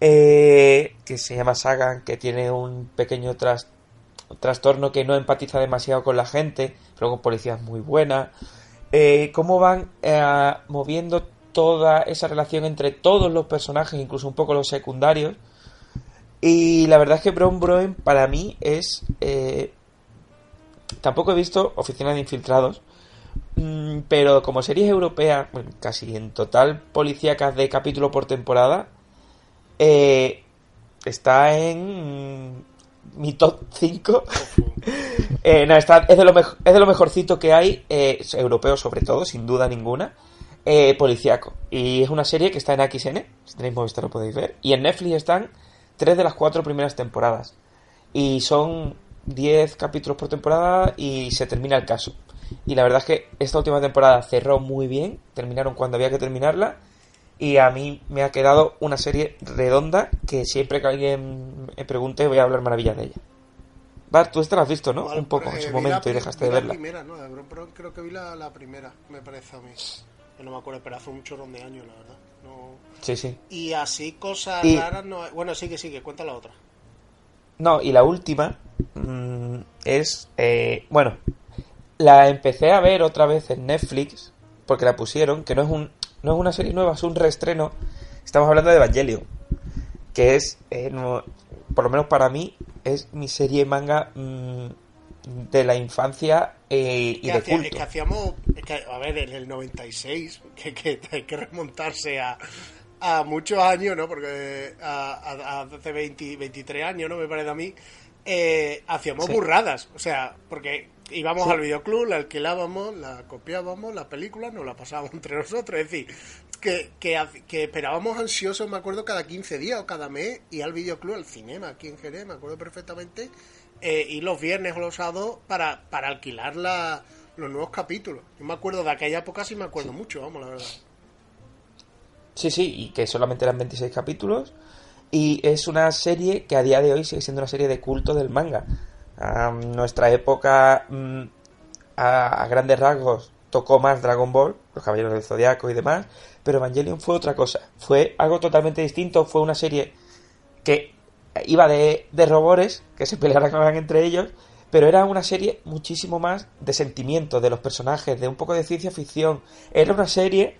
eh, que se llama Sagan, que tiene un pequeño tras- trastorno que no empatiza demasiado con la gente, pero con policías muy buena. Eh, cómo van eh, moviendo toda esa relación entre todos los personajes, incluso un poco los secundarios. Y la verdad es que Brown Broen para mí es... eh, tampoco he visto Oficina de Infiltrados, mm, pero como series europeas, casi en total policíacas de capítulo por temporada, eh, está en mi top 5. Eh, está, es, de lo mej- es de lo mejorcito que hay, eh, europeo sobre todo, sin duda ninguna, eh, policíaco. Y es una serie que está en XN, si tenéis Movistar lo podéis ver. Y en Netflix están tres de las cuatro primeras temporadas. Y son 10 capítulos por temporada y se termina el caso. Y la verdad es que esta última temporada cerró muy bien, terminaron cuando había que terminarla. Y a mí me ha quedado una serie redonda que siempre que alguien me pregunte voy a hablar maravillas de ella. Bart, tú esta la has visto, ¿no? Un poco en Eh, su momento la y dejaste de la verla. primera, no, de Bron Bron creo que vi la, la primera, me parece a mí. Yo no me acuerdo, pero hace un chorrón de años, la verdad. No... Sí, sí. Y así cosas Y- raras no. Bueno, sigue, sigue, cuenta la otra. No, y la última mm, es, eh, bueno, la empecé a ver otra vez en Netflix porque la pusieron, que no es un, no es una serie nueva, es un reestreno. Estamos hablando de Evangelion, que es, eh, no- por lo menos para mí, es mi serie manga mm, de la infancia eh, y de hacía- es culto. que hacíamos, es que, a ver, en el 96, que, que hay que remontarse a, a muchos años, ¿no? Porque a, a- a hace 20, 23 años, ¿no? Me parece a mí, eh, hacíamos Sí. burradas, o sea, porque íbamos Sí. al videoclub, la alquilábamos, la copiábamos, la película, nos la pasábamos entre nosotros, es decir, que, que esperábamos ansiosos, me acuerdo, cada 15 días o cada mes, y al videoclub, al cinema, aquí en Jerez, me acuerdo perfectamente, eh, y los viernes o los sábados para, para alquilar la, los nuevos capítulos. Yo me acuerdo de aquella época, sí me acuerdo mucho, vamos, la verdad. Sí, sí, y que solamente eran 26 capítulos. Y es una serie que a día de hoy sigue siendo una serie de culto del manga. Nuestra época, mm, a, grandes rasgos, tocó más Dragon Ball, los Caballeros del Zodiaco y demás, pero Evangelion fue otra cosa. Fue algo totalmente distinto, fue una serie que iba de, de robores que se peleaban entre ellos, pero era una serie muchísimo más de sentimiento de los personajes, de un poco de ciencia ficción. Era una serie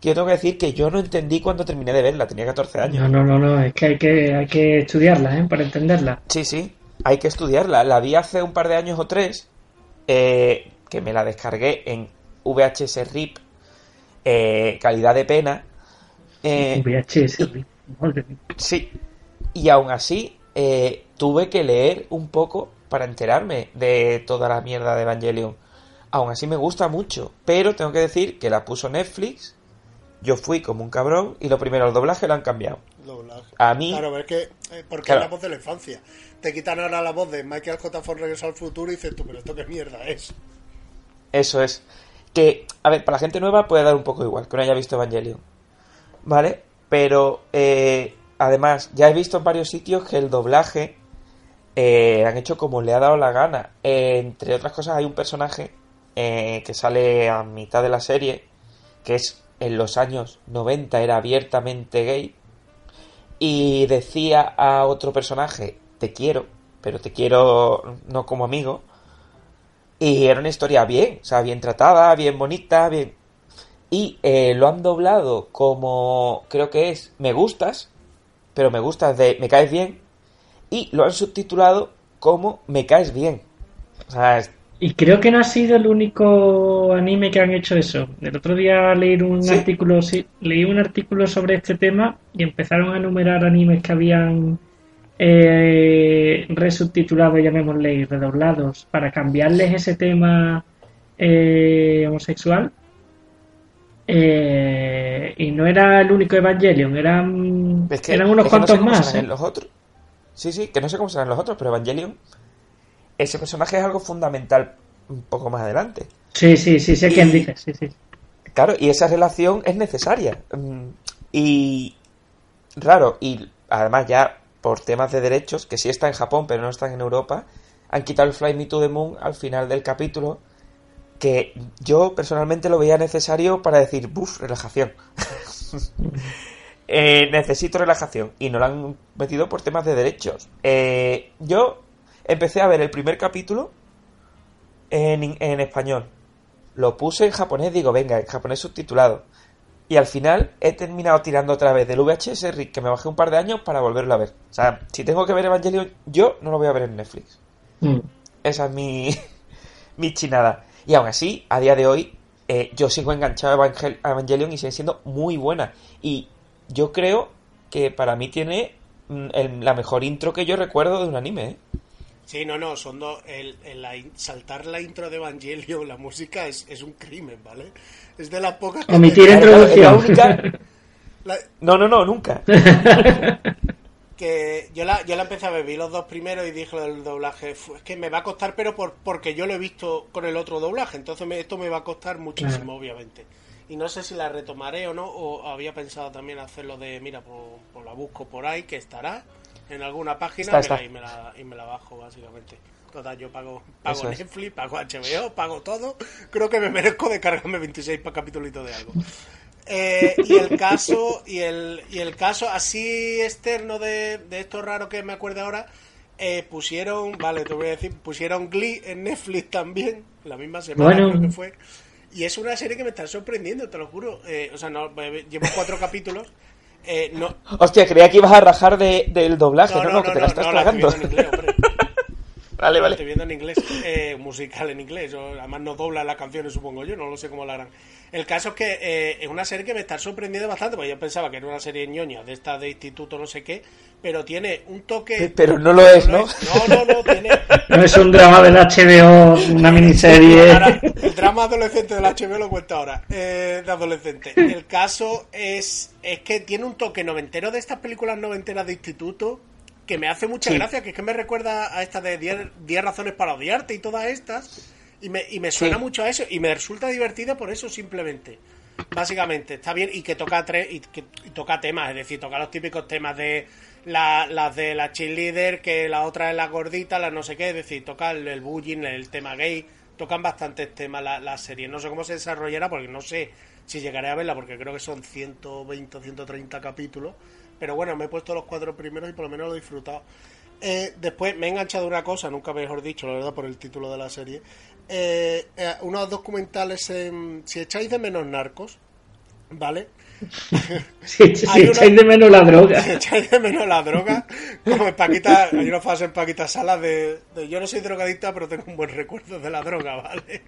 que yo tengo que decir que yo no entendí cuando terminé de verla, tenía 14 años. No, no, no, no, es que hay que, hay que estudiarla, ¿eh? Para entenderla. Sí, sí, hay que estudiarla. La vi hace un par de años o tres, eh, que me la descargué en VHS RIP, eh, calidad de pena. Eh, VHS, madre mía. Sí, y aún así eh, tuve que leer un poco para enterarme de toda la mierda de Evangelion. Aún así me gusta mucho, pero tengo que decir que la puso Netflix, yo fui como un cabrón y lo primero, el doblaje lo han cambiado. Doblaje. A mí- Claro, pero es que, eh, porque Claro. es la voz de la infancia. Te quitan ahora la voz de Michael J. Fox Regreso al Futuro y dices tú, pero esto qué mierda es. Eso es. Que, a ver, para la gente nueva puede dar un poco igual, que no haya visto Evangelion. ¿Vale? Pero, eh, además, ya he visto en varios sitios que el doblaje eh, han hecho como le ha dado la gana. Eh, entre otras cosas, hay un personaje eh, que sale a mitad de la serie, que es en los años 90 era abiertamente gay, y decía a otro personaje, te quiero, pero te quiero no como amigo. Y era una historia bien, o sea, bien tratada, bien bonita, bien... Y eh, lo han doblado como, creo que es, me gustas, pero me gustas de me caes bien. Y lo han subtitulado como me caes bien. O sea, Y creo que no ha sido el único anime que han hecho eso. El otro día leí un ¿Sí? artículo, sí, leí un artículo sobre este tema y empezaron a enumerar animes que habían eh, resubtitulados, llamémosle, y redoblados para cambiarles ese tema eh, homosexual. Eh, y no era el único Evangelion, eran, Es que- eran unos es que no sé cuantos cómo más. ¿eh? los otros. Sí, sí, que no sé cómo serán los otros, pero Evangelion, ese personaje es algo fundamental un poco más adelante. Sí, sí, sí, sé quién dice. Sí, sí. Claro, y esa relación es necesaria. Mm, Y raro, y además ya por temas de derechos, que sí está en Japón pero no están en Europa, han quitado el Fly Me to the Moon al final del capítulo, que yo personalmente lo veía necesario para decir, buf, relajación. Eh, necesito relajación y no lo han metido por temas de derechos. Eh, yo empecé a ver el primer capítulo en, en español. Lo puse en japonés, digo, venga, en japonés subtitulado. Y al final he terminado tirando otra vez del VHS Rick, que me bajé un par de años para volverlo a ver. O sea, si tengo que ver Evangelion, yo no lo voy a ver en Netflix. Mm. Esa es mi, mi chinada. Y aún así, a día de hoy, eh, yo sigo enganchado a Evangel- a Evangelion y sigue siendo muy buena. Y yo creo que para mí tiene mm, el- la mejor intro que yo recuerdo de un anime. ¿eh? Sí, no, no, son dos. El, el- la saltar la intro de Evangelion, la música, es, es un crimen, ¿vale? Es de las pocas que. Omitir la introducción. única- la- No, no, no, nunca. que yo la, yo la empecé a ver, vi los dos primeros y dije lo del doblaje, "Fu, es que me va a costar, pero por, porque yo lo he visto con el otro doblaje, entonces me- esto me va a costar muchísimo, obviamente. Y no sé si la retomaré o no, o había pensado también hacerlo de, mira, pues, pues la busco por ahí, que estará en alguna página Está. Y, me la, y me la bajo, básicamente. Total, yo pago, pago Eso es. Netflix, pago HBO, pago todo. Creo que me merezco descargarme 26 para capítulos de algo. Eh, y el caso y el, y el caso así externo de, de esto raro que me acuerdo ahora eh, pusieron vale te voy a decir pusieron Glee en Netflix también la misma semana Bueno. creo que fue y es una serie que me está sorprendiendo te lo juro Eh, o sea no eh, llevo cuatro capítulos eh, no. Hostia, creía que ibas a rajar de- del doblaje. No, no, no, no, que te la estás la estoy tragando. viendo en inglés, hombre. vale, La Estoy vale. viendo en inglés, eh, musical en inglés. o- además no dobla las canciones, supongo yo, no lo sé cómo la harán. El caso es que eh, es una serie que me está sorprendiendo bastante, porque yo pensaba que era una serie ñoña de esta de instituto no sé qué, pero tiene un toque... Pero no lo es, ¿no? No, no, no, tiene... No es un drama del HBO, una miniserie. Ahora, el drama adolescente del HBO lo cuento ahora, eh, de adolescente. El caso es, es que tiene un toque noventero de estas películas noventeras de instituto que me hace mucha Sí. gracia, que es que me recuerda a esta de 10 10 razones para odiarte y todas estas. Y me, y me suena Sí. mucho a eso y me resulta divertida por eso simplemente. Básicamente, está bien y que toca tres y que y toca temas, es decir, toca los típicos temas de la, las de la cheerleader, que la otra es la gordita, la no sé qué, es decir, toca el, el bullying, el tema gay, tocan bastantes temas la, la serie. No sé cómo se desarrollará porque no sé si llegaré a verla porque creo que son 120 o 130 capítulos. Pero bueno, me he puesto los cuatro primeros y por lo menos lo he disfrutado. Eh, después me he enganchado una cosa, nunca mejor dicho, la verdad, por el título de la serie. Eh, eh, unos documentales en... Si echáis de menos narcos, ¿vale? Si, si Hay una- echáis de menos la droga. Si echáis de menos la droga, como en Paquita, hay una frase en Paquita Salas de, de yo no soy drogadicta, pero tengo un buen recuerdo de la droga, ¿vale?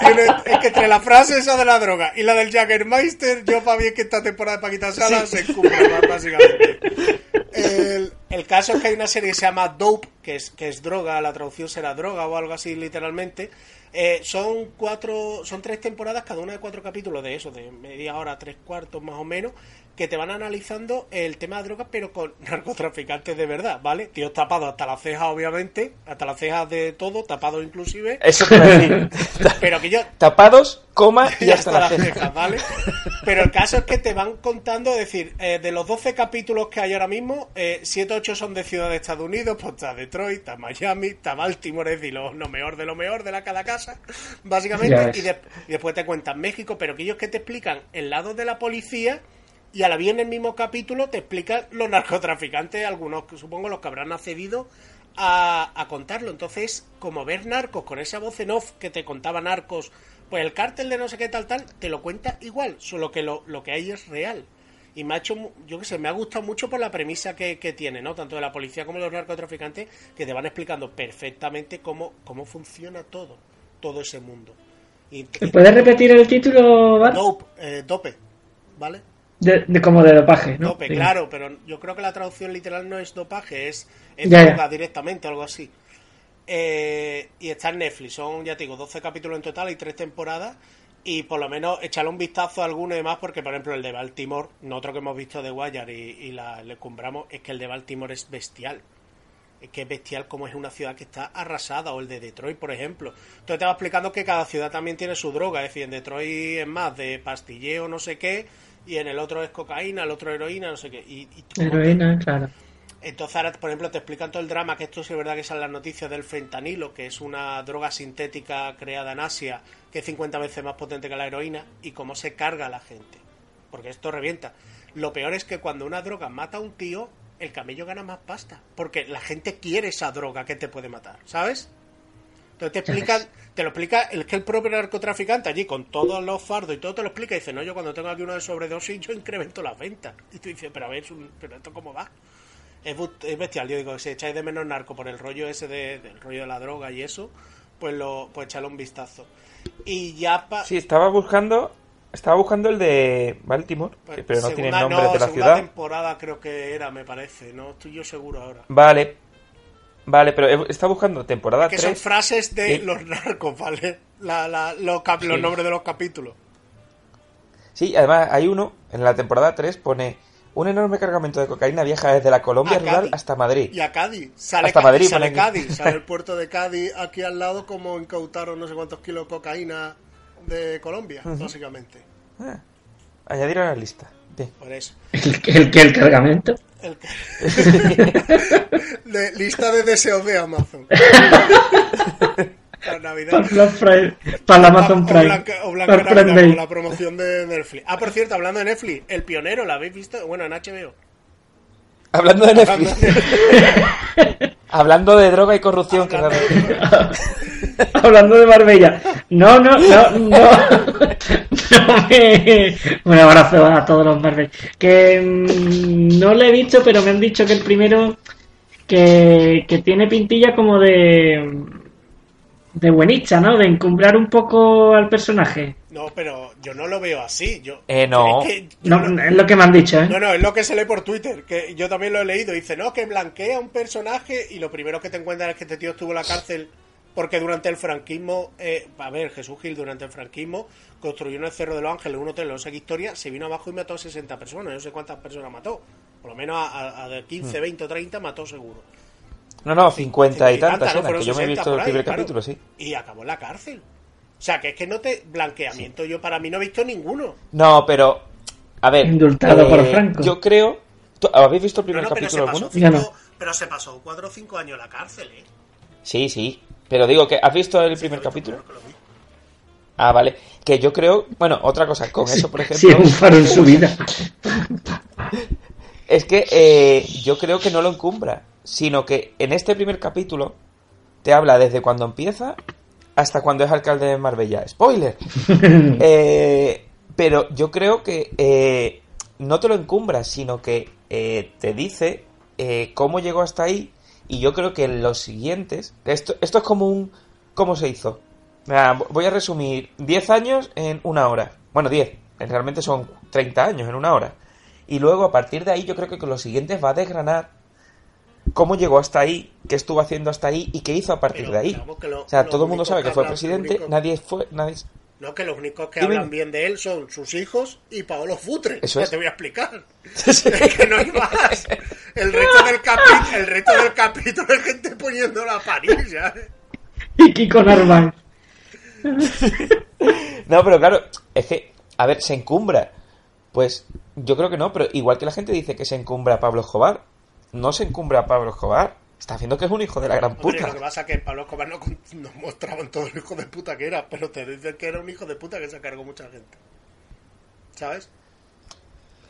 Tiene- es que entre la frase esa de la droga y la del Jaggermeister, yo para bien que esta temporada de Paquita Salas se cumple más, básicamente. El, el caso es que hay una serie que se llama Dope, que es, que es droga, la traducción será droga o algo así literalmente. Eh, son cuatro, son tres temporadas, cada una de cuatro capítulos de eso, de media hora, tres cuartos más o menos, que te van analizando el tema de drogas, pero con narcotraficantes de verdad, ¿vale? Tíos tapados hasta las cejas, obviamente, hasta las cejas de todo, tapados inclusive, Eso te decir. pero que yo, Tapados, coma y, y hasta, la ceja. cejas, ¿vale? Pero el caso es que te van contando, es decir, eh, de los 12 capítulos que hay ahora mismo, eh, 7 o 8 son de ciudad de Estados Unidos, pues está Detroit, está Miami, está Baltimore, es decir, lo, lo mejor de lo mejor de la cada casa, básicamente, ves. y, de- y después te cuentan México, pero que ellos que te explican el lado de la policía y a la vez en el mismo capítulo te explican los narcotraficantes, algunos que supongo los que habrán accedido a, a contarlo. Entonces, como ver narcos con esa voz en off que te contaba narcos, pues el cártel de no sé qué tal tal, te lo cuenta igual, solo que lo, lo que hay es real. Y me ha hecho, yo qué sé, me ha gustado mucho por la premisa que, que tiene, ¿no? Tanto de la policía como de los narcotraficantes, que te van explicando perfectamente cómo, cómo funciona todo, todo ese mundo. Y, ¿Me ¿Puedes repetir el título, Bar? dope, eh, dope, ¿vale? De, de- como de dopaje, ¿no? Dope, Sí. claro, pero yo creo que la traducción literal no es dopaje, es, es Ya, ya. droga directamente, algo así. Eh, y está en Netflix. Son, ya te digo, 12 capítulos en total y 3 temporadas. Y por lo menos echarle un vistazo a alguno y demás, porque por ejemplo el de Baltimore, otro que hemos visto de Wire y, y la, le cumbramos, es que el de Baltimore es bestial. Es que es bestial como es una ciudad que está arrasada, o el de Detroit, por ejemplo. Entonces te va explicando que cada ciudad también tiene su droga, es decir, en Detroit es más de pastilleo, no sé qué, y en el otro es cocaína, el otro heroína, no sé qué. Y, Heroína, claro. entonces ahora, por ejemplo, te explican todo el drama, que esto sí es verdad que salen las noticias del fentanilo, que es una droga sintética creada en Asia, que es 50 veces más potente que la heroína, y cómo se carga a la gente. Porque esto revienta. Lo peor es que cuando una droga mata a un tío, el camello gana más pasta. Porque la gente quiere esa droga que te puede matar, ¿sabes? Entonces te explican, te lo explica el que el propio narcotraficante allí con todos los fardos y todo te lo explica y dice, no, yo cuando tengo aquí uno de sobredosis yo incremento las ventas. Y tú dices, pero a ver, es pero esto cómo va. Es, es bestial, yo digo, si echáis de menos narco por el rollo ese de, del rollo de la droga y eso, pues lo pues echarle un vistazo. Y ya pa, Sí, estaba buscando. Estaba buscando el de Baltimore, pues, pero no tiene segunda- nombre no, de la segunda ciudad. temporada creo que era, me parece, no estoy yo seguro ahora. Vale. Vale, pero está buscando temporada Que son 3. frases de ¿Qué? los narcos, ¿vale? La, la- los, cap- los Sí. nombres de los capítulos. Sí, además hay uno, en la temporada 3 pone un enorme cargamento de cocaína viaja desde la Colombia A rural Cádiz. hasta Madrid. Y a Cádiz. Sale, Hasta Ca- Madrid, sale pone aquí. Cádiz. Sale el puerto de Cádiz aquí al lado como incautaron no sé cuántos kilos de cocaína de Colombia, básicamente. Ah, añadir a la lista. Bien. Por eso. El, el que el cargamento. El que- De- lista de deseos de Amazon. Para Navidad. Para, Black Friday- para el Amazon O Prime. Blanca, o Blanca para Prime Navidad, como la promoción de Netflix. Ah, por cierto, hablando de Netflix, El Pionero, ¿la habéis visto? Bueno, en HBO. Hablando de Netflix. Hablando de droga y corrupción. que Hablando de- Hablando de Marbella. No, no, no, no. no me... Un abrazo a todos los Marbella. Que mm, no lo he visto, pero me han dicho que el primero que, que tiene pintilla como de de buenista, ¿no? De encumbrar un poco al personaje. No, pero yo no lo veo así. Yo, Eh, no. Es que yo No, no- es lo que me han dicho, ¿eh? No, no, es lo que se lee por Twitter, que yo también lo he leído. Dice, no, que blanquea un personaje y lo primero que te encuentras es que este tío estuvo en la cárcel porque durante el franquismo, eh, a ver, Jesús Gil durante el franquismo construyó en el Cerro de los Ángeles un hotel, no sé qué historia, se vino abajo y mató a 60 personas, no sé cuántas personas mató. Por lo menos a, a- a de 15, 20 o 30 mató seguro. No, no, 50 y tantas ¿no? que yo me he 60 visto el primer claro. capítulo, sí. Y acabó en la cárcel. O sea, que es que no te... Blanqueamiento yo para mí no he visto ninguno. No, pero. A ver. Indultado por Franco. Yo creo. ¿tú- ¿Habéis visto el No, primer no, pero se, capítulo pasó alguno? No. cinco, pero se pasó 4 o 5 años en la cárcel, ¿eh? Sí, sí. Pero digo que. ¿Has visto el primer capítulo? Ah, vale. Que yo creo. Bueno, otra cosa. Con eso, por Sí, ejemplo. es un faro en su vida. Es que eh, yo creo que no lo encumbra, sino que en este primer capítulo te habla desde cuando empieza hasta cuando es alcalde de Marbella. ¡Spoiler! Eh, pero yo creo que eh, no te lo encumbra, sino que eh, te dice eh, cómo llegó hasta ahí. Y yo creo que en los siguientes. Esto, esto es como un. ¿Cómo se hizo? Mira, voy a resumir 10 años en una hora. Bueno, 10. Realmente son 30 años en una hora. Y luego, a partir de ahí, yo creo que con los siguientes va a desgranar cómo llegó hasta ahí, qué estuvo haciendo hasta ahí y qué hizo a partir Pero, de ahí. lo- o sea, todo el mundo sabe que que fue presidente, nadie fue, nadie... No, que los únicos que Dime. hablan bien de él son sus hijos y Paolo Futre. Eso Ya es. te voy a explicar. Es que no hay más. El resto del, capi- el resto del capítulo es gente poniéndolo a París, ya. Y Kiko Narváez. No, pero claro, es que, a ver, se encumbra. Pues yo creo que no, pero igual que la gente dice que se encumbra a Pablo Escobar, no se encumbra a Pablo Escobar. Está haciendo que es un hijo de la gran Hombre, puta. lo que pasa es que Pablo Escobar no, con- no mostraban todo el hijo de puta que era, pero te dicen que era un hijo de puta que se cargó mucha gente. ¿Sabes?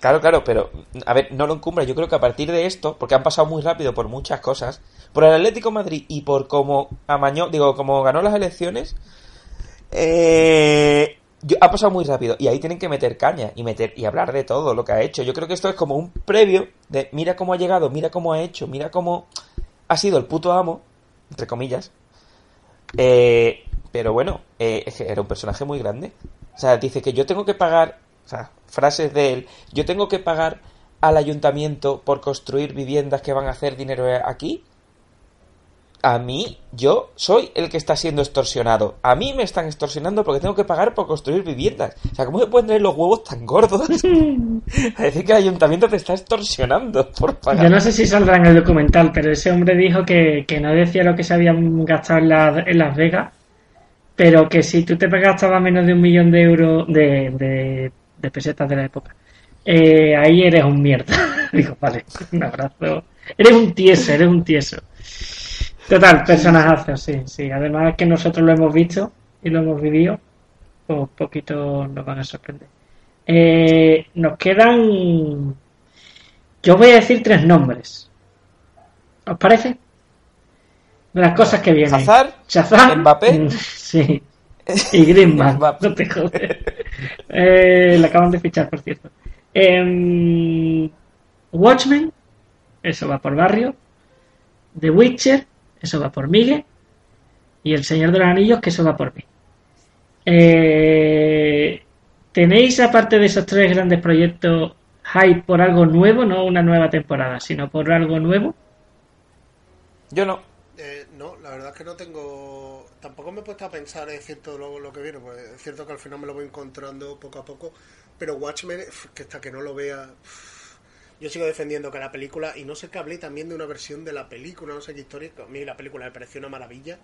Claro, claro, pero a ver, no lo encumbra. Yo creo que a partir de esto, porque han pasado muy rápido por muchas cosas, por el Atlético de Madrid y por cómo amañó, digo, como ganó las elecciones, eh, yo- ha pasado muy rápido y ahí tienen que meter caña y meter y hablar de todo lo que ha hecho. Yo creo que esto es como un previo de mira cómo ha llegado, mira cómo ha hecho, mira cómo ha sido el puto amo, entre comillas. Eh, pero bueno, eh, era un personaje muy grande. O sea, dice que yo tengo que pagar, o sea, frases de él, yo tengo que pagar al ayuntamiento por construir viviendas que van a hacer dinero aquí. A mí, yo soy el que está siendo extorsionado. A mí me están extorsionando porque tengo que pagar por construir viviendas. O sea, ¿cómo se pueden tener los huevos tan gordos? a decir que el ayuntamiento te está extorsionando por pagar. Yo no sé si saldrá en el documental, pero ese hombre dijo que, que no decía lo que se habían gastado en, la- en Las Vegas, pero que si tú te gastabas menos de un millón de euros de, de, de pesetas de la época, eh, ahí eres un mierda. Digo, vale, un abrazo. Eres un tieso, eres un tieso. Total, personajazo, sí, sí. Además que nosotros lo hemos visto y lo hemos vivido, pues poquito nos van a sorprender. Eh, nos quedan yo voy a decir tres nombres. ¿Os parece? De las cosas que vienen. Hazard, Shazam. Mbappé. Sí. Y Griezmann. No te jodes. Eh, le acaban de fichar, por cierto. Em, Watchmen. Eso va por Barrio. The Witcher. Eso va por Miguel. Y El Señor de los Anillos, que eso va por mí. Eh, ¿Tenéis, aparte de esos tres grandes proyectos, hype por algo nuevo? No una nueva temporada, sino por algo nuevo. Yo no. Eh, no, la verdad es que no tengo. Tampoco me he puesto a pensar en cierto lo, lo que viene, pues es cierto que al final me lo voy encontrando poco a poco. Pero Watchmen, que hasta que no lo vea. Yo sigo defendiendo que la película, y no sé que hablé también de una versión de la película, no sé qué historia, a mí la película me pareció una maravilla.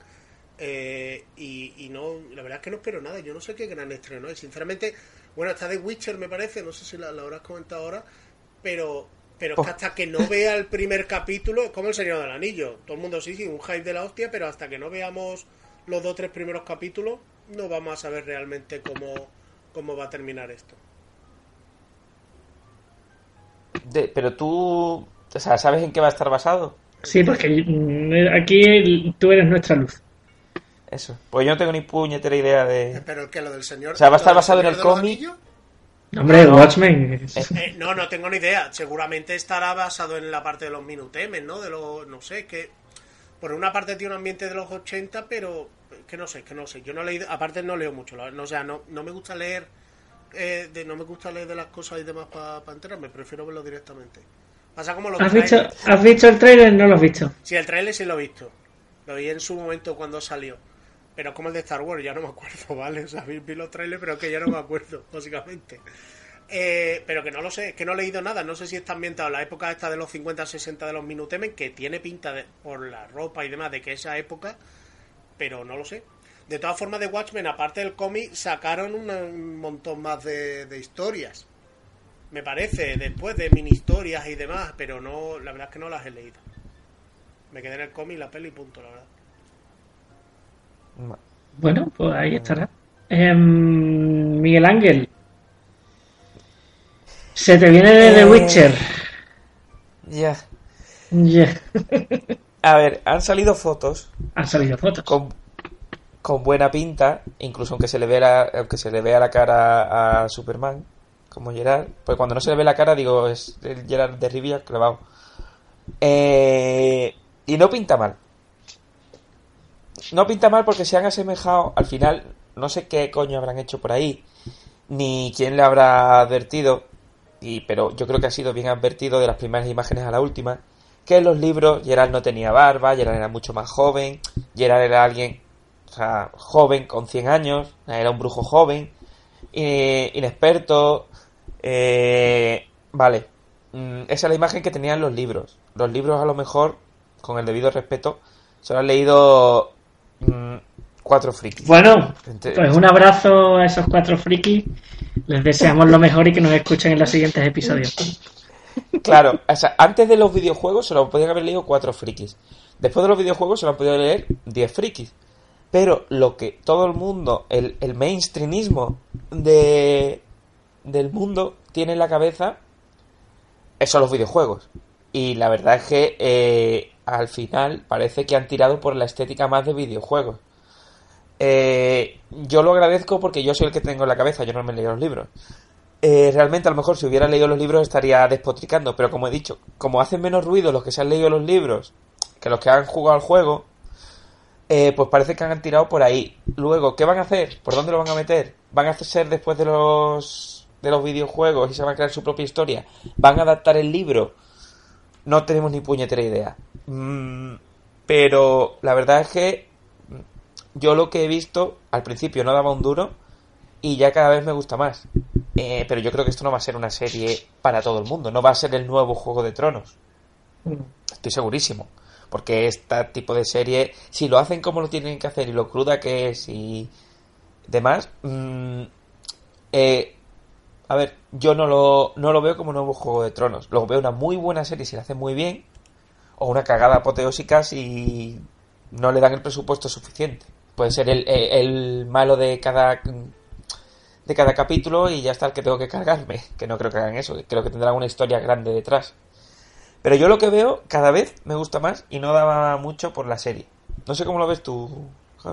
eh, y, y no, la verdad es que no espero nada, yo no sé qué gran estreno es. Sinceramente, bueno, está The Witcher, me parece, no sé si la, la habrás comentado ahora, pero pero es que hasta que no vea el primer capítulo, es como el Señor del Anillo. Todo el mundo sí, sí, un hype de la hostia, pero hasta que no veamos los dos o tres primeros capítulos, no vamos a saber realmente cómo, cómo va a terminar esto. De- pero tú, o sea, ¿sabes en qué va a estar basado? Sí, porque mm, aquí el- tú eres nuestra luz. Eso. Pues yo no tengo ni puñetera idea de... Pero el que lo del Señor. O sea, va a estar basado en el cómic. Hombre, no. Watchmen. es- eh, no, no tengo ni idea. Seguramente estará basado en la parte de los minutemes, ¿no? De los, no sé, que por una parte tiene un ambiente de los 80, pero que no sé, que no sé. Yo no he leído, aparte no leo mucho, no, o sea, no, no me gusta leer, eh, de, no me gusta leer de las cosas y demás para enterarme, prefiero verlo directamente. Pasa como los ¿Has visto. ¿Has visto el trailer? No lo has visto. Sí, el trailer sí lo he visto. Lo vi en su momento cuando salió. Pero como el de Star Wars, ya no me acuerdo, ¿vale? O sea, vi, vi los trailers, pero que ya no me acuerdo, básicamente. Eh, pero que no lo sé, es que no he leído nada. No sé si está ambientado en la época esta de los 50-60 de los Minutemen, que tiene pinta de, por la ropa y demás de que esa época, pero no lo sé. De todas formas, de Watchmen, aparte del cómic, sacaron un montón más de, de historias. Me parece, después de mini historias y demás, pero no, la verdad es que no las he leído. Me quedé en el cómic, la peli y punto, la verdad. Bueno, pues ahí estará. Em, Miguel Ángel. Se te viene de The Eh. Witcher. Ya. Ya. A ver, han salido fotos Han salido fotos. con, con buena pinta, incluso aunque se le vea aunque se le vea la cara a Superman, como Gerard, pues cuando no se le ve la cara digo es el Gerard de Rivia clavado. Eh, y no pinta mal. No pinta mal porque se han asemejado, al final, no sé qué coño habrán hecho por ahí, ni quién le habrá advertido, y, pero yo creo que ha sido bien advertido de las primeras imágenes a la última, que en los libros Gerard no tenía barba, Gerard era mucho más joven, Gerard era alguien sea, joven, con 100 años, era un brujo joven, inexperto, eh, vale, Mm, esa es la imagen que tenían los libros. Los libros a lo mejor, con el debido respeto, se lo han leído mm, cuatro frikis. Bueno, pues un abrazo a esos cuatro frikis. Les deseamos lo mejor y que nos escuchen en los siguientes episodios. Claro, o sea, antes de los videojuegos se lo podían haber leído cuatro frikis. Después de los videojuegos se lo han podido leer 10 frikis. Pero lo que todo el mundo, el, mainstreamismo de, del mundo tiene en la cabeza son los videojuegos. Y la verdad es que eh, al final parece que han tirado por la estética más de videojuegos. Eh, yo lo agradezco porque yo soy el que tengo en la cabeza, yo no me leído los libros. Eh, realmente a lo mejor si hubiera leído los libros estaría despotricando, pero como he dicho, como hacen menos ruido los que se han leído los libros que los que han jugado al juego, eh, pues parece que han tirado por ahí. Luego, ¿qué van a hacer? ¿Por dónde lo van a meter? ¿Van a ser después de los de los videojuegos y se van a crear su propia historia? ¿Van a adaptar el libro? No tenemos ni puñetera idea. Mm, Pero la verdad es que yo lo que he visto al principio no daba un duro y ya cada vez me gusta más. Eh, pero yo creo que esto no va a ser una serie para todo el mundo, no va a ser el nuevo Juego de Tronos. Estoy segurísimo. Porque este tipo de serie, si lo hacen como lo tienen que hacer y lo cruda que es y demás, mm, eh, a ver, yo no lo, no lo veo como un nuevo Juego de Tronos. Lo veo una muy buena serie si la hacen muy bien, o una cagada apoteósica si no le dan el presupuesto suficiente. Puede ser el, el malo de cada de cada capítulo y ya está el que tengo que cargarme. Que no creo que hagan eso, creo que tendrán una historia grande detrás. Pero yo lo que veo cada vez me gusta más y no daba mucho por la serie. No sé cómo lo ves tú.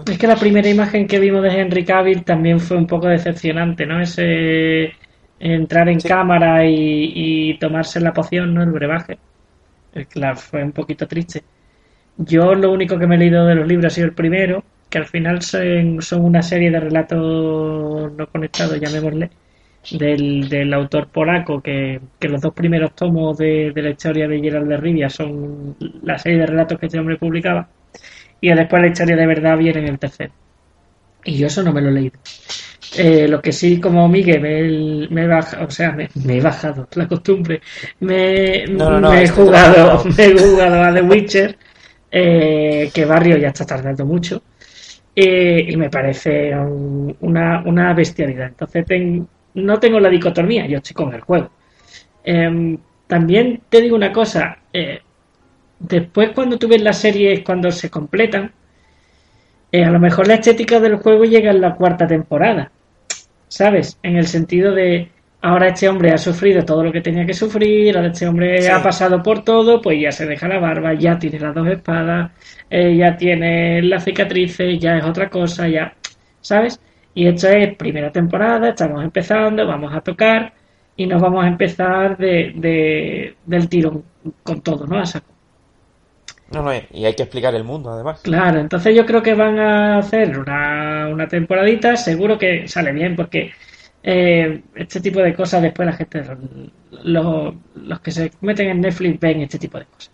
Es que la primera imagen que vimos de Henry Cavill también fue un poco decepcionante, ¿no? Ese entrar en cámara y, tomarse la poción, ¿no? El brebaje. Claro, fue un poquito triste. Yo lo único que me he leído de los libros ha sido el primero, que al final son, son una serie de relatos no conectados, llamémosle, del, del autor polaco, que, los dos primeros tomos de, la historia de Gerald de Rivia son la serie de relatos que este hombre publicaba, y después la historia de verdad viene en el tercero. Y yo eso no me lo he leído. Eh, lo que sí, como Miguel, me, me he bajado, o sea, me, he bajado, la costumbre. Me, me he jugado, me he jugado a The Witcher, eh, que Barrio ya está tardando mucho. Eh, y me parece una, una bestialidad. Entonces no tengo la dicotomía, yo estoy con el juego. Em, también te digo una cosa, eh, después cuando tú ves las series, cuando se completan, eh, a lo mejor la estética del juego llega en la cuarta temporada, ¿sabes? En el sentido de, ahora este hombre ha sufrido todo lo que tenía que sufrir, ahora este hombre ha pasado por todo, pues ya se deja la barba, ya tiene las dos espadas, eh, ya tiene las cicatrices, ya es otra cosa, ya, ¿sabes? Y esto es primera temporada, estamos empezando, vamos a tocar y nos vamos a empezar de, del tiro con todo, ¿no? A No, no, y hay que explicar el mundo además. Claro, entonces yo creo que van a hacer una, una temporadita, seguro que sale bien porque eh, este tipo de cosas después la gente, los, los que se meten en Netflix ven este tipo de cosas.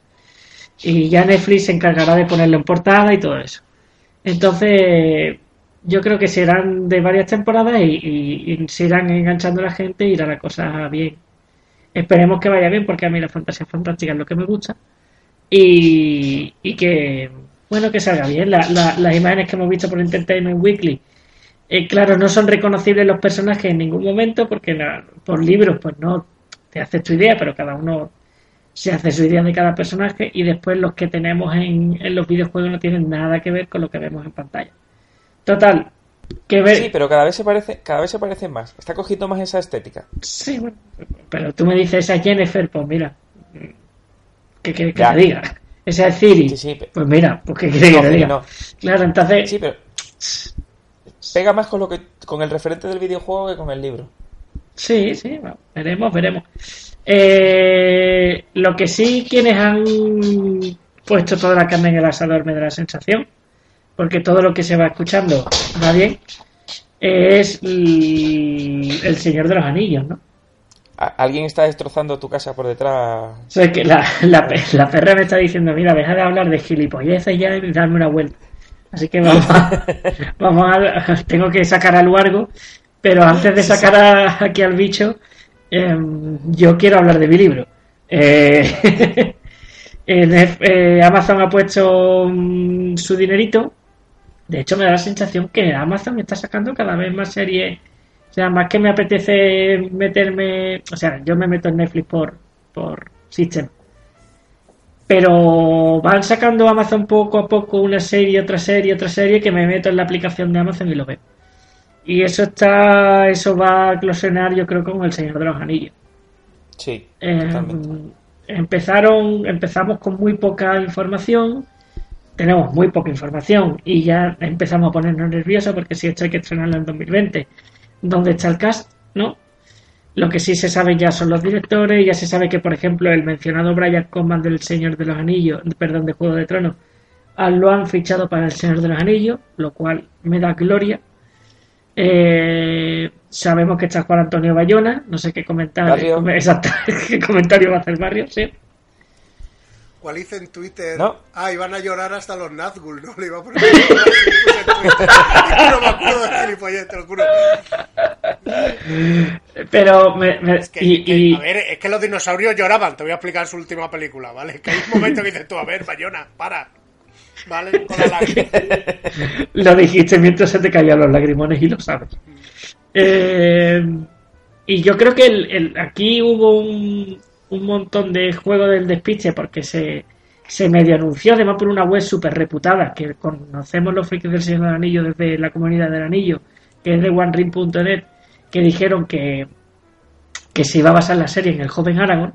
Y ya Netflix se encargará de ponerlo en portada y todo eso. Entonces, yo creo que serán de varias temporadas y, y, se irán enganchando a la gente y irá la cosa bien. Esperemos que vaya bien porque a mí la fantasía fantástica es lo que me gusta. Y, y que, bueno, que salga bien. las imágenes que hemos visto por Entertainment Weekly eh, claro, no son reconocibles los personajes en ningún momento porque por libros pues no te haces tu idea, pero cada uno se hace su idea de cada personaje y después los que tenemos en, los videojuegos no tienen nada que ver con lo que vemos en pantalla. Total, que ver... Sí, pero cada vez se parece, cada vez se parecen más. Está cogiendo más esa estética. Sí, bueno, pero tú me dices a Jennifer, pues mira, ¿qué quieres que te diga? Esa es Ciri. pues mira, pues qué quieres que te diga. Claro, entonces... Sí, pero pega más con lo que con el referente del videojuego que con el libro. Sí, sí, veremos, veremos. Eh, lo que sí, quienes han puesto toda la carne en el asador me da la sensación, porque todo lo que se va escuchando va bien, es el, Señor de los Anillos, ¿no? Alguien está destrozando tu casa por detrás. O que la, la, la, perra me está diciendo, mira, deja de hablar de gilipolleces ya y darme una vuelta. Así que vamos a, vamos a, tengo que sacar al Luargo, pero antes de sacar aquí al bicho, em, yo quiero hablar de mi libro. Eh, eh, Amazon ha puesto mm, su dinerito. De hecho, me da la sensación que Amazon está sacando cada vez más series. O sea, más que me apetece meterme. O sea, yo me meto en Netflix por, por System pero van sacando Amazon poco a poco una serie, otra serie, otra serie que me meto en la aplicación de Amazon y lo veo. Y eso está, eso va a eclosionar yo creo con El Señor de los Anillos. Sí, eh, empezaron, empezamos con muy poca información, tenemos muy poca información y ya empezamos a ponernos nerviosos porque si esto hay que estrenarlo en 2020, ¿dónde está el cast? ¿No? Lo que sí se sabe ya son los directores, ya se sabe que, por ejemplo, el mencionado Brian Coman del Señor de los Anillos, perdón, de Juego de Tronos, lo han fichado para el Señor de los Anillos, lo cual me da gloria. Eh, sabemos que está Juan Antonio Bayona, no sé qué comentario, exacto, qué comentario va a hacer Barrio, sí. ¿Cuál hice en Twitter? No. Ah, iban a llorar hasta los Nazgûl, ¿no? Le iba a poner en Twitter. no me acuerdo de gilipollas, te lo juro. Pero, me, me- Es que, y, que- y- a ver, es que los dinosaurios lloraban. Te voy a explicar su última película, ¿vale? Que hay un momento que dices tú, a ver, Bayona, para. ¿Vale? Con la lo dijiste mientras se te caían los lagrimones y lo sabes. Eh, y yo creo que el- el- aquí hubo un, un montón de juego del despiche porque se, se medio anunció, además por una web súper reputada, que conocemos los frikis del Señor Anillo desde la comunidad del Anillo, que es de OneRing.net, que dijeron que, que se iba a basar la serie en el joven Aragorn.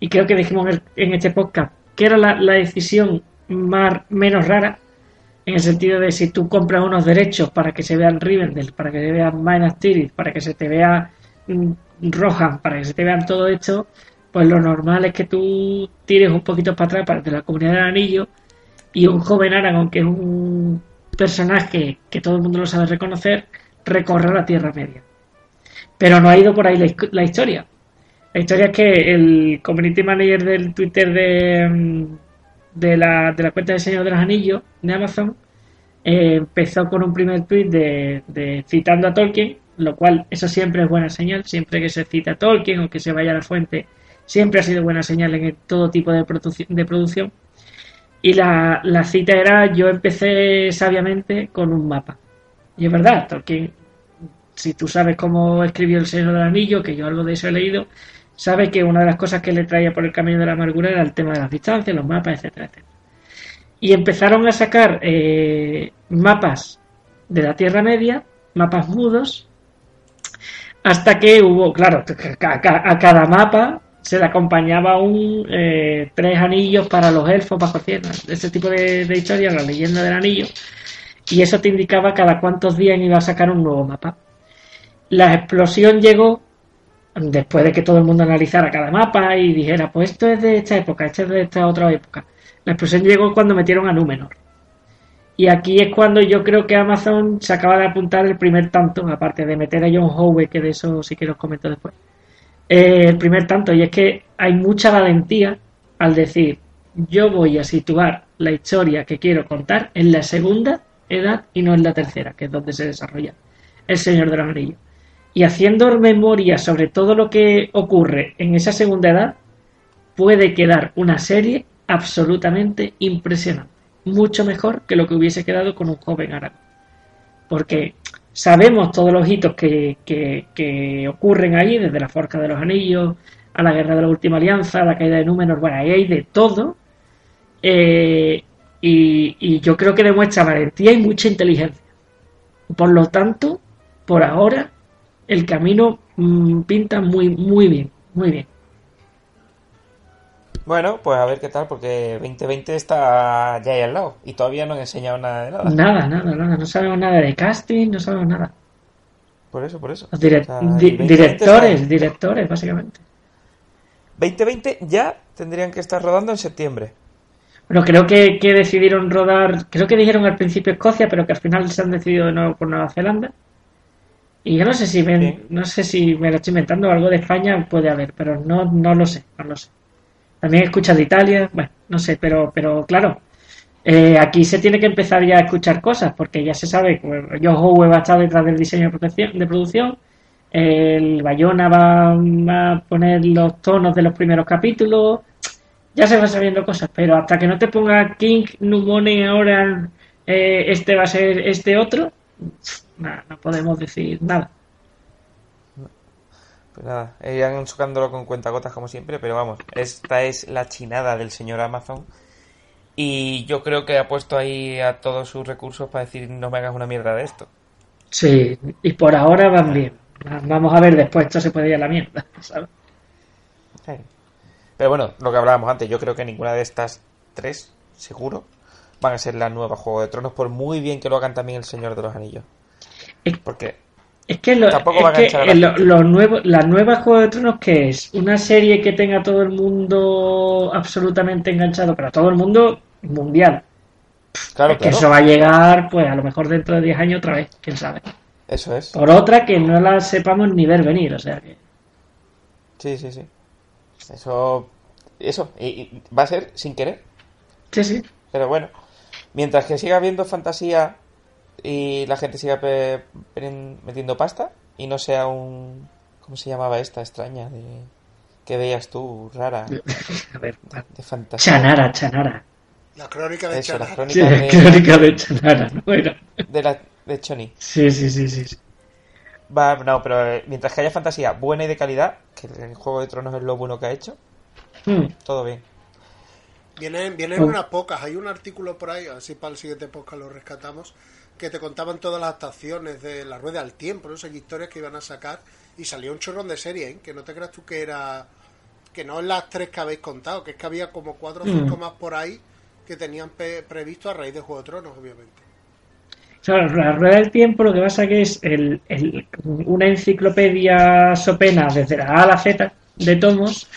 Y creo que dijimos en, en este podcast que era la, la decisión más, menos rara, en el sentido de si tú compras unos derechos para que se vean Rivendell, para que se vean Minas Tirith, para que se te vea mm, Rohan, para que se te vean todo esto, pues lo normal es que tú tires un poquito para atrás para de la comunidad del anillo y un joven Aragorn, que es un personaje que todo el mundo lo sabe reconocer, recorre la Tierra Media. Pero no ha ido por ahí la, his- la historia. La historia es que el community manager del Twitter de, mm, de, la, de la cuenta del Señor de los Anillos de Amazon eh, empezó con un primer tweet de, de citando a Tolkien, lo cual eso siempre es buena señal, siempre que se cita a Tolkien o que se vaya a la fuente, siempre ha sido buena señal en todo tipo de, produci- de producción. Y la, la cita era, yo empecé sabiamente con un mapa. Y es verdad, Tolkien, si tú sabes cómo escribió el Señor del Anillo, que yo algo de eso he leído, sabe que una de las cosas que le traía por el camino de la amargura era el tema de las distancias, los mapas, etcétera, etcétera. Y empezaron a sacar eh, mapas de la Tierra Media, mapas mudos, hasta que hubo, claro, a cada mapa se le acompañaba un eh, tres anillos para los elfos bajo tierra, ese tipo de, historia, la leyenda del anillo, y eso te indicaba cada cuántos días iba a sacar un nuevo mapa. La explosión llegó después de que todo el mundo analizara cada mapa y dijera, pues esto es de esta época, esto es de esta otra época. La explosión llegó cuando metieron a Númenor. Y aquí es cuando yo creo que Amazon se acaba de apuntar el primer tanto, aparte de meter a John Howe, que de eso sí que os comento después. El primer tanto, y es que hay mucha valentía al decir, yo voy a situar la historia que quiero contar en la segunda edad y no en la tercera, que es donde se desarrolla el Señor de los Anillos. Y haciendo memoria sobre todo lo que ocurre en esa segunda edad, puede quedar una serie absolutamente impresionante. Mucho mejor que lo que hubiese quedado con un joven Aragorn. Porque sabemos todos los hitos que, que- ocurren ahí, desde la Forja de los Anillos, a la Guerra de la Última Alianza, a la caída de Númenor, bueno, ahí hay de todo. Eh, y, y yo creo que demuestra valentía y mucha inteligencia. Por lo tanto, por ahora, el camino mm, pinta muy, muy bien, muy bien. Bueno, pues a ver qué tal, porque 2020 está ya ahí al lado y todavía no han enseñado nada de nada. Nada, nada, nada. No sabemos nada de casting, no sabemos nada. Por eso, por eso. Los direc- O sea, di- el 2020 directores, directores, básicamente. 2020 ya tendrían que estar rodando en septiembre. Bueno, creo que, que decidieron rodar, creo que dijeron al principio Escocia, pero que al final se han decidido de nuevo por Nueva Zelanda. Y yo no sé si me, no sé si me lo estoy inventando, algo de España puede haber, pero no, no lo sé, no lo sé. También he escuchado de Italia, bueno, no sé, pero, pero claro, eh, aquí se tiene que empezar ya a escuchar cosas, porque ya se sabe que John Howe va a estar detrás del diseño de, producción, el Bayona va, a poner los tonos de los primeros capítulos, ya se van sabiendo cosas, pero hasta que no te ponga King, Numone ahora, eh, este va a ser este otro, no podemos decir nada. Pues nada, irán sacándolo con cuentagotas como siempre, pero vamos, esta es la chinada del señor Amazon. Y yo creo que ha puesto ahí a todos sus recursos para decir no me hagas una mierda de esto. Sí, y por ahora van bien. Vamos a ver después, esto se puede ir a la mierda, ¿sabes? Sí. Pero bueno, lo que hablábamos antes, yo creo que ninguna de estas tres, seguro, van a ser la nueva Juego de Tronos, por muy bien que lo hagan también el Señor de los Anillos. Porque Es que, lo, es que eh, lo- lo nuevo, la nueva Juego de Tronos, que es? Una serie que tenga todo el mundo absolutamente enganchado, pero todo el mundo mundial. Claro, Es que claro. eso va a llegar, pues a lo mejor dentro de 10 años otra vez, quién sabe. Eso es. Por otra que no la sepamos ni ver venir, o sea que. Sí, sí, sí. Eso eso, y, y va a ser sin querer. Sí, sí. Pero bueno, mientras que siga habiendo fantasía y la gente siga pe- metiendo pasta y no sea un... ¿Cómo se llamaba esta extraña? De... Que veías tú, rara, A ver, de fantasía. Chanara, Chanara. La crónica de Eso, la Chanara. Sí, de, crónica de Chanara, ¿no? Era. de, la, de Choni. Sí, sí, sí, sí. sí. Va, no, pero eh, mientras que haya fantasía buena y de calidad, que el Juego de Tronos es lo bueno que ha hecho, Mm. todo bien. Vienen, vienen Oh. unas pocas. Hay un artículo por ahí, así para el siguiente podcast lo rescatamos, que te contaban todas las actuaciones de la rueda del tiempo, no sé qué historias que iban a sacar. Y salió un chorrón de serie, ¿eh? que no te creas tú que era. que no es las tres que habéis contado, que es que había como cuatro o cinco Mm. más por ahí que tenían pe- previsto a raíz de Juego de Tronos, obviamente. Claro, la rueda del tiempo lo que pasa que es el, el- una enciclopedia sopena desde la A a la Z de tomos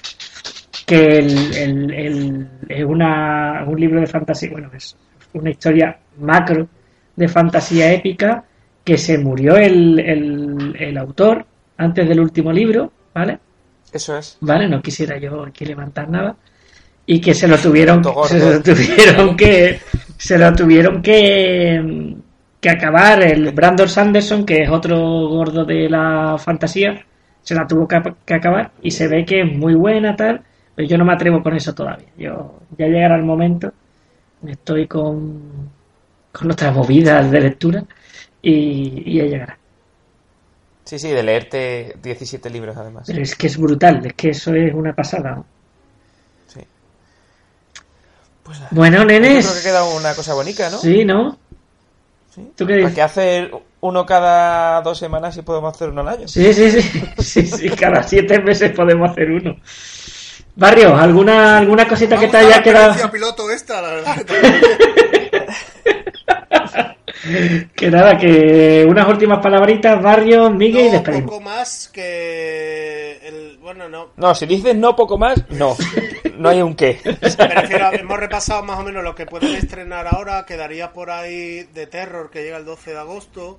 que el, el- el- es una, un libro de fantasía, bueno, es una historia macro de fantasía épica que se murió el, el, el autor antes del último libro, ¿vale? Eso es. ¿vale? No quisiera yo aquí levantar nada. Y que se lo tuvieron, se lo tuvieron que, se lo tuvieron que, que acabar el Brandon Sanderson, que es otro gordo de la fantasía, se la tuvo que, que acabar y se ve que es muy buena tal, pero yo no me atrevo con eso todavía. Yo ya llegará el momento, estoy con, con otras movidas de lectura y, y ya llegará. Sí, sí, de leerte 17 libros además. Pero es que es brutal, es que eso es una pasada. ¿no? Sí. Pues nada. Bueno, Yo nenes. creo que queda una cosa bonita, ¿no? Sí, ¿no? Sí. ¿Tú qué ¿Para dices? qué hacer uno cada dos semanas y podemos hacer uno al año? Sí, sí, sí. Sí, sí, cada siete meses podemos hacer uno. Barrio, ¿alguna, alguna cosita que te Vamos a haya la quedado? piloto esta, la verdad. Que nada, que unas últimas palabritas, Barrio, Miguel y despedimos. poco más que el bueno no No, si dices no poco más, no. No hay un qué. me refiero a- hemos repasado más o menos lo que pueden estrenar ahora quedaría por ahí de Terror que llega el 12 de agosto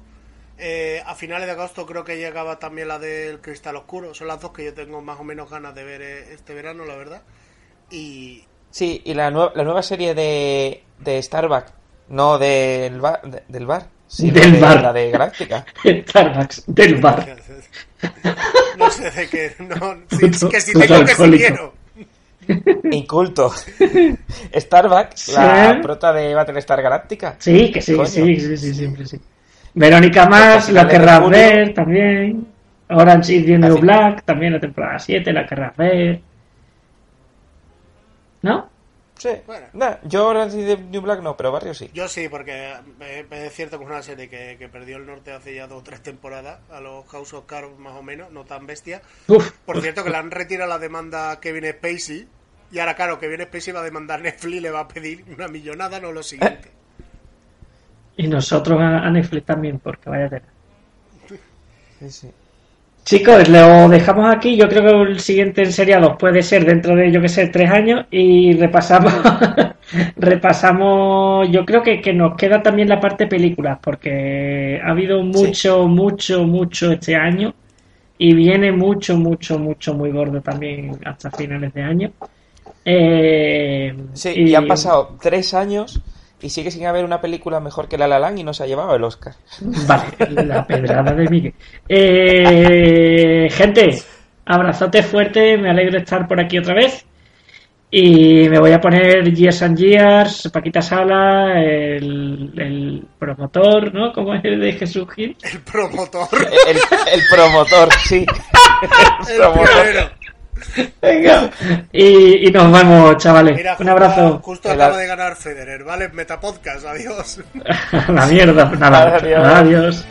Eh, a finales de agosto creo que llegaba también la del Cristal Oscuro son las dos que yo tengo más o menos ganas de ver eh, este verano la verdad y Sí, y la, nue- la nueva serie de, de Starbucks, no del bar, de- del bar, sino Del de bar. la de Galáctica. Starbucks, del bar. no sé de qué no, sí, Puto- que si tengo que si quiero Inculto. Starbucks, la prota de Battlestar Galáctica. Sí, que sí, sí, sí, sí, siempre sí. Verónica Más, la querrás ver también. Orange is the New. Black, también la temporada 7, la querrás ver. ¿No? Sí. Bueno. Nah, yo Orange is the New Black no, pero Barrio sí. Yo sí, porque eh, es cierto que es una serie que, que perdió el norte hace ya dos o tres temporadas, a los House of Cards más o menos, no tan bestia. Uf, Por cierto, que le han retirado la demanda a Kevin Spacey, y ahora, claro, Kevin Spacey va a demandar Netflix y le va a pedir una millonada, no lo siguiente. Y nosotros a, a Netflix también, porque vaya tela. Sí, sí. Chicos, lo dejamos aquí. Yo creo que el siguiente en seriados puede ser dentro de, yo que sé, tres años. Y repasamos, repasamos. Yo creo que, que nos queda también la parte películas, porque ha habido mucho, mucho, mucho este año. Y viene mucho, mucho, mucho, muy gordo también hasta finales de año. Eh, Sí, y han pasado tres años y sigue sin haber una película mejor que La La Land y no se ha llevado el Oscar. Vale, la pedrada de Miguel. Eh, gente, abrazote fuerte, me alegro de estar por aquí otra vez. Y me voy a poner Years and Years, Paquita Sala, el, el promotor, ¿no? ¿Cómo es el de Jesús Gil? El promotor, El, el promotor, sí. El el promotor. Venga. Y, y nos vemos, chavales. Mira, Un abrazo. Justo acaba de ganar Federer, ¿vale? Metapodcast, adiós. La mierda. Nada. Adiós. Adiós.